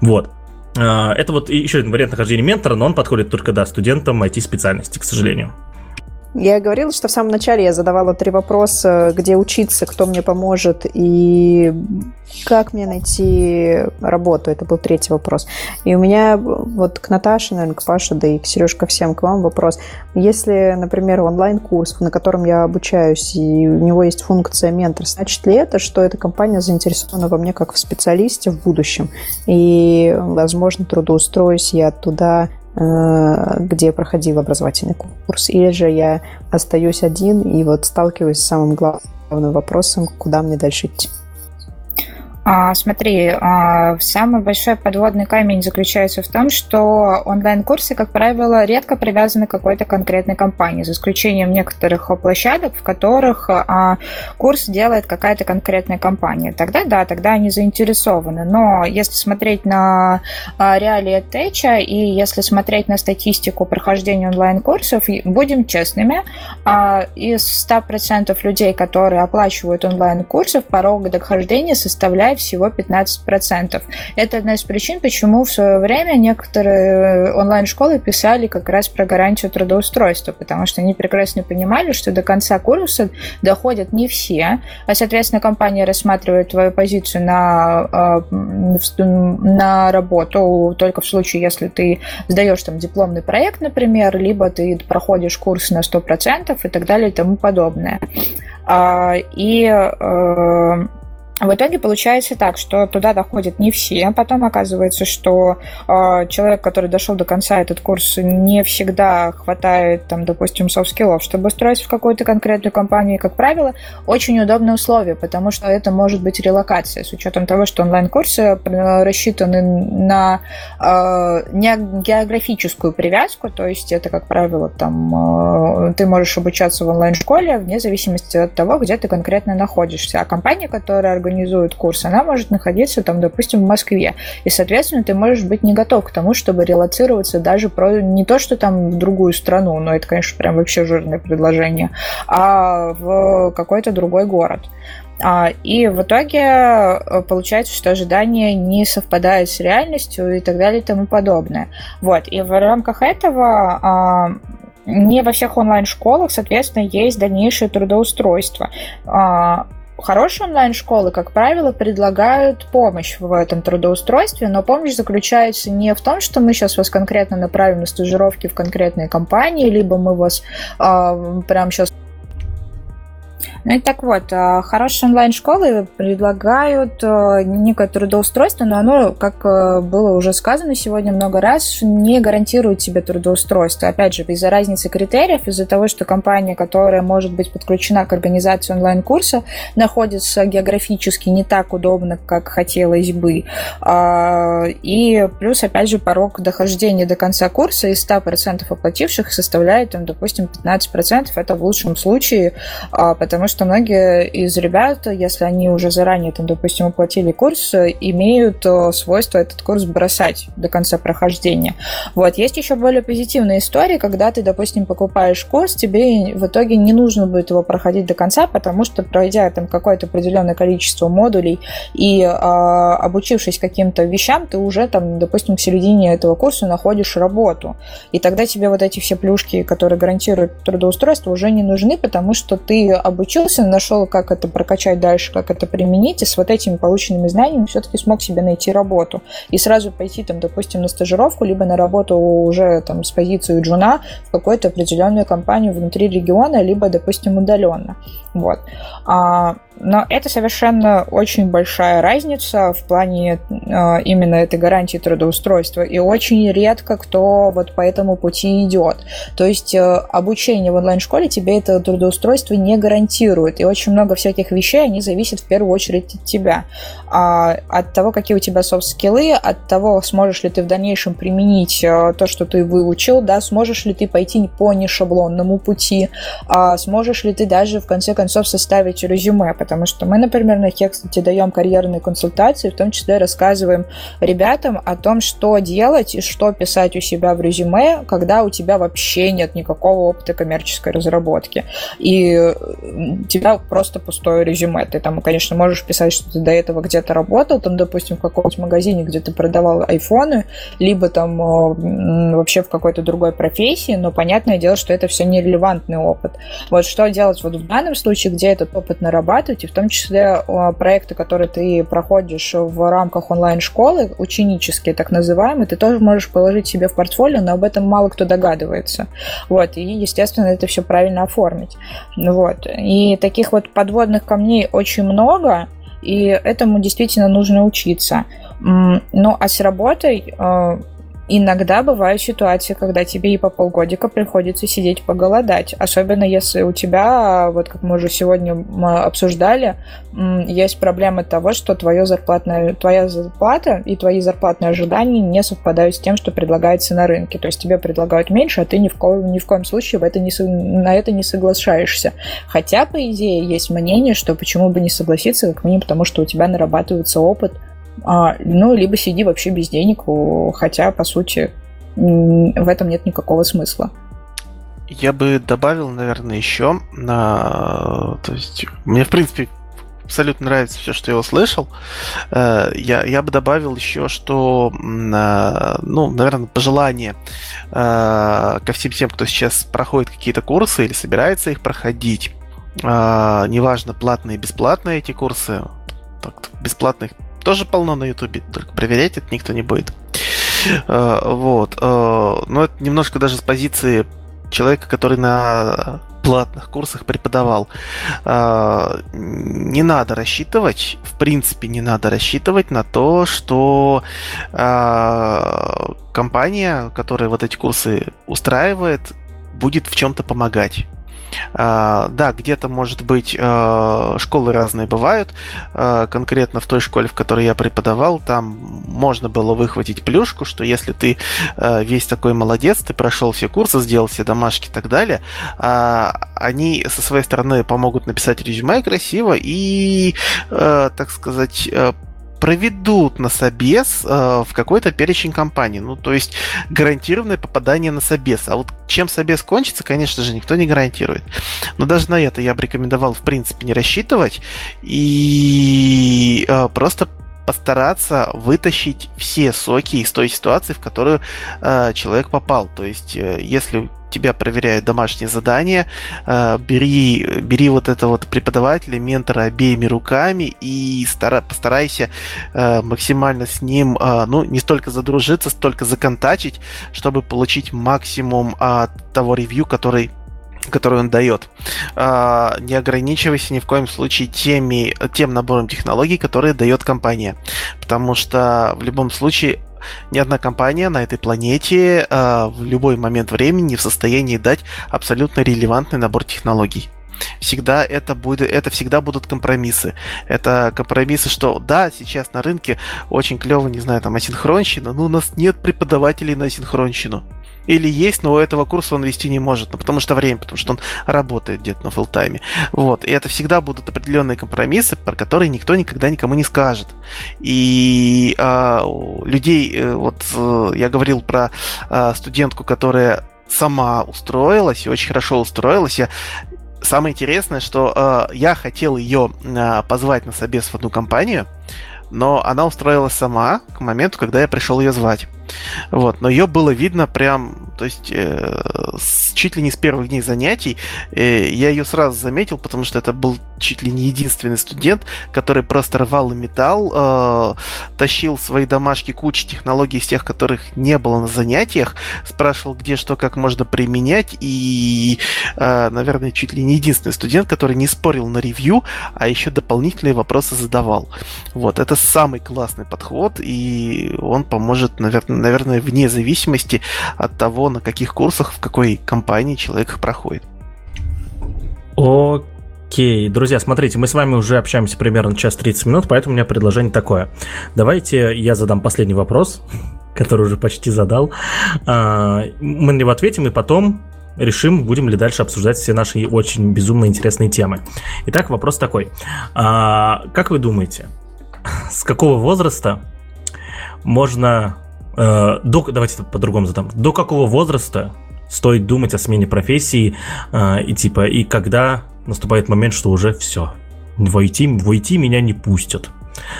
Вот. А, это вот еще один вариант нахождения ментора, но он подходит только, да, студентам IT-специальности, к сожалению. Я говорила, что в самом начале я задавала три вопроса, где учиться, кто мне поможет и как мне найти работу. Это был третий вопрос. И у меня вот к Наташе, наверное, к Паше, да и к Сереже, ко всем, к вам вопрос. Если, например, онлайн-курс, на котором я обучаюсь, и у него есть функция ментор, значит ли это, что эта компания заинтересована во мне как в специалисте в будущем? И, возможно, трудоустроюсь я туда где проходил образовательный курс, или же я остаюсь один и вот сталкиваюсь с самым главным вопросом, куда мне дальше идти. А, смотри, а, самый большой подводный камень заключается в том, что онлайн-курсы, как правило, редко привязаны к какой-то конкретной компании, за исключением некоторых площадок, в которых а, курс делает какая-то конкретная компания. Тогда да, тогда они заинтересованы. Но если смотреть на реалии Теча и если смотреть на статистику прохождения онлайн-курсов, будем честными, из 100% людей, которые оплачивают онлайн-курсы, порог дохождения составляет всего 15%. Это одна из причин, почему в свое время некоторые онлайн-школы писали как раз про гарантию трудоустройства, потому что они прекрасно понимали, что до конца курса доходят не все, а, соответственно, компания рассматривает твою позицию на, а, на работу только в случае, если ты сдаешь там дипломный проект, например, либо ты проходишь курс на 100% и так далее и тому подобное. А, и э, в итоге получается так, что туда доходят не все, а потом оказывается, что э, человек, который дошел до конца этот курс, не всегда хватает, там, допустим, soft skill ов, чтобы устроиться в какую-то конкретную компанию. И, как правило, очень удобные условия, потому что это может быть релокация, с учетом того, что онлайн-курсы э, рассчитаны на э, не географическую привязку, то есть это, как правило, там э, ты можешь обучаться в онлайн-школе вне зависимости от того, где ты конкретно находишься. А компания, которая организует организует курс, она может находиться там, допустим, в Москве. И, соответственно, ты можешь быть не готов к тому, чтобы релацироваться даже про не то, что там в другую страну, но это, конечно, прям вообще жирное предложение, а в какой-то другой город. А, и в итоге э, получается, что ожидание не совпадает с реальностью и так далее и тому подобное. Вот. И в рамках этого а, не во всех онлайн-школах, соответственно, есть дальнейшее трудоустройство. А, Хорошие онлайн-школы, как правило, предлагают помощь в этом трудоустройстве, но помощь заключается не в том, что мы сейчас вас конкретно направим на стажировки в конкретные компании, либо мы вас э, прямо сейчас ну и так вот, а, хорошие онлайн-школы предлагают а, некое трудоустройство, но оно, как а, было уже сказано сегодня много раз, не гарантирует тебе трудоустройство. Опять же, из-за разницы критериев, из-за того, что компания, которая может быть подключена к организации онлайн-курса, находится географически не так удобно, как хотелось бы. И плюс, опять же, порог дохождения до конца курса из 100% оплативших составляет, там, допустим, 15%. Это в лучшем случае, потому что многие из ребят, если они уже заранее, там, допустим, оплатили курс, имеют э, свойство этот курс бросать до конца прохождения. Вот. Есть еще более позитивные истории, когда ты, допустим, покупаешь курс, тебе в итоге не нужно будет его проходить до конца, потому что, пройдя там какое-то определенное количество модулей и э, обучившись каким-то вещам, ты уже там, допустим, к середине этого курса находишь работу. И тогда тебе вот эти все плюшки, которые гарантируют трудоустройство, уже не нужны, потому что ты обучил научился, нашел, как это прокачать дальше, как это применить, и с вот этими полученными знаниями все-таки смог себе найти работу. И сразу пойти, там, допустим, на стажировку, либо на работу уже там, с позиции джуна в какую-то определенную компанию внутри региона, либо, допустим, удаленно. Вот. А, но это совершенно очень большая разница в плане э, именно этой гарантии трудоустройства. И очень редко кто вот по этому пути идет. То есть э, обучение в онлайн-школе тебе это трудоустройство не гарантирует. И очень много всяких вещей, они зависят в первую очередь от тебя. А, от того, какие у тебя софт-скиллы, от того, сможешь ли ты в дальнейшем применить э, то, что ты выучил, да, сможешь ли ты пойти по нешаблонному пути, а сможешь ли ты даже в конце концов составить резюме, потому что мы, например, на Хекстате даем карьерные консультации, в том числе рассказываем ребятам о том, что делать и что писать у себя в резюме, когда у тебя вообще нет никакого опыта коммерческой разработки. И у тебя просто пустое резюме. Ты там, конечно, можешь писать, что ты до этого где-то работал, там, допустим, в каком-нибудь магазине, где ты продавал айфоны, либо там вообще в какой-то другой профессии, но понятное дело, что это все нерелевантный опыт. Вот что делать вот в данном случае, где этот опыт нарабатывать, и в том числе числе проекты, которые ты проходишь в рамках онлайн-школы, ученические так называемые, ты тоже можешь положить себе в портфолио, но об этом мало кто догадывается. Вот, и, естественно, это все правильно оформить. Вот. И таких вот подводных камней очень много, и этому действительно нужно учиться. Ну, а с работой э, Иногда бывают ситуации, когда тебе и по полгодика приходится сидеть поголодать. Особенно если у тебя, вот как мы уже сегодня обсуждали, есть проблема того, что твое зарплатная, твоя зарплата и твои зарплатные ожидания не совпадают с тем, что предлагается на рынке. То есть тебе предлагают меньше, а ты ни в, коем, ни в коем случае в это не, на это не соглашаешься. Хотя, по идее, есть мнение, что почему бы не согласиться, как минимум потому, что у тебя нарабатывается опыт – ну, либо сиди вообще без денег, хотя, по сути, в этом нет никакого смысла. Я бы добавил, наверное, еще, на... то есть, мне, в принципе, абсолютно нравится все, что я услышал. Э, я, я бы добавил еще, что, э, ну, наверное, пожелание э, ко всем тем, кто сейчас проходит какие-то курсы или собирается их проходить. Неважно, платные, бесплатные эти курсы. Бесплатных тоже полно на Ютубе, только проверять это никто не будет. Вот. Но это немножко даже с позиции человека, который на платных курсах преподавал. А, не надо рассчитывать, в принципе, не надо рассчитывать на то, что компания, которая вот эти курсы устраивает, будет в чем-то помогать. А, да, где-то, может быть, а, школы разные бывают. А, конкретно в той школе, в которой я преподавал, там можно было выхватить плюшку, что если ты весь такой молодец, ты прошел все курсы, сделал все домашки и так далее, они со своей стороны помогут написать резюме красиво и, так сказать, проведут на собес э, в какой-то перечень компаний. Ну, то есть гарантированное попадание на собес. А вот чем собес кончится, конечно же, никто не гарантирует. Но даже на это я бы рекомендовал, в принципе, не рассчитывать и э, просто постараться вытащить все соки из той ситуации, в которую э, человек попал. То есть, э, если тебя проверяют домашние задания, э, бери, бери вот это вот преподавателя, ментора обеими руками и стара, постарайся э, максимально с ним, э, ну, не столько задружиться, столько законтачить, чтобы получить максимум того ревью, который который он дает. Не ограничивайся ни в коем случае теми, тем набором технологий, которые дает компания. Потому что в любом случае ни одна компания на этой планете э, в любой момент времени не в состоянии дать абсолютно релевантный набор технологий всегда это будет, это всегда будут компромиссы. Это компромиссы, что да, сейчас на рынке очень клево, не знаю, там асинхронщина, но у нас нет преподавателей на асинхронщину или есть, но у этого курса он вести не может, ну, потому что время, потому что он работает где-то на фултайме. Вот. И это всегда будут определенные компромиссы, про которые никто никогда никому не скажет. И э, людей, вот э, я говорил про э, студентку, которая сама устроилась и очень хорошо устроилась. Я Самое интересное, что э, я хотел ее э, позвать на собес в одну компанию, но она устроилась сама к моменту, когда я пришел ее звать. Вот, но ее было видно прям, то есть э, с, чуть ли не с первых дней занятий. Э, я ее сразу заметил, потому что это был чуть ли не единственный студент, который просто рвал и металл, э, тащил свои домашки кучи технологий из тех, которых не было на занятиях, спрашивал, где что, как можно применять, и, э, наверное, чуть ли не единственный студент, который не спорил на ревью, а еще дополнительные вопросы задавал. Вот, это самый классный подход, и он поможет, наверное, наверное, вне зависимости от того, на каких курсах, в какой компании человек их проходит. Окей, друзья, смотрите, мы с вами уже общаемся примерно час 30 минут, поэтому у меня предложение такое. Давайте я задам последний вопрос, который уже почти задал. А, мы на него ответим, и потом решим, будем ли дальше обсуждать все наши очень безумно интересные темы. Итак, вопрос такой. А, как вы думаете, с какого возраста можно Э, до, давайте по-другому задам. До какого возраста стоит думать о смене профессии э, и типа, и когда наступает момент, что уже все, войти, войти меня не пустят.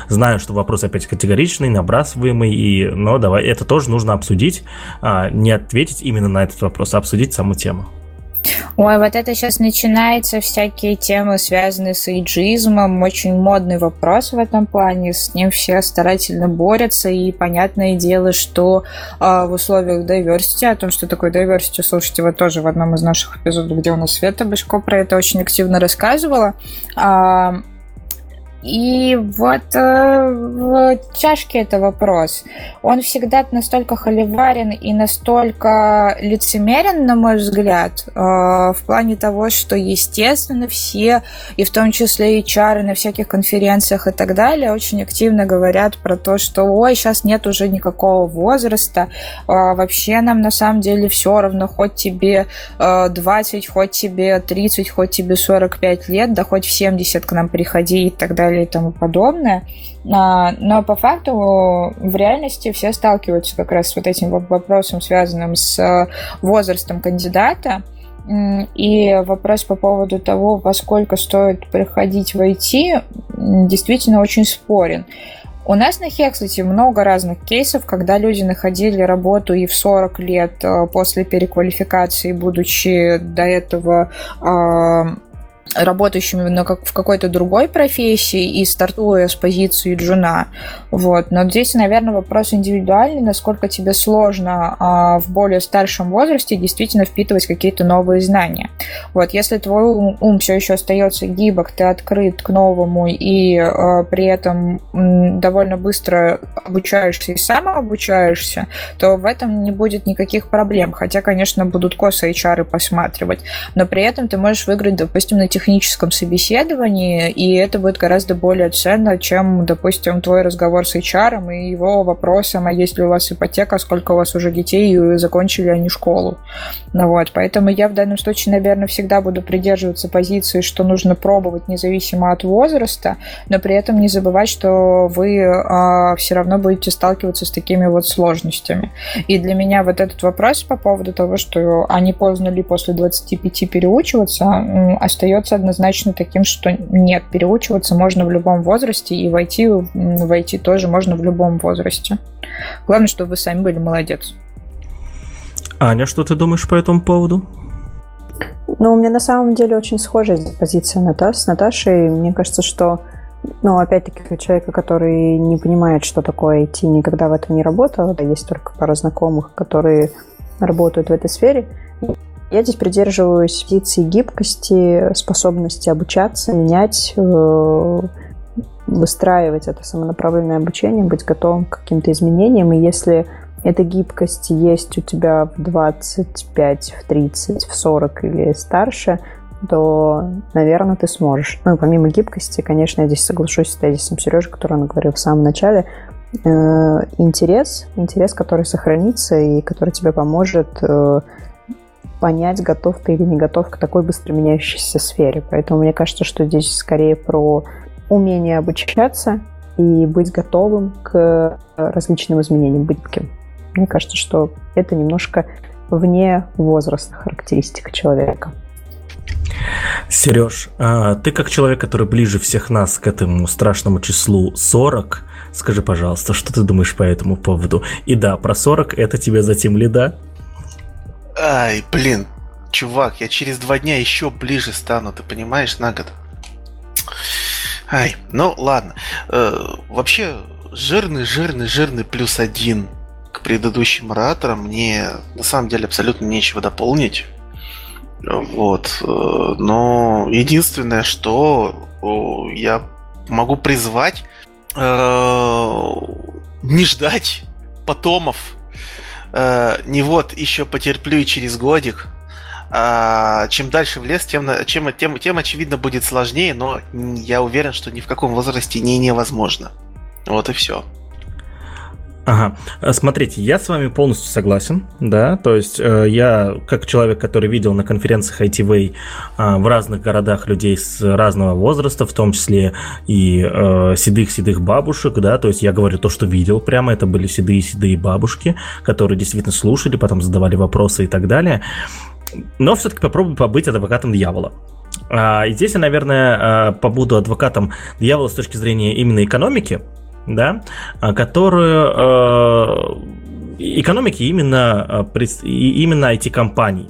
Знаю, что вопрос опять категоричный, набрасываемый, и, но давай, это тоже нужно обсудить, а не ответить именно на этот вопрос, а обсудить саму тему. Ой, вот это сейчас начинаются всякие темы, связанные с эйджизмом. Очень модный вопрос в этом плане. С ним все старательно борются. И понятное дело, что э, в условиях diversity, о том, что такое diversity, слушайте, вы тоже в одном из наших эпизодов, где у нас Света Бышко про это очень активно рассказывала. Э, и вот э, в чашке это вопрос. Он всегда настолько холиварен и настолько лицемерен, на мой взгляд, э, в плане того, что, естественно, все, и в том числе и чары на всяких конференциях и так далее, очень активно говорят про то, что ой, сейчас нет уже никакого возраста, э, вообще нам на самом деле все равно, хоть тебе э, 20, хоть тебе 30, хоть тебе 45 лет, да хоть в 70 к нам приходи и так далее далее и тому подобное. А, но по факту в реальности все сталкиваются как раз с вот этим вопросом, связанным с возрастом кандидата. И вопрос по поводу того, во сколько стоит приходить в IT, действительно очень спорен. У нас на Хекслете много разных кейсов, когда люди находили работу и в 40 лет э, после переквалификации, будучи до этого а, работающими на как, в какой-то другой профессии и стартуя с позиции джуна. Вот. Но здесь, наверное, вопрос индивидуальный, насколько тебе сложно а, в более старшем возрасте действительно впитывать какие-то новые знания. Вот. Если твой ум, ум все еще остается гибок, ты открыт к новому и а, при этом м, довольно быстро обучаешься и самообучаешься, то в этом не будет никаких проблем. Хотя, конечно, будут косо HR посматривать. Но при этом ты можешь выиграть, допустим, на тех техническом собеседовании, и это будет гораздо более ценно, чем, допустим, твой разговор с HR и его вопросом, а есть ли у вас ипотека, сколько у вас уже детей, и закончили они школу. Ну вот, поэтому я в данном случае, наверное, всегда буду придерживаться позиции, что нужно пробовать независимо от возраста, но при этом не забывать, что вы а, все равно будете сталкиваться с такими вот сложностями. И для меня вот этот вопрос по поводу того, что они поздно ли после 25 переучиваться, остается остается однозначно таким, что нет, переучиваться можно в любом возрасте, и войти, войти тоже можно в любом возрасте. Главное, чтобы вы сами были молодец. Аня, что ты думаешь по этому поводу? Ну, у меня на самом деле очень схожая позиция Ната, с Наташей. Мне кажется, что, ну, опять-таки, у человека, который не понимает, что такое IT, никогда в этом не работал, да, есть только пара знакомых, которые работают в этой сфере, я здесь придерживаюсь позиции гибкости, способности обучаться, менять, э, выстраивать это самонаправленное обучение, быть готовым к каким-то изменениям. И если эта гибкость есть у тебя в 25, в 30, в 40 или старше, то, наверное, ты сможешь. Ну и помимо гибкости, конечно, я здесь соглашусь с тезисом Сережи, который он говорил в самом начале, э, интерес, интерес, который сохранится и который тебе поможет э, понять, готов ты или не готов к такой быстро меняющейся сфере. Поэтому мне кажется, что здесь скорее про умение обучаться и быть готовым к различным изменениям, быть гибким. Мне кажется, что это немножко вне возраста характеристика человека. Сереж, а ты как человек, который ближе всех нас к этому страшному числу 40, скажи, пожалуйста, что ты думаешь по этому поводу? И да, про 40 это тебе затем ли да? Ай, блин, чувак, я через два дня еще ближе стану, ты понимаешь, на год. Ай, ну ладно. Э, вообще, жирный, жирный, жирный плюс один к предыдущим ораторам мне на самом деле абсолютно нечего дополнить. Вот. Э, но единственное, что я могу призвать э, не ждать потомов э, не вот еще потерплю и через годик. А, чем дальше в лес, тем, чем, тем, тем очевидно будет сложнее, но я уверен, что ни в каком возрасте не невозможно. Вот и все. Ага, э, смотрите, я с вами полностью согласен, да, то есть э, я, как человек, который видел на конференциях ITV э, в разных городах людей с разного возраста, в том числе и э, седых-седых бабушек, да, то есть я говорю то, что видел прямо, это были седые-седые бабушки, которые действительно слушали, потом задавали вопросы и так далее, но все-таки попробую побыть адвокатом дьявола. А, и здесь я, наверное, э, побуду адвокатом дьявола с точки зрения именно экономики, да, а, которую э, экономики именно, э, именно IT-компаний,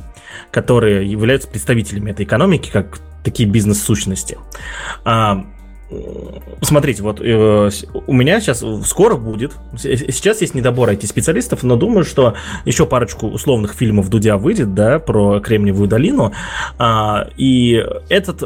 которые являются представителями этой экономики, как такие бизнес-сущности. А, смотрите, вот э, у меня сейчас скоро будет, сейчас есть недобор IT-специалистов, но думаю, что еще парочку условных фильмов Дудя выйдет, да, про Кремниевую долину, а, и этот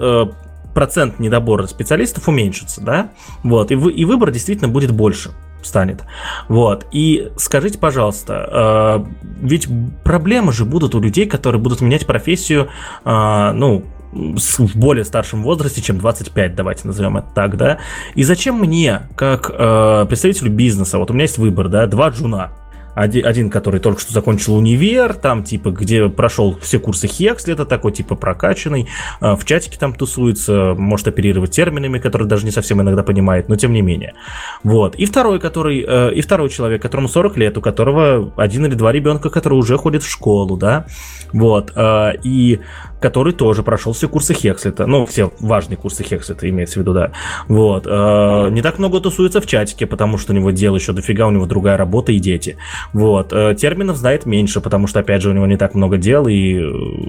процент недобора специалистов уменьшится, да, вот, и, вы, и выбор действительно будет больше станет. Вот. И скажите, пожалуйста, э, ведь проблемы же будут у людей, которые будут менять профессию, э, ну, в более старшем возрасте, чем 25, давайте назовем это так, да. И зачем мне, как э, представителю бизнеса, вот у меня есть выбор, да, два джуна, один, один, который только что закончил универ, там, типа, где прошел все курсы Хексли, это такой, типа, прокачанный, а, в чатике там тусуется, может оперировать терминами, которые даже не совсем иногда понимает, но тем не менее. Вот. И второй, который, э, и второй человек, которому 40 лет, у которого один или два ребенка, которые уже ходят в школу, да, вот, э, и который тоже прошел все курсы Хекслета, ну, все важные курсы Хекслета имеется в виду, да, вот, э, не так много тусуется в чатике, потому что у него дел еще дофига, у него другая работа и дети, вот, э, терминов знает меньше, потому что, опять же, у него не так много дел и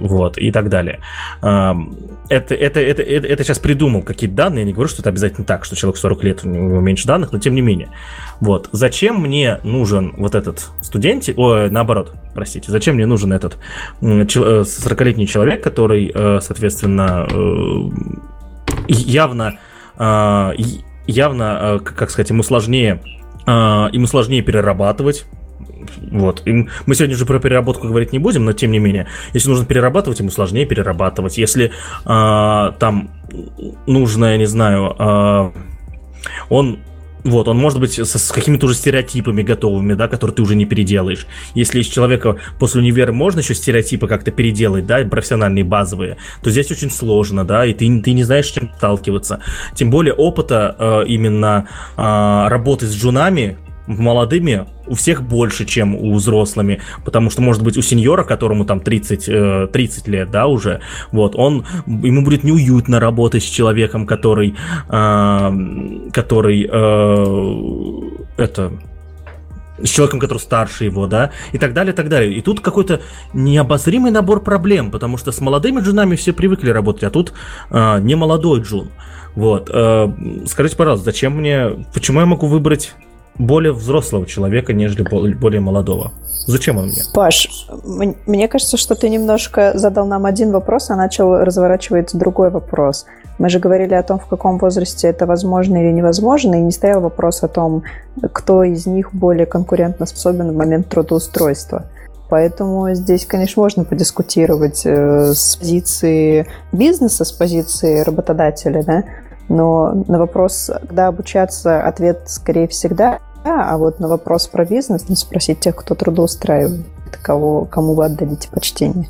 вот, и так далее. Э, это, это, это, это, это сейчас придумал какие-то данные, я не говорю, что это обязательно так, что человек 40 лет, у него меньше данных, но тем не менее. Вот, зачем мне нужен вот этот студент, ой, наоборот, простите, зачем мне нужен этот 40-летний э, человек, который, э, соответственно, э, явно, явно, как сказать, ему сложнее, ему сложнее перерабатывать, вот. И мы сегодня уже про переработку говорить не будем, но тем не менее, если нужно перерабатывать, ему сложнее перерабатывать. Если э, там нужно, я не знаю, э, он вот, он может быть со, с какими-то уже стереотипами готовыми, да, которые ты уже не переделаешь. Если из человека после универа можно еще стереотипы как-то переделать, да, профессиональные, базовые, то здесь очень сложно, да, и ты, ты не знаешь, с чем сталкиваться. Тем более опыта э, именно э, работы с джунами молодыми у всех больше, чем у взрослыми, потому что, может быть, у сеньора, которому там 30, 30 э, лет, да, уже, вот, он, ему будет неуютно работать с человеком, который, э, который, э, это, с человеком, который старше его, да, и так далее, и так далее. И тут какой-то необозримый набор проблем, потому что с молодыми джунами все привыкли работать, а тут э, не молодой джун. Вот. Э, скажите, пожалуйста, зачем мне, почему я могу выбрать более взрослого человека, нежели более молодого. Зачем он мне? Паш, мне кажется, что ты немножко задал нам один вопрос, а начал разворачивать другой вопрос. Мы же говорили о том, в каком возрасте это возможно или невозможно, и не стоял вопрос о том, кто из них более конкурентно способен в момент трудоустройства. Поэтому здесь, конечно, можно подискутировать э, с позиции бизнеса, с позиции работодателя, да, но на вопрос, когда обучаться, ответ скорее всегда, а вот на вопрос про бизнес, ну, спросить тех, кто трудоустраивает, кого, кому вы отдадите почтение.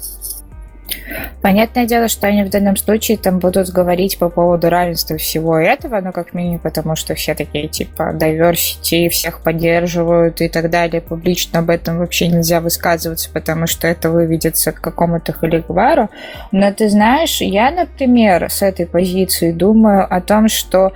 Понятное дело, что они в данном случае там будут говорить по поводу равенства всего этого, ну, как минимум, потому что все такие, типа, diversity, всех поддерживают и так далее. Публично об этом вообще нельзя высказываться, потому что это выведется к какому-то халигвару. Но ты знаешь, я, например, с этой позиции думаю о том, что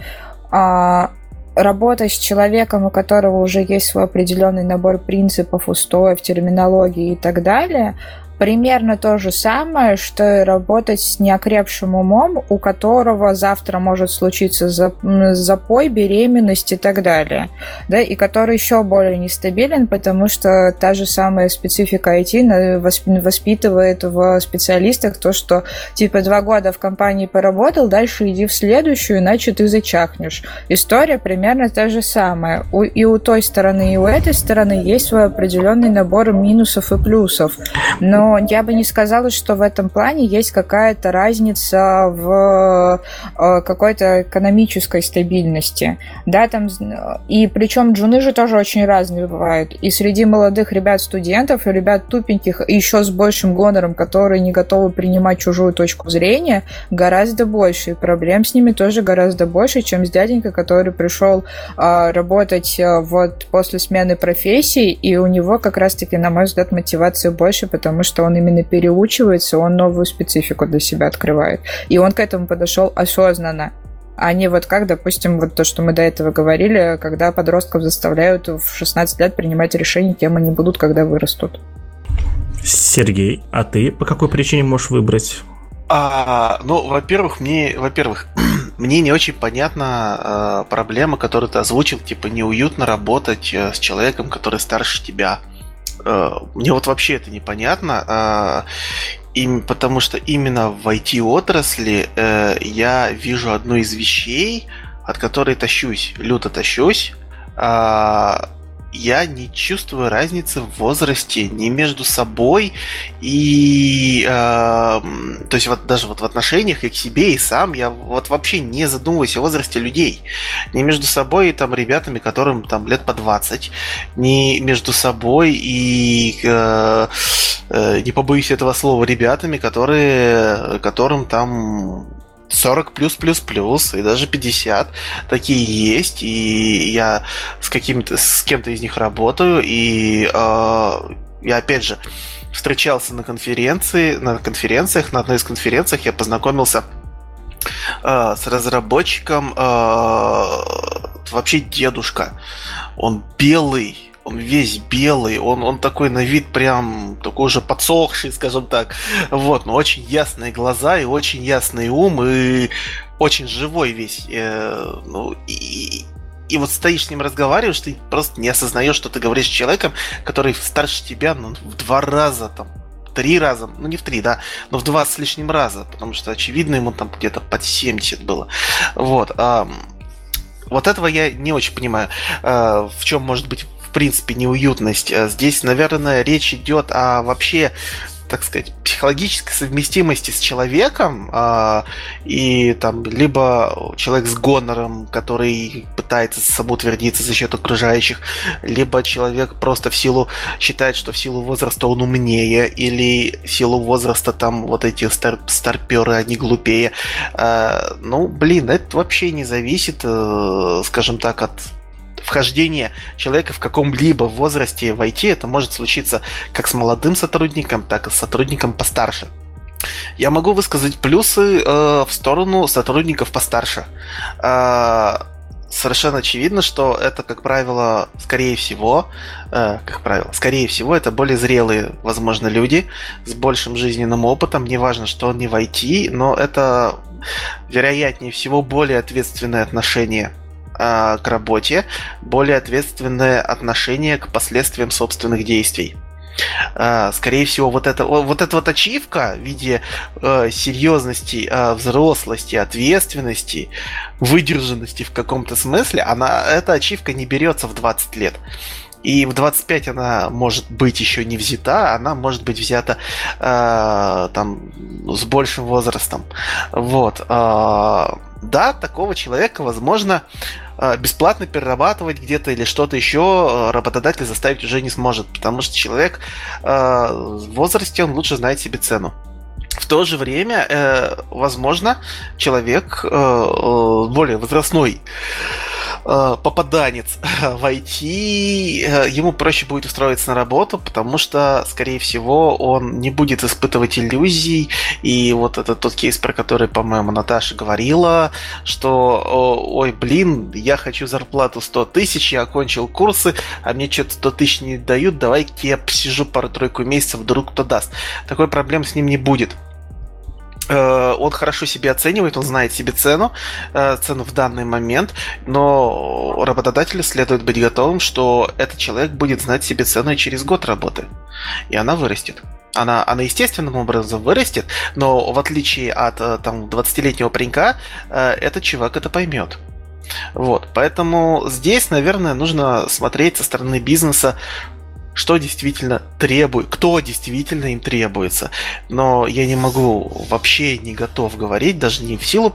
а, работа с человеком, у которого уже есть свой определенный набор принципов, устоев, терминологии и так далее, примерно то же самое, что и работать с неокрепшим умом, у которого завтра может случиться запой, беременность и так далее, да, и который еще более нестабилен, потому что та же самая специфика IT воспитывает в специалистах то, что типа два года в компании поработал, дальше иди в следующую, иначе ты зачахнешь. История примерно та же самая. И у той стороны, и у этой стороны есть свой определенный набор минусов и плюсов. Но я бы не сказала, что в этом плане есть какая-то разница в э, какой-то экономической стабильности. Да, там, и причем джуны же тоже очень разные бывают. И среди молодых ребят-студентов, и ребят тупеньких, еще с большим гонором, которые не готовы принимать чужую точку зрения, гораздо больше. И проблем с ними тоже гораздо больше, чем с дяденькой, который пришел а, работать а, вот после смены профессии, и у него как раз-таки, на мой взгляд, мотивация больше, потому что что он именно переучивается, он новую специфику для себя открывает. И он к этому подошел осознанно а не вот как, допустим, вот то, что мы до этого говорили, когда подростков заставляют в 16 лет принимать решения, кем они будут, когда вырастут. Сергей, а ты по какой причине можешь выбрать? А, ну, во-первых, мне, во-первых, мне не очень понятна э, проблема, которую ты озвучил, типа неуютно работать э, с человеком, который старше тебя. Э, мне вот вообще это непонятно, а, им, потому что именно в IT-отрасли э, я вижу одну из вещей, от которой тащусь, люто тащусь, а, я не чувствую разницы в возрасте ни между собой и э, то есть вот даже вот в отношениях и к себе и сам. Я вот вообще не задумываюсь о возрасте людей. Ни между собой и там ребятами которым там лет по 20 ни между собой и э, э, не побоюсь этого слова ребятами которые которым там 40 плюс плюс плюс и даже 50 такие есть и я с каким-то с кем-то из них работаю и э, я опять же встречался на конференции, на конференциях, на одной из конференциях я познакомился э, с разработчиком, э, вообще дедушка. Он белый, он весь белый, он, он такой на вид прям такой уже подсохший, скажем так. Вот, но очень ясные глаза и очень ясный ум, и очень живой весь. Э, ну, и, и вот стоишь с ним разговариваешь, ты просто не осознаешь, что ты говоришь с человеком, который старше тебя ну, в два раза там три раза, ну не в три, да, но в два с лишним раза, потому что, очевидно, ему там где-то под 70 было. Вот. А, вот этого я не очень понимаю, а, в чем может быть в принципе неуютность. А здесь, наверное, речь идет о вообще так сказать, психологической совместимости с человеком, э, и там либо человек с гонором, который пытается самоутвердиться за счет окружающих, либо человек просто в силу считает, что в силу возраста он умнее, или в силу возраста там вот эти стар старперы, они глупее. Э, ну, блин, это вообще не зависит, э, скажем так, от вхождение человека в каком-либо возрасте в IT, это может случиться как с молодым сотрудником, так и с сотрудником постарше. Я могу высказать плюсы э, в сторону сотрудников постарше. Э, совершенно очевидно, что это, как правило, скорее всего, э, как правило, скорее всего, это более зрелые, возможно, люди с большим жизненным опытом. Неважно, что он не в IT, но это вероятнее всего более ответственное отношение э, к работе, более ответственное отношение к последствиям собственных действий. Uh, скорее всего, вот эта вот эта вот ачивка в виде uh, серьезности, uh, взрослости, ответственности, выдержанности в каком-то смысле, она эта ачивка не берется в 20 лет. И в 25 она может быть еще не взята, она может быть взята э, там с большим возрастом. Вот. Э, да, такого человека, возможно, э, бесплатно перерабатывать где-то или что-то еще э, работодатель заставить уже не сможет, потому что человек э, в возрасте, он лучше знает себе цену. В то же время, возможно, человек более возрастной Э, попаданец в IT, э, ему проще будет устроиться на работу, потому что, скорее всего, он не будет испытывать иллюзий. И вот это тот кейс, про который, по-моему, Наташа говорила, что, ой, блин, я хочу зарплату 100 тысяч, я окончил курсы, а мне что-то 100 тысяч не дают, давай я посижу пару-тройку месяцев, вдруг кто даст. Такой проблем с ним не будет. Э, он хорошо себе оценивает, он знает себе цену, э, цену в данный момент, но работодателю следует быть готовым, что этот человек будет знать себе цену и через год работы, и она вырастет. Она, она естественным образом вырастет, но в отличие от э, там, 20-летнего паренька, этот чувак это поймет. Вот, поэтому здесь, наверное, нужно смотреть со стороны бизнеса, что действительно требует, кто действительно им требуется. Но я не могу, вообще не готов говорить, даже не в силу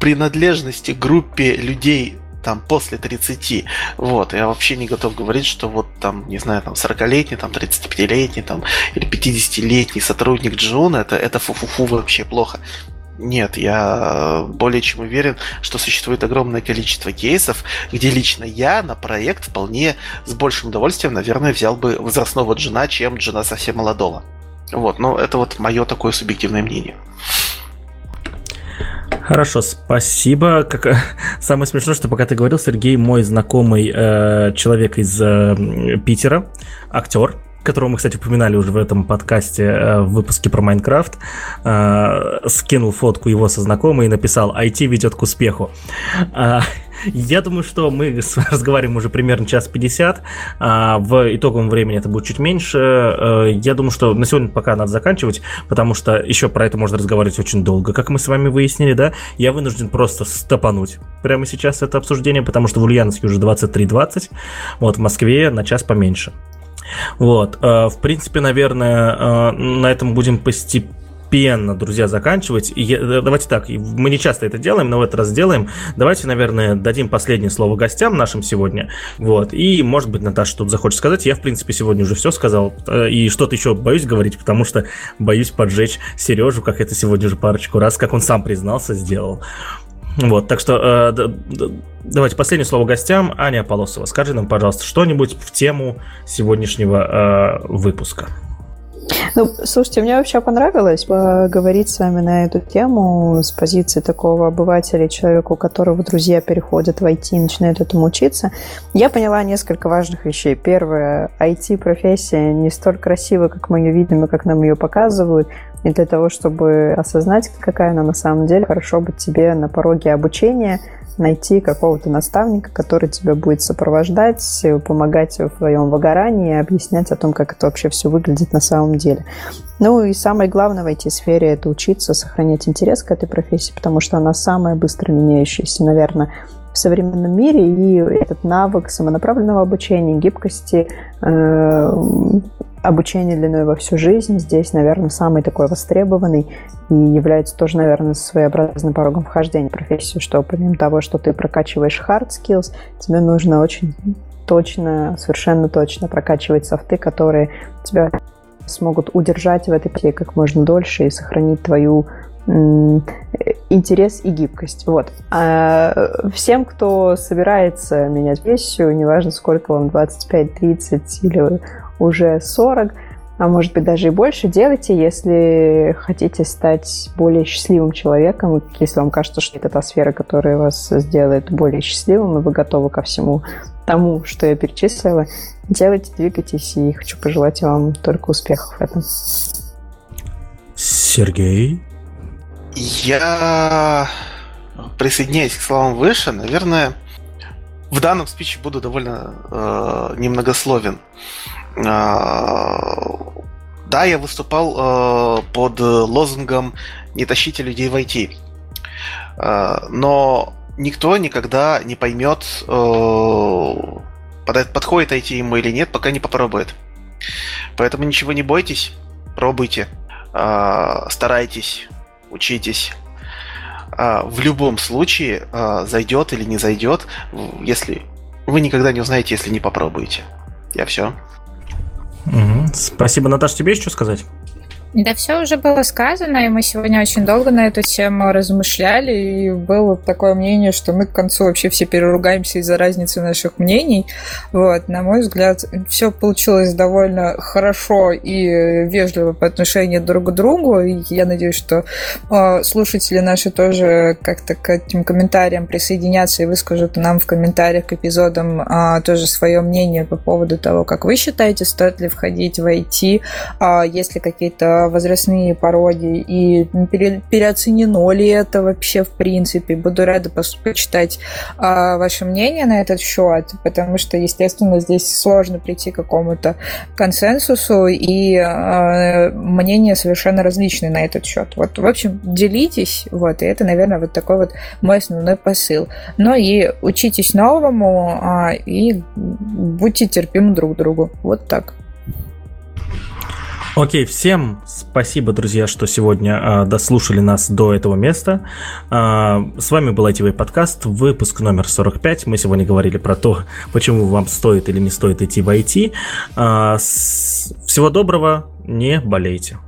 принадлежности группе людей там после 30. Вот, я вообще не готов говорить, что вот там, не знаю, там 40-летний, там 35-летний, там или 50-летний сотрудник Джона, это, это фу-фу-фу вообще плохо. Нет, я более чем уверен, что существует огромное количество кейсов, где лично я на проект вполне с большим удовольствием, наверное, взял бы возрастного джина, чем джина совсем молодого. Вот, но это вот мое такое субъективное мнение. Хорошо, спасибо. Как... Самое смешное, что пока ты говорил, Сергей, мой знакомый э, человек из э, Питера, актер, которого мы, кстати, упоминали уже в этом подкасте э, в выпуске про Майнкрафт, э, скинул фотку его со знакомой и написал «IT ведет к успеху». А, я думаю, что мы разговариваем уже примерно час 50. А, в итоговом времени это будет чуть меньше. Э, я думаю, что на сегодня пока надо заканчивать, потому что еще про это можно разговаривать очень долго, как мы с вами выяснили, да? Я вынужден просто стопануть прямо сейчас это обсуждение, потому что в Ульяновске уже 23.20, вот в Москве на час поменьше. Вот, э, в принципе, наверное, э, на этом будем постепенно друзья, заканчивать. И э, давайте так, мы не часто это делаем, но в этот раз сделаем. Давайте, наверное, дадим последнее слово гостям нашим сегодня. Вот. И, может быть, Наташа тут захочет сказать. Я, в принципе, сегодня уже все сказал. И что-то еще боюсь говорить, потому что боюсь поджечь Сережу, как это сегодня уже парочку раз, как он сам признался, сделал. Вот, так что э, давайте последнее слово гостям. Аня Полосова, скажи нам, пожалуйста, что-нибудь в тему сегодняшнего э, выпуска. Ну, слушайте, мне вообще понравилось поговорить с вами на эту тему с позиции такого обывателя, человека, у которого друзья переходят в IT и начинают этому учиться. Я поняла несколько важных вещей. Первое, IT-профессия не столь красива, как мы ее видим и как нам ее показывают. И для того, чтобы осознать, какая она на самом деле, хорошо быть тебе на пороге обучения – найти какого-то наставника, который тебя будет сопровождать, помогать в твоем выгорании, объяснять о том, как это вообще все выглядит на самом деле. Ну и самое главное в IT-сфере – это учиться сохранять интерес к этой профессии, потому что она самая быстро меняющаяся, наверное, в современном мире, и этот навык самонаправленного обучения, гибкости, э, обучение длиной во всю жизнь здесь, наверное, самый такой востребованный и является тоже, наверное, своеобразным порогом вхождения в профессию, что помимо того, что ты прокачиваешь hard skills, тебе нужно очень точно, совершенно точно прокачивать софты, которые тебя смогут удержать в этой профессии как можно дольше и сохранить твою интерес и гибкость. Вот. А всем, кто собирается менять профессию, неважно сколько вам, 25, 30 или уже 40, а может быть даже и больше, делайте, если хотите стать более счастливым человеком, если вам кажется, что это та сфера, которая вас сделает более счастливым, и вы готовы ко всему тому, что я перечислила, делайте, двигайтесь, и хочу пожелать вам только успехов в этом. Сергей? Я присоединяюсь к словам выше, наверное, в данном спиче буду довольно э, немногословен. А, да, я выступал э, под лозунгом «Не тащите людей в IT». Э, но никто никогда не поймет, э, подходит IT ему или нет, пока не попробует. Поэтому ничего не бойтесь, пробуйте, старайтесь, учитесь. В любом случае, зайдет или не зайдет, если вы никогда не узнаете, если не попробуете. Я все. Угу. Спасибо, Наташа, тебе еще что сказать? Да все уже было сказано, и мы сегодня очень долго на эту тему размышляли, и было такое мнение, что мы к концу вообще все переругаемся из-за разницы наших мнений. Вот, на мой взгляд, все получилось довольно хорошо и вежливо по отношению друг к другу, и я надеюсь, что э, слушатели наши тоже как-то к этим комментариям присоединятся и выскажут нам в комментариях к эпизодам э, тоже свое мнение по поводу того, как вы считаете, стоит ли входить в IT, э, а есть ли какие-то возрастные пороги и пере, переоценено ли это вообще в принципе. Буду рада почитать а, ваше мнение на этот счет, потому что, естественно, здесь сложно прийти к какому-то консенсусу, и а, мнения совершенно различные на этот счет. Вот, в общем, делитесь, вот, и это, наверное, вот такой вот мой основной посыл. Ну и учитесь новому, а, и будьте терпимы друг к другу. Вот так. Окей, всем спасибо, друзья, что сегодня э, дослушали нас до этого места. Э, с вами был ITV подкаст, выпуск номер 45. Мы сегодня говорили про то, почему вам стоит или не стоит идти в IT. Э, с... Всего доброго, не болейте.